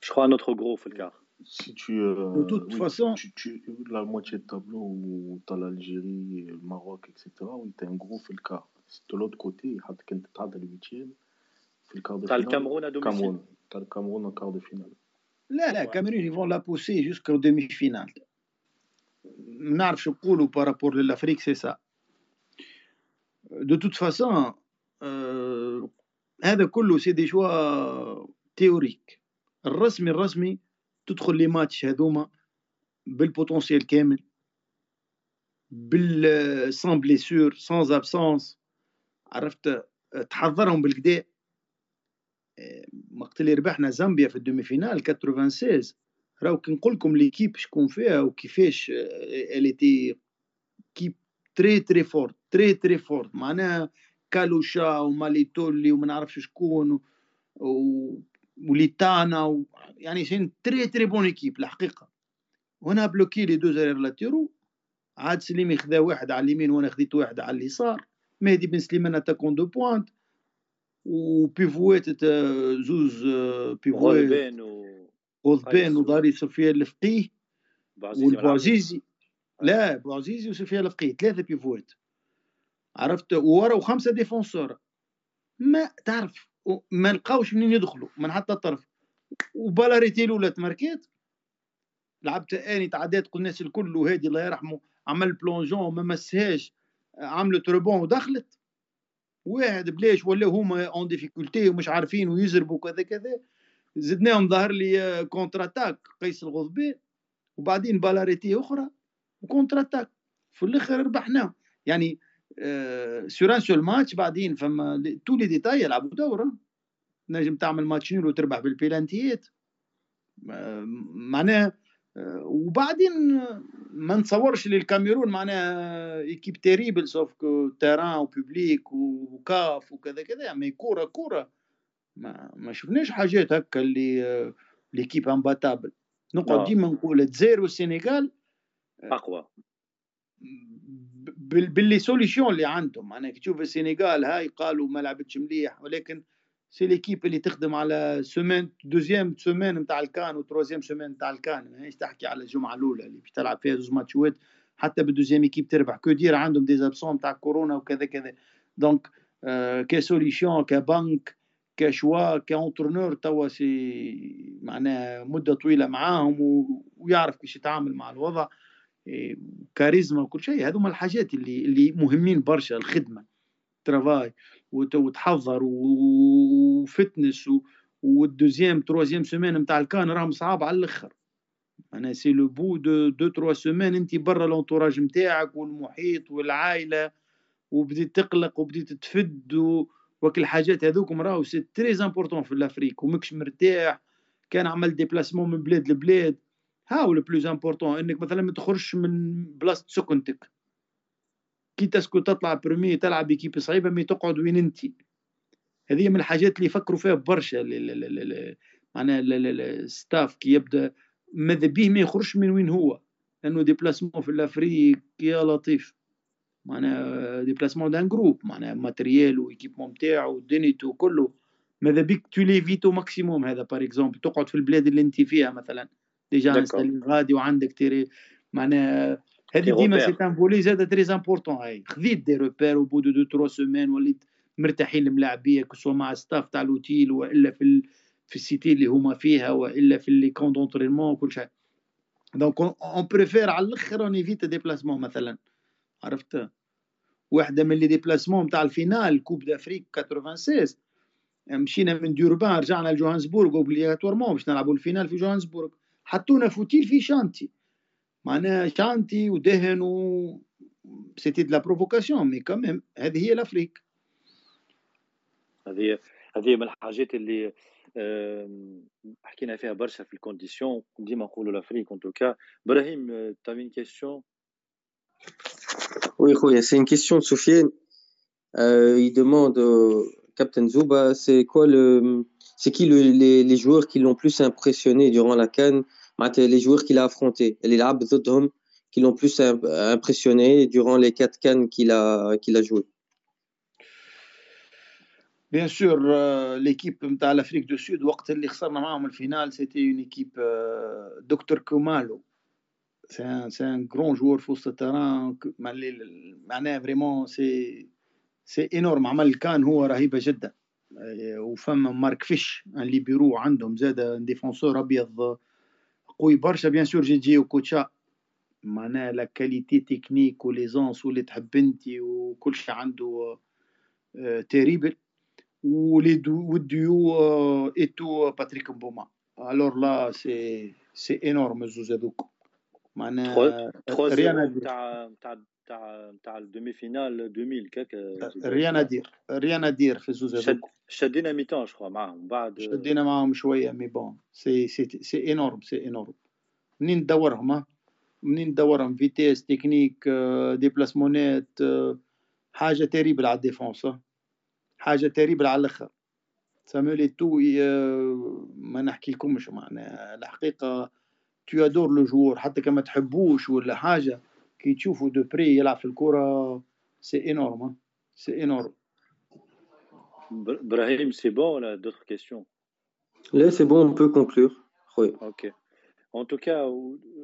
كخوا نوتر غرو في الكار Si tu, euh, De toute oui, façon- tu, tu- la moitié de tableau où tu as l'Algérie, le Maroc, etc., oui, tu as un gros في الكار. De l'autre côté, حتى كنت تتعدى الويتيام في ال quart de تاع finale الكاميرون à domicile كامرون تاع الكامرون en quart de finale. لا لا كاميرون ils vont la pousser jusqu'aux demi-finales ما نعرفش نقولوا par rapport لل Afrique c'est ça de toute façon هذا كله c'est des choix théoriques الرسمي الرسمي تدخل les matchs هذوما بال potentiel كامل بال sans blessures sans absences عرفت تحضرهم بالكدا وقت اللي ربحنا زامبيا في الدومي فينال 96 راهو كي نقول لكم ليكيب شكون فيها وكيفاش اليتي كيب تري تري فورت تري تري فورت معناها كالوشا وماليتولي وما نعرفش شكون و... و... وليتانا و... يعني سين تري تري بون ايكيب الحقيقة. وأنا بلوكي لي دو زارير لاتيرو عاد سليمي خذا واحد على اليمين وأنا خذيت واحد على اليسار. مهدي بن سليمان اتاكون دو بوانت وبيفوات زوز بيفوات غولبين و وداري سفيان الفقيه. والبوعزيزي لا بوعزيزي وسفيان الفقيه ثلاثة بيفوات عرفت ورا وخمسه ديفونسور ما تعرف ما لقاوش منين يدخلوا من حتى الطرف وبالاريتي الاولى تمركيت لعبت اني تعديت قلنا الناس الكل وهادي الله يرحمه عمل بلونجون ما مسهاش عملت روبون ودخلت. واحد بلاش ولا هما اون ديفيكولتي ومش عارفين ويزربوا كذا كذا. زدناهم ظهر لي كونتر اتاك قيس الغضبان وبعدين بالاريتي أخرى وكونتر اتاك في الآخر ربحنا يعني سور ان سول ماتش بعدين فما تو لي ديتاي يلعبوا دورة. نجم تعمل match nul وتربح بال penaltyات. معناها وبعدين ما نتصورش للكاميرون معناها équipe terrible sauf que terrain و public وكاف وكذا كذا mais كورة كورة. ما, ما شفناش حاجات هكا اللي l'équipe imbattable نقعد ديما نقول الجزائر والسنغال أقوى. بال les solutions اللي عندهم. معناها كي تشوف السنغال هاي قالوا ما لعبتش مليح ولكن سي ليكيب اللي تخدم على سومين دوزيام سومين نتاع الكان وتروزيام سومين نتاع الكان ماهيش تحكي على الجمعه الاولى اللي باش تلعب فيها زوج ماتشوات حتى بالدوزيام ايكيب تربح كو دير عندهم دي زابسون تاع كورونا وكذا كذا دونك آه كسوليسيون كبنك كشوا كاونترنور توا سي معناها مده طويله معاهم ويعرف كيفاش يتعامل مع الوضع كاريزما وكل شيء هذوما الحاجات اللي اللي مهمين برشا الخدمه travail وتحضر و fitness وال deuxième troisième semaine نتاع الكان راهم صعاب على الأخر. أنا c'est au bout de deux trois semaines انت برا l'entourage نتاعك والمحيط والعائلة وبديت تقلق وبديت تفد وك الحاجات هذوكم راهو c'est très important في ال Afrique ومكش مرتاح كان عمل déplacement من بلاد لبلاد. هاو le plus important إنك مثلا ما تخرجش من بلاصة سكنتك. كي تسكو تطلع برمي تلعب بيكيب صعيبة مي تقعد وين أنت؟ هذه من الحاجات اللي يفكروا فيها برشا معناها الستاف كي يبدأ ماذا به ما يخرجش من وين هو؟ لأنه ديبلاسمون في الافريك يا لطيف. معناها ديبلاسمون دان جروب معناها ماتريال وايكيبمون نتاعو دنيتو كله. ماذا بيك تو ليفيتو ماكسيموم هذا بار اكزومبل تقعد في البلاد اللي أنت فيها مثلا. ديجا غادي وعندك تيري. معناها هذه ديما سي ان فولي زاد تري امبورتون هاي خذيت دي روبير أو بو دو دو تروا سومان وليت مرتاحين الملاعبيه كسوا مع ستاف تاع لوتيل والا في ال... في السيتي اللي هما فيها والا في لي كون دونترينمون وكل شيء دونك اون بريفير على الآخر اون ايفيت ديبلاسمون مثلا عرفت واحدة من لي ديبلاسمون تاع الفينال كوب دافريك 96 مشينا من ديوربان رجعنا لجوهانسبورغ اوبليغاتوارمون باش نلعبوا الفينال في جوهانسبورغ حطونا فوتيل في chantier معناها شانتي ودهن و سيتي دو لا بروفوكاسيون مي كوميم هذه هي الافريك هذه هذه من الحاجات اللي حكينا فيها برشا في الكونديسيون ديما نقولوا l'Afrique en tout cas Brahim tu avais une question Oui, c'est une question de Soufiane. Euh, il demande au Captain Zuba, c'est quoi le, c'est qui le, les, les, joueurs qui l'ont plus impressionné durant la Cannes, les joueurs qu'il a affrontés, les Abdodhom qui l'ont plus impressionné durant les quatre Cannes qu'il a, qu'il a joué. Bien sûr, euh, l'équipe de l'Afrique du Sud, وقت اللي خسرنا معاهم الفينال, c'était une équipe euh, Dr Kumalo. c'est un, c'est un grand joueur في وسط التران معناه فريمون سي سي انورم عمل كان هو رهيبه جدا وفما مارك فيش ان ليبيرو عندهم زاد ديفونسور ابيض قوي برشا بيان سور جي جي وكوتشا معناها لا كاليتي تكنيك وليزونس واللي تحب أنت وكل شيء عنده تيريبل ولي دو والديو ايتو باتريك مبوما الور لا سي سي انورم الزوز هذوك معناها تاع تاع تاع تاع الدومي فينال 2000 كاك ريان ادير ريان ادير في الزوز هذوك شدينا ميتون شخوا معاهم بعد شدينا معاهم شوية مي بون سي سي سي انورم سي انورم منين ندورهم منين ندورهم فيتيس تكنيك ديبلاسمونات حاجة تريبل على الديفونس حاجة تريبل على الآخر سامولي تو ما نحكي لكمش معناها الحقيقة tu adores le joueur حتى كما تحبوش ولا حاجة كي تشوفوا دو بري يلعب في الكره سي انورم سي انورم Brahim, c'est bon, on a d'autres questions Là, c'est bon, on peut conclure. Oui. Ok. En tout cas,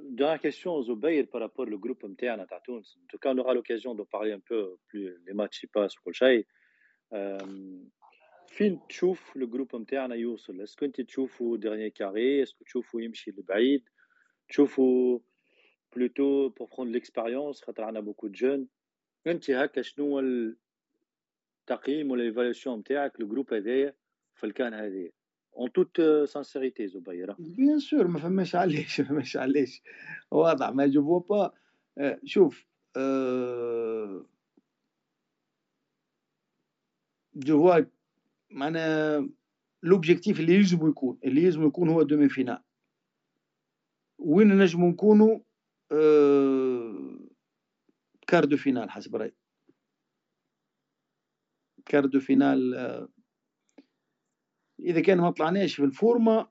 dernière question, Zubair, par rapport au groupe MTN à Tunis. En tout cas, on aura l'occasion de parler un peu plus les matchs qui passent كل شيء. فين تشوف الجروب نتاعنا يوصل اسكو انت تشوفوا ديرني كاري اسكو تشوفوا يمشي لبعيد تشوفوا plutôt pour prendre l'expérience خاطر عندنا beaucoup jeunes انت هكا شنو هو التقييم ولا ال évaluation نتاعك ال groupe هذايا في ال CAN هذايا en toute sincérité زبير bien sûr ما فماش علاش ما فماش علاش واضح mais je bah شوف je vois معناها l'objectif اللي يجب يكون اللي يجب يكون هو demi-finale وين نجمو نكونوا quart de finale حسب رأيي. quart de finale إذا كان ما طلعناش في ال format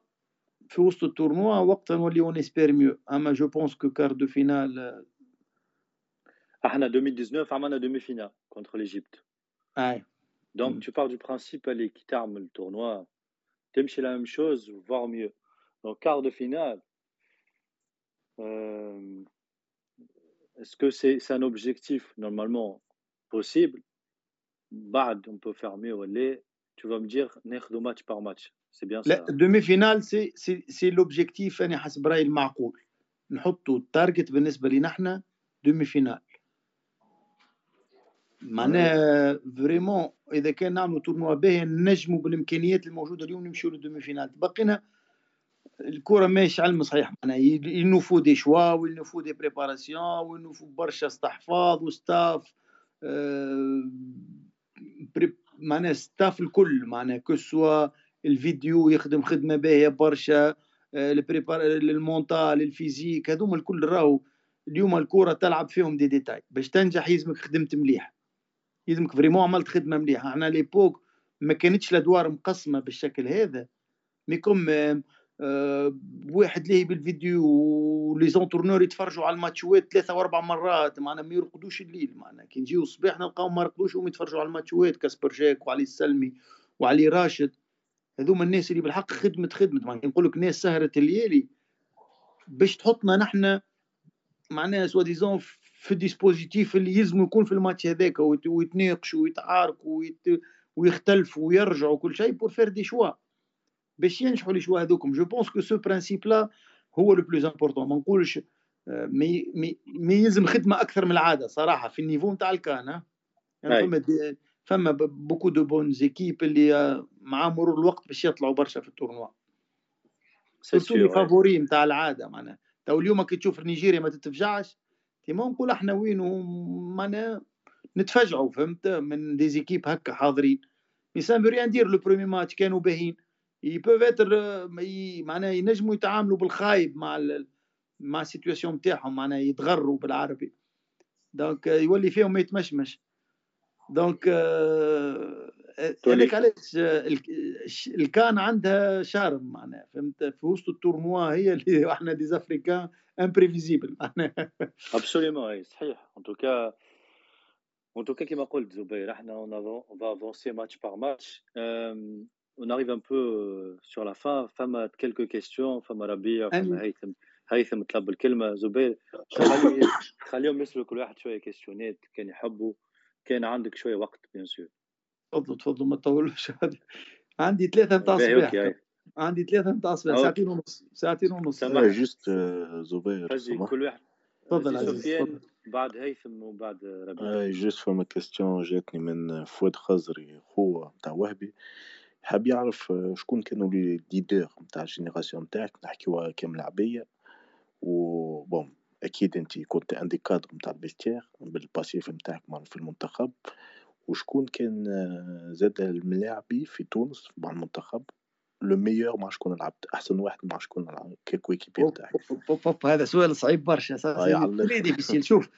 في وسط ال tournoi وقتها نولي on espère mieux. أما je pense que quart de finale أحنا 2019 عملنا demi-finale contre l'Égypte أي. Donc, tu pars du principe, allez, qui t'arme le tournoi, t'aimes chez la même chose, voire mieux. Donc, quart de finale, euh, est-ce que c'est un objectif normalement possible Bad, on peut faire mieux, allez, tu vas me dire, de match par match. C'est bien ça. demi-finale, c'est l'objectif, أنا حسب رأيي المعقول. نحطوا التارجت بالنسبة لنا احنا demi-finale. معناها فريمون اذا كان نعملوا تورنوا باهي نجموا بالامكانيات الموجوده اليوم نمشيو للدومي فينال بقينا الكرة ماشي علم صحيح معناها au niveau des choix و au niveau des préparations و au niveau برشا استحفاظ و staff آه معناها staff الكل معناها que الفيديو يخدم خدمة باهية برشا آه ال mental ال physique هذوما الكل راهو اليوم الكرة تلعب فيهم دي ديتاي باش تنجح يلزمك خدمت مليح يلزمك vraiment عملت خدمة مليحة. إحنا l'époque ما كانتش الادوار مقسمة بالشكل هذا mais comme أه واحد لاهي بالفيديو و les entraîneurs يتفرجوا على الماتشوات ثلاثة واربع مرات معنا ما يرقدوش الليل معنا كي نجيو الصباح نلقاهم ما يرقدوش وهم يتفرجوا على الماتشوات كاسبرجاك وعلي السلمي وعلي راشد. هذوما الناس اللي بالحق خدمت خدمت نقول لك ناس سهرت الليالي. باش تحطنا نحن معناها soi-disant في ال dispositif اللي يلزم يكون في الماتش هذاك ويتناقشوا ويتعاركوا ويت... ويختلفوا ويرجعوا وكل شيء pour faire des choix باش ينجحوا les choix هذوكم. je pense que ce principe-là هو le plus important ما نقولش مي مي مي يلزم خدمة أكثر من العادة صراحة في ال niveau نتاع ال CAN يعني فما فما beaucoup de bonnes équipes اللي مع مرور الوقت باش يطلعوا برشا في ال tournoi. surtout les favoris نتاع العادة معناها. تو اليوم كي تشوف نيجيريا ما تتفجعش كيما نقول إحنا وين معناها نتفاجئوا فهمت؟ من des équipes هكا حاضرين. mais sans rien dire le premier match كانوا باهين ils peuvent être معناها ينجموا يتعاملوا بالخايب مع ال... مع ال situation نتاعهم معناها يتغروا بالعربي donc يولي فيهم ما يتمشمش donc هذاك علاش ال CAN عندها charme معناها فهمت في وسط ال tournoi هي اللي إحنا des Africains imprévisibles absolument اي صحيح en tout cas en tout cas كيما قلت زبير إحنا on va avancer match par match on arrive un peu sur la fin. فما quelques questions. فما ربيع فما هيثم هيثم طلب الكلمة زبير خليهم يسالوا كل واحد شوية كيستيونات كان يحبوا كان عندك شوية وقت bien sûr تفضل تفضل ما تطولوش عندي ثلاثة نتاع الصباح عندي ثلاثة نتاع الصباح ساعتين ونص ساعتين ونص سامح جوست زبير كل واحد تفضل عزيز بعد هيثم وبعد ربيع اي juste فما question جاتني من فؤاد خزري خوه نتاع وهبي حاب يعرف شكون كانوا les leaders نتاع ال génération نتاعك نحكيو كامل عبية. و bon أكيد أنت كنت عندك كادر نتاع ال vestiaire بال passif نتاعك في المنتخب. وشكون كان زاد الملاعبي في تونس مع المنتخب؟ le meilleur مع شكون لعبت أحسن واحد مع شكون coéquipier نتاعك هذا سؤال صعيب برشا صراحة شوف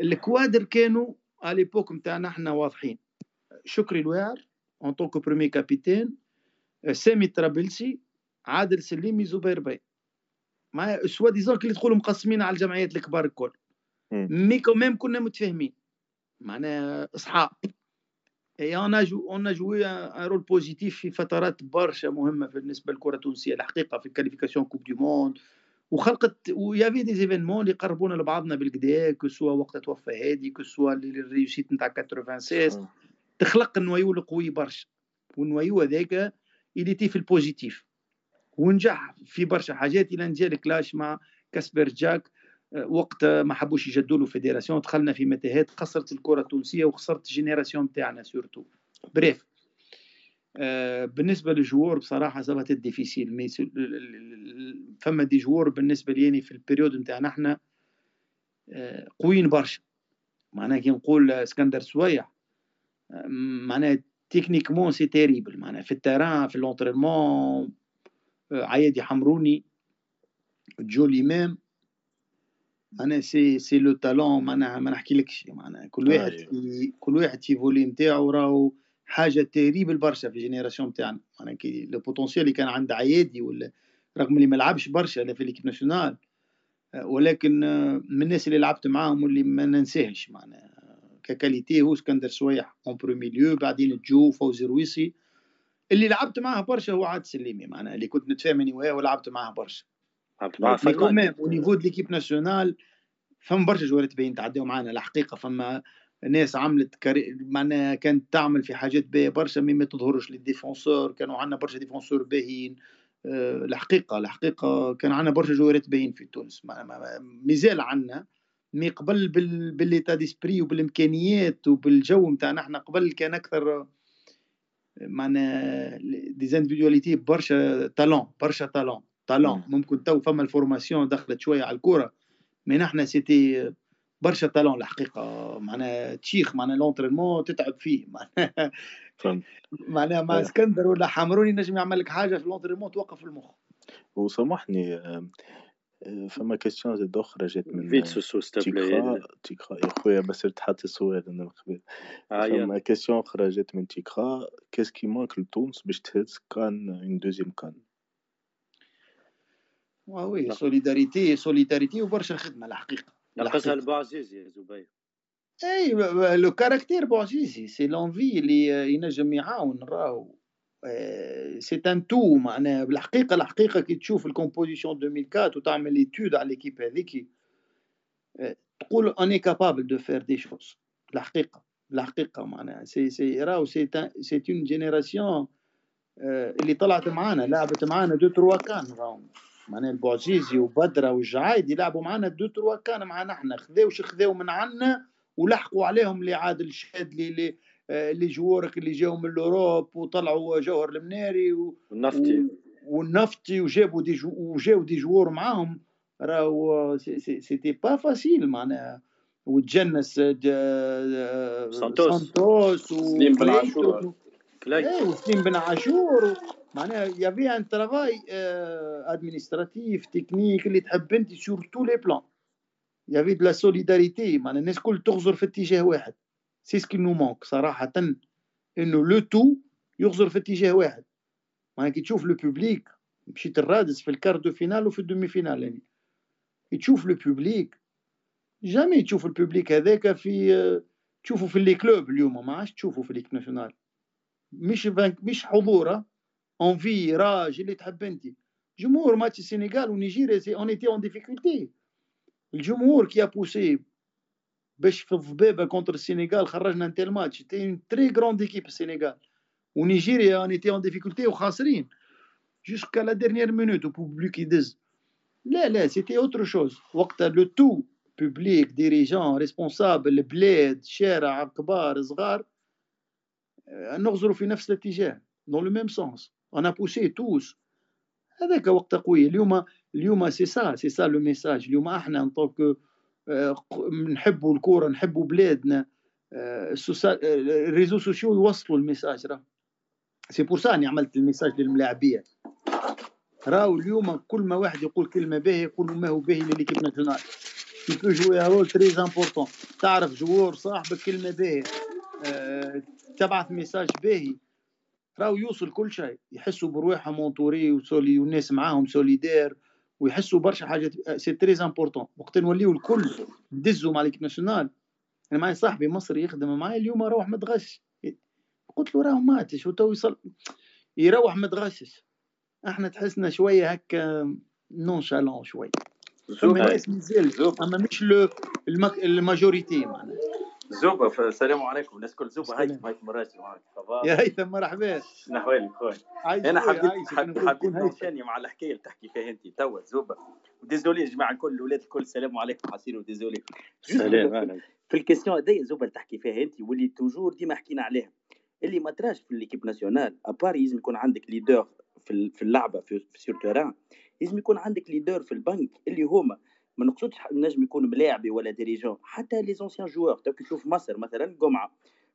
الكوادر كانوا على l'époque نتاعنا إحنا واضحين. شكري الواعر en tant que premier capitaine سامي الطرابلسي عادل سليمي زبير بي مع soi-disant اللي تقولوا مقسمين على الجمعيات الكبار الكل mais quand même كنا متفاهمين معناها اصحاب اي on on jouait un rôle positif في فترات برشا مهمه بالنسبة للكرة التونسية. الحقيقة في ال qualification coupe du monde وخلقت و il y avait des événements اللي قربونا لبعضنا بالقدا que ce soit وقت توفى هادي que ce soit ال réussite نتاع 86 تخلق ال noyau القوي برشا. وال noyau هذاك تي في ال positif ونجح في برشا حاجات. إلى إن جا clash مع كاسبرجاك آه، وقت ما حبوش يجددوا له fédération. دخلنا في متاهات خسرت الكرة التونسية وخسرت ال génération تاعنا surtout bref آه، بالنسبة لل joueurs بصراحة ça va être difficile mais فما des joueurs بالنسبة لي في ال période نتاعنا إحنا آه، قويين برشا. معناها كي نقول إسكندر سويح معناها techniquement c'est terrible معناها في ال terrain في l'entraînement عيادي حمروني je l'aime معناها c'est c'est le talent معناها ما نحكيلكش معناها كل واحد في كل واحد في volet نتاعو راهو حاجة terrible برشا في ال génération تاعنا معناها كي le potentiel اللي كان عند عيادي ولا رغم اللي ما لعبش برشا لا في l'équipe nationale ولكن من الناس اللي لعبت معاهم واللي ما ننساهش معناها ك qualité هو اسكندر سويح en premier lieu بعدين جو فوزي رويسي اللي لعبت معاه برشا هو عادل سليمي. معناها اللي كنت نتفاهم وياه ولعبت معاه برشا. لعبت معاه فنان و niveau de l'équipe nationale فما برشا جوارات باين تعداو معانا. الحقيقة فما ناس عملت carri... معناها كانت تعمل في حاجات باهية برشا mais ما تظهرش لل défenseurs. كانوا عندنا برشا défenseurs باهيين. أه الحقيقة الحقيقة كان عندنا برشا جوارات باهيين في تونس. مازال عندنا. mais قبل بال... بال l'état d'esprit وبالإمكانيات وبالجو نتاعنا إحنا قبل كان أكثر معنا ديزانديفيدواليتي برشا تالون برشا تالون تالون ممكن تو فما ال formation دخلت شوية على الكورة mais نحنا c'était برشا talent الحقيقة معناها تشيخ معناها l'entraînement تتعب فيه معناها (laughs) معناها مع اسكندر ولا حمروني نجم يعمل لك حاجة في لونترينمون توقف المخ. وسامحني فما كيستيون زاد أخرى جات من فيت سوسو تيكرا تيكرا. يا خويا ما سرت حتى السؤال أنا من قبل. فما كيستيون أخرى جات من تيكرا. كيس كي مانك لتونس باش تهز كان اون دوزيام كان وي سوليداريتي سوليداريتي وبرشا خدمة الحقيقة. نقصها لبوعزيزي يا زبير. إي le caractère بوعزيزي c'est l'envie اللي ينجم يعاون راهو. c'est un tout معناها بالحقيقة الحقيقة كي تشوف ال composition 2004 وتعمل l'étude على l'équipe هذيك تقول اني capable de faire des choses الحقيقة الحقيقة معناها سي سي راهو سي سي اون جينيراسيون اللي طلعت معانا لعبت معانا deux trois CAN راهو معناها البوعزيزي وبدره والجعايدي لعبوا معانا deux trois CAN معانا إحنا خذاو خذاو من عنا ولحقوا عليهم اللي عادل الشادلي اللي اللي جوارك اللي جاوا من ال Europe وطلعوا جوهر المناري والنفطي والنفطي وجابوا des jou... وجاوا des joueurs معاهم. راهو c'était pas facile معناها. وتجنس سانتوس. سانتوس وسليم بن عاشور. إيه وسليم بن عاشور. معناها y avait un travail administratif technique اللي تحب أنت sur tous les plans y avait de la solidarité معناها الناس كل تغزر في اتجاه واحد. c'est ce qui nous manque صراحة انه le tout يغزر في اتجاه واحد. معناها كي تشوف le public مشيت الرادس في ال quart de finale وفي ال demi-finale يعني كي تشوف le public jamais تشوف ال public هذاك في تشوفه في les clubs اليوم ما عادش تشوفه في l'équipe nationale مش مش حضوره envie rage اللي تحب انت جمهور ماتش السنغال ونيجيريا سي اون ايتي اون ديفيكولتي الجمهور كي بوسي باش في الضبابة كونتر السينيغال خرجنا نتا الماتش. تي تري غروند ايكيب السينيغال ونيجيريا اني تي اون ديفيكولتي وخاسرين جوسكا لا ديرنيير مينوت وبوبليك يدز لا لا سيتي اوتر شوز وقتها لو تو بوبليك ديريجون ريسبونسابل بلاد شارع كبار صغار نغزروا في نفس الاتجاه دون لو ميم سونس أنا بوسي توس هذاك وقت قوي اليوم اليوم سي سا سي سا لو ميساج اليوم إحنا ان طونك نحبوا الكورة نحبوا بلادنا. الريزو سوسيو يوصلوا الميساج راه. سي بور أني عملت الميساج للملاعبية. راهو اليوم كل ما واحد يقول كلمة باهية يقول ما هو باهي لليكيب ناسيونال كي بو جوي رول تري امبورطون تعرف جوور صاحبك كلمة باهية. أه تبعث ميساج باهي. راهو يوصل كل شيء. يحسوا برواحهم مونتوري وسولي والناس معاهم سوليدير ويحسوا برشا حاجات. سي تري امبورطون وقت نوليو الكل ندزوا مع ليكيب ناسيونال أنا معايا صاحبي مصري يخدم معايا اليوم روح متغش قلت له راه ماتش وتو يصل يروح متغشش إحنا تحسنا شوية هكا نونشالون شوي. فما ناس مازال أما مش ال majorité معناها. زوبا السلام عليكم. الناس كل زوبا. هاي مايك مراجي يا هيثم مرحبا. شنحوالك خويا. أنا حبيت حبيت نوشاني مع الحكاية اللي تحكي فيها أنت. توا زوبا. désolé يا جماعة الكل الاولاد الكل السلام عليكم حسين و désolé. سلام في ال question هذيا زوبا اللي تحكي فيها أنت واللي toujours ديما حكينا عليها. اللي ما تراش في l'équipe nationale à part لازم يكون عندك leader في في اللعبة في, في سير تيران لازم يكون عندك ليدر في البنك اللي هما ما نقصدش نجم يكون ملاعبي ولا ديريجون حتى لي زونسيان جوار تشوف مصر مثلا جمعة.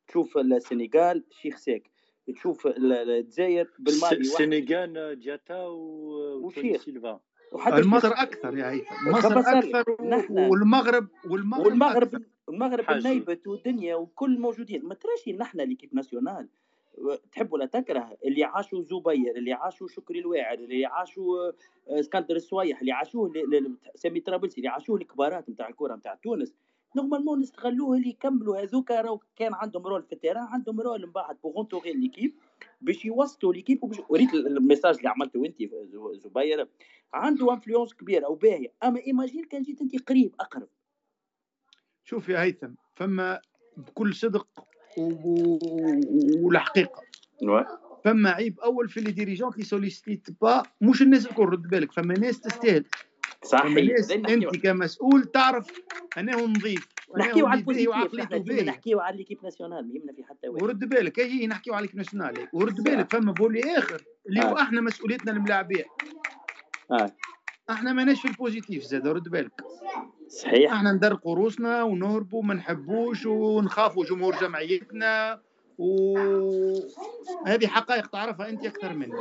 تشوف السنغال شيخ ساك تشوف الجزائر بالمالي السنغال جاتا وشيخ. سيلفا وحتى مصر أكثر يا هيثم مصر أكثر والمغرب والمغرب والمغرب المغرب النيبت والدنيا وكل موجودين. ما تراشي نحن ليكيب ناسيونال تحب ولا تكره اللي عاشوا زبير اللي عاشوا شكري الواعر اللي عاشوا آه، اسكندر السويح اللي عاشوه سامي طرابلسي اللي عاشوه الكبارات نتاع الكرة نتاع تونس. normalement نستغلوه اللي يكملوا هذوك راهو كان عندهم rôle في ال terrain عندهم rôle من بعد pour entourer l'équipe باش يوصلوا l'équipe وريت ال message اللي عملته أنت زبير. عنده influence كبيرة وباهية أما imagine كان جيت أنت قريب أقرب. شوف يا هيثم فما بكل صدق والحقيقة. فما عيب أول في les dirigeants qui sollicitent pas مش الناس الكل رد بالك. فما ناس تستاهل. صحيح. أنت كمسؤول تعرف انه نظيف نحكيو على ال positif نحكيو على l'équipe nationale ما يهمنا في حتى واحد. ورد بالك. هي نحكيو على l'équipe nationale. ورد بالك. فما volet آخر اللي هو آه. إحنا مسؤوليتنا الملاعبية. آه. إحنا ماناش في ال positif زاد رد بالك. صحيح. إحنا ندرقوا روسنا ونهربوا ما نحبوش ونخافوا جمهور جمعيتنا وهذه حقائق تعرفها أنت أكثر مني.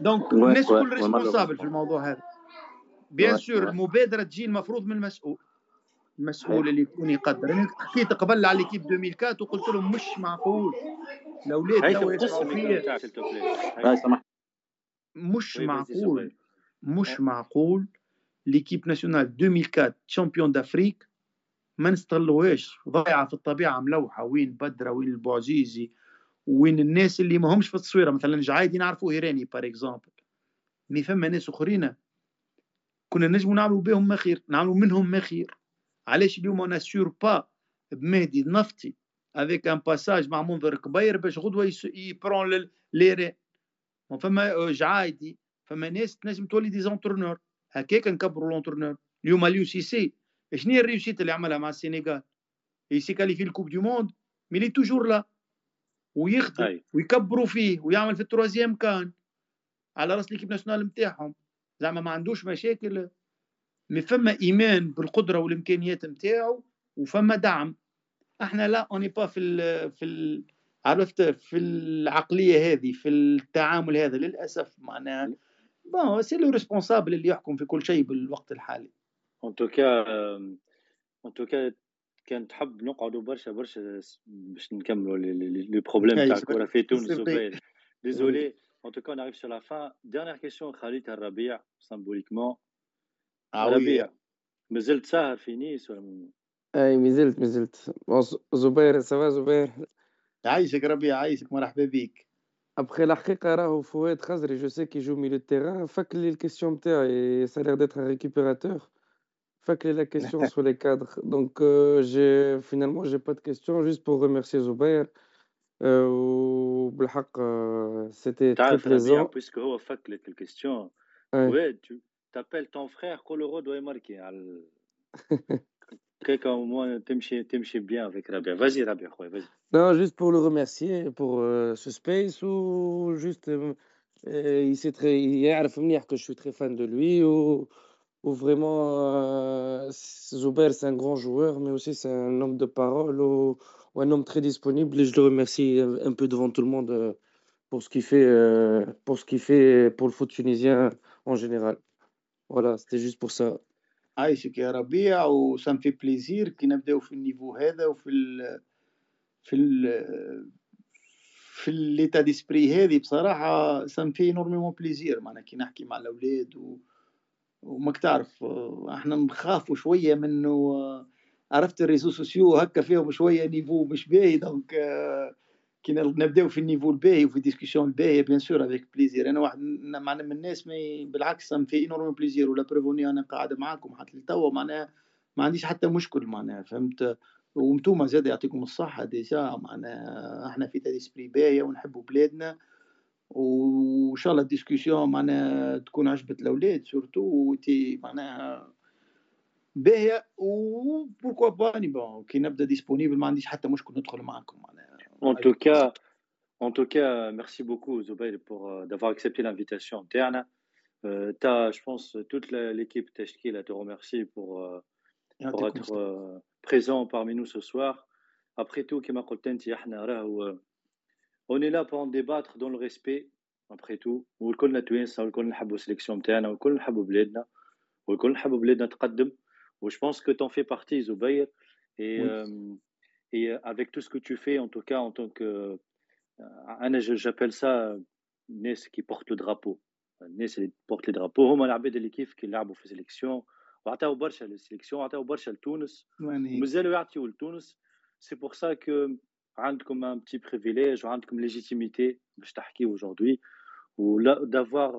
donc الناس كل responsable في الموضوع هذا. bien sûr المبادرة تجي المفروض من المسؤول. المسؤول اللي يكون يقدر. أنا حكيت قبل على l'équipe 2004 وقلت لهم مش معقول. الاولاد تو يسمعوا مش معقول. مش معقول. ليكيب ناسيونال 2004 شامبيون دافريك ما نستغلوهاش. ضايعة في الطبيعة ملوحة. وين بدرة وين البوعزيزي وين الناس اللي ما همش في التصويرة. مثلا جعايدي نعرفوا هيراني بار اكزومبل مي فما ناس أخرين. كنا نجموا نعملوا بهم ما خير نعملوا منهم ما خير علاش اليوم أنا سور با بمهدي نفطي افيك ان باساج مع منظر كبير باش غدوة يبرون ليري فما جعايدي فما ناس تنجم تولي des entraîneurs هكاك نكبروا l'entraîneur اليوم اليو Cissé شنو هي ال réussite اللي عملها مع السنغال؟ Cissé qualifié ال coupe du monde mais il est toujours là ويخدم ويكبروا فيه ويعمل في ال troisième CAN. على راس l'équipe nationale نتاعهم. زعما ما عندوش مشاكل mais فما إيمان بالقدرة والإمكانيات نتاعو وفما دعم. إحنا لا on est pas في ال في ال عرفت في العقلية هذه في التعامل هذا للأسف. معناها bon c'est le responsable اللي يحكم في كل شيء بالوقت الحالي. en tout cas en tout cas كان تحب نقعدوا برشا برشا باش نكملوا les problèmes تاع الكره في تونس désolé en tout cas on arrive sur la fin dernière question خليتها الربيع simplement الربيع مازلت ساهر في نيس ولا أي مازلت مازلت. زبير سوا زبير؟ عايشك ربيع عايشك مرحبا بك ابخي الحقيقة راهو فؤاد خزري جو سي كي جو ميلو تيران فك لي الكيستيون نتاعي سا لير ديتر ريكوبيراتور فك لي لا كيستيون سو لي كادر دونك جي فينالمون جي با دو كيستيون جوست بور ريميرسي زبير وبالحق سيتي تري بليزون بويسك هو فك لك الكيستيون فؤاد تابيل ton frère Coloro doit marquer على (laughs) Quelqu'un au moins, t'aimes bien avec Rabia. Vas-y, Rabia, vas-y. Non, juste pour le remercier pour euh, ce space ou juste. Euh, euh il sait très. Il que je suis très fan de lui ou, ou vraiment. Euh, c'est un grand joueur, mais aussi c'est un homme de parole ou, ou, un homme très disponible. Et je le remercie un peu devant tout le monde euh, pour ce qu'il fait, pour ce qu'il fait pour le foot tunisien en général. Voilà, c'était juste pour ça. عايشك يا ربيع و ça me fait plaisir كي نبداو في ال niveau هذا وفي ال في ال في l'état d'esprit هذه بصراحة ça me fait énormément plaisir معناها كي نحكي مع الأولاد و... وماك تعرف إحنا نخافوا شوية منه عرفت ال réseaux sociaux هكا فيهم شوية niveau مش باهي donc كي نبداو في ال niveau الباهي وفي discussion الباهية bien sûr avec plaisir أنا واحد معناها من الناس ما بالعكس fait énormément plaisir ولا بروفوني أنا قاعد معاكم حتى لتوا معناها ما عنديش حتى مشكل معناها فهمت؟ وانتوما زاد يعطيكم الصحة déjà معناها إحنا في état d'esprit باهية ونحبوا بلادنا. وإن شاء الله ال discussion معناها تكون عجبت الأولاد surtout و était معناها باهية. و pourquoi pas بون كي نبدأ ديسپونيبل ما عنديش حتى مشكل ندخل معاكم معناها. En tout cas, en tout cas, merci beaucoup Zubair pour euh, d'avoir accepté l'invitation interne. Euh, as, je pense, toute l'équipe Teshkil te remercie pour, euh, pour être euh, présent parmi nous ce soir. Après tout, كما قلت انت احنا راهو on est là pour en débattre dans le respect après tout والكلنا توانسه والكل نحبوا السليكسيون نتاعنا والكل نحبوا بلادنا والكل نحبوا بلادنا تقدم je pense que tu en fais partie Zubair et, oui. euh, et avec tout ce que tu fais en tout cas en tant que أنا j'appelle ça الناس qui portent le drapeau. الناس اللي portent les drapeaux. هما العباد اللي كيف كي لعبوا في sélection وعطاو برشا لل sélection وعطاو برشا لتونس ومازالوا يعطيو لتونس c'est pour ça que عندكم un petit privilège وعندكم légitimité باش تحكي aujourd'hui ولا d'avoir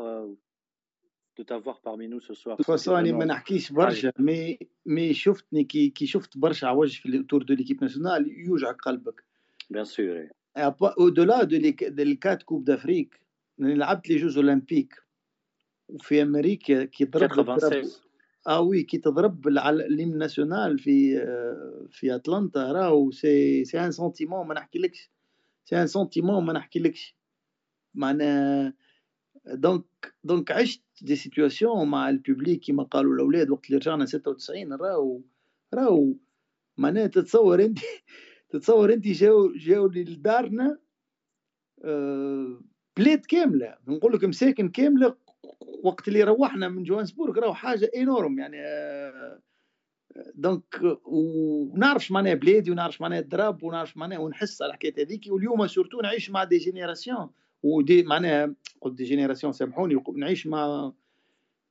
de t'avoir parmi nous ce soir. De أنا ما نحكيش برشا مي مي شفتني كي كي شفت برشا عوج في ال tour de l'équipe nationale يوجع قلبك. bien sûr. au-delà de ال quatre coupes d'Afrique لعبت les Jeux Olympiques وفي أمريكا كي ضرب آه oui كي تضرب l'hymne national في في اتلانتا راهو c'est c'est un sentiment ما نحكيلكش c'est un sentiment ما نحكيلكش معناها donc donc عشت des situations مع ال public كيما قالوا الأولاد وقت اللي رجعنا 96 راهو راهو معناها تتصور أنت تتصور أنت جاو جاو لدارنا آه بلاد كاملة. نقول لك مساكن كاملة وقت اللي روحنا من جوهانسبورغ راهو حاجة énorme يعني آه donc ونعرفش معناها بلادي ونعرف معناها ال drapeau ونعرف معناها ونحس على الحكاية هذيك. واليوم surtout نعيش مع des générations و des معناها قلت des générations سامحوني نعيش مع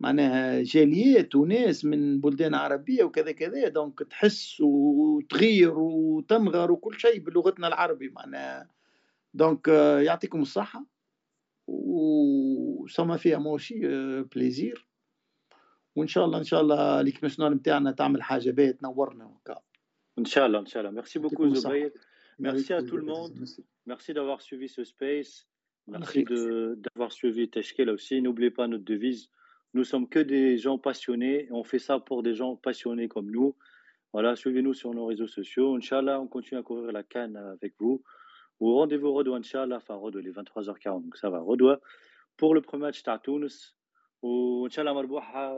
معناها جاليات وناس من بلدان عربية وكذا كذا donc تحس وتغير وتمغر وكل شيء بلغتنا العربي معناها. donc يعطيكم الصحة وسما فيها موشي بليزير وإن شاء الله إن شاء الله l'équipe nationale نتاعنا تعمل حاجة باهية تنورنا وكا. إن شاء الله إن شاء الله. merci beaucoup زبير Merci à tout le monde. Merci d'avoir suivi ce space. Merci d'avoir suivi Teshkel aussi. N'oubliez pas notre devise. Nous sommes que des gens passionnés et on fait ça pour des gens passionnés comme nous. Voilà, suivez-nous sur nos réseaux sociaux. Inch'Allah, on continue à couvrir la canne avec vous. Au rendez-vous Redoua, Inch'Allah, enfin Redoua, les 23h40, donc ça va. Redoua pour le premier match Tunis. Ou Inch'Allah, Marbouha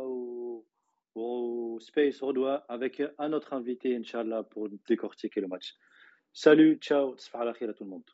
au Space Redoua avec un autre invité, Inch'Allah, pour décortiquer le match. Salut, ciao, à tout le monde.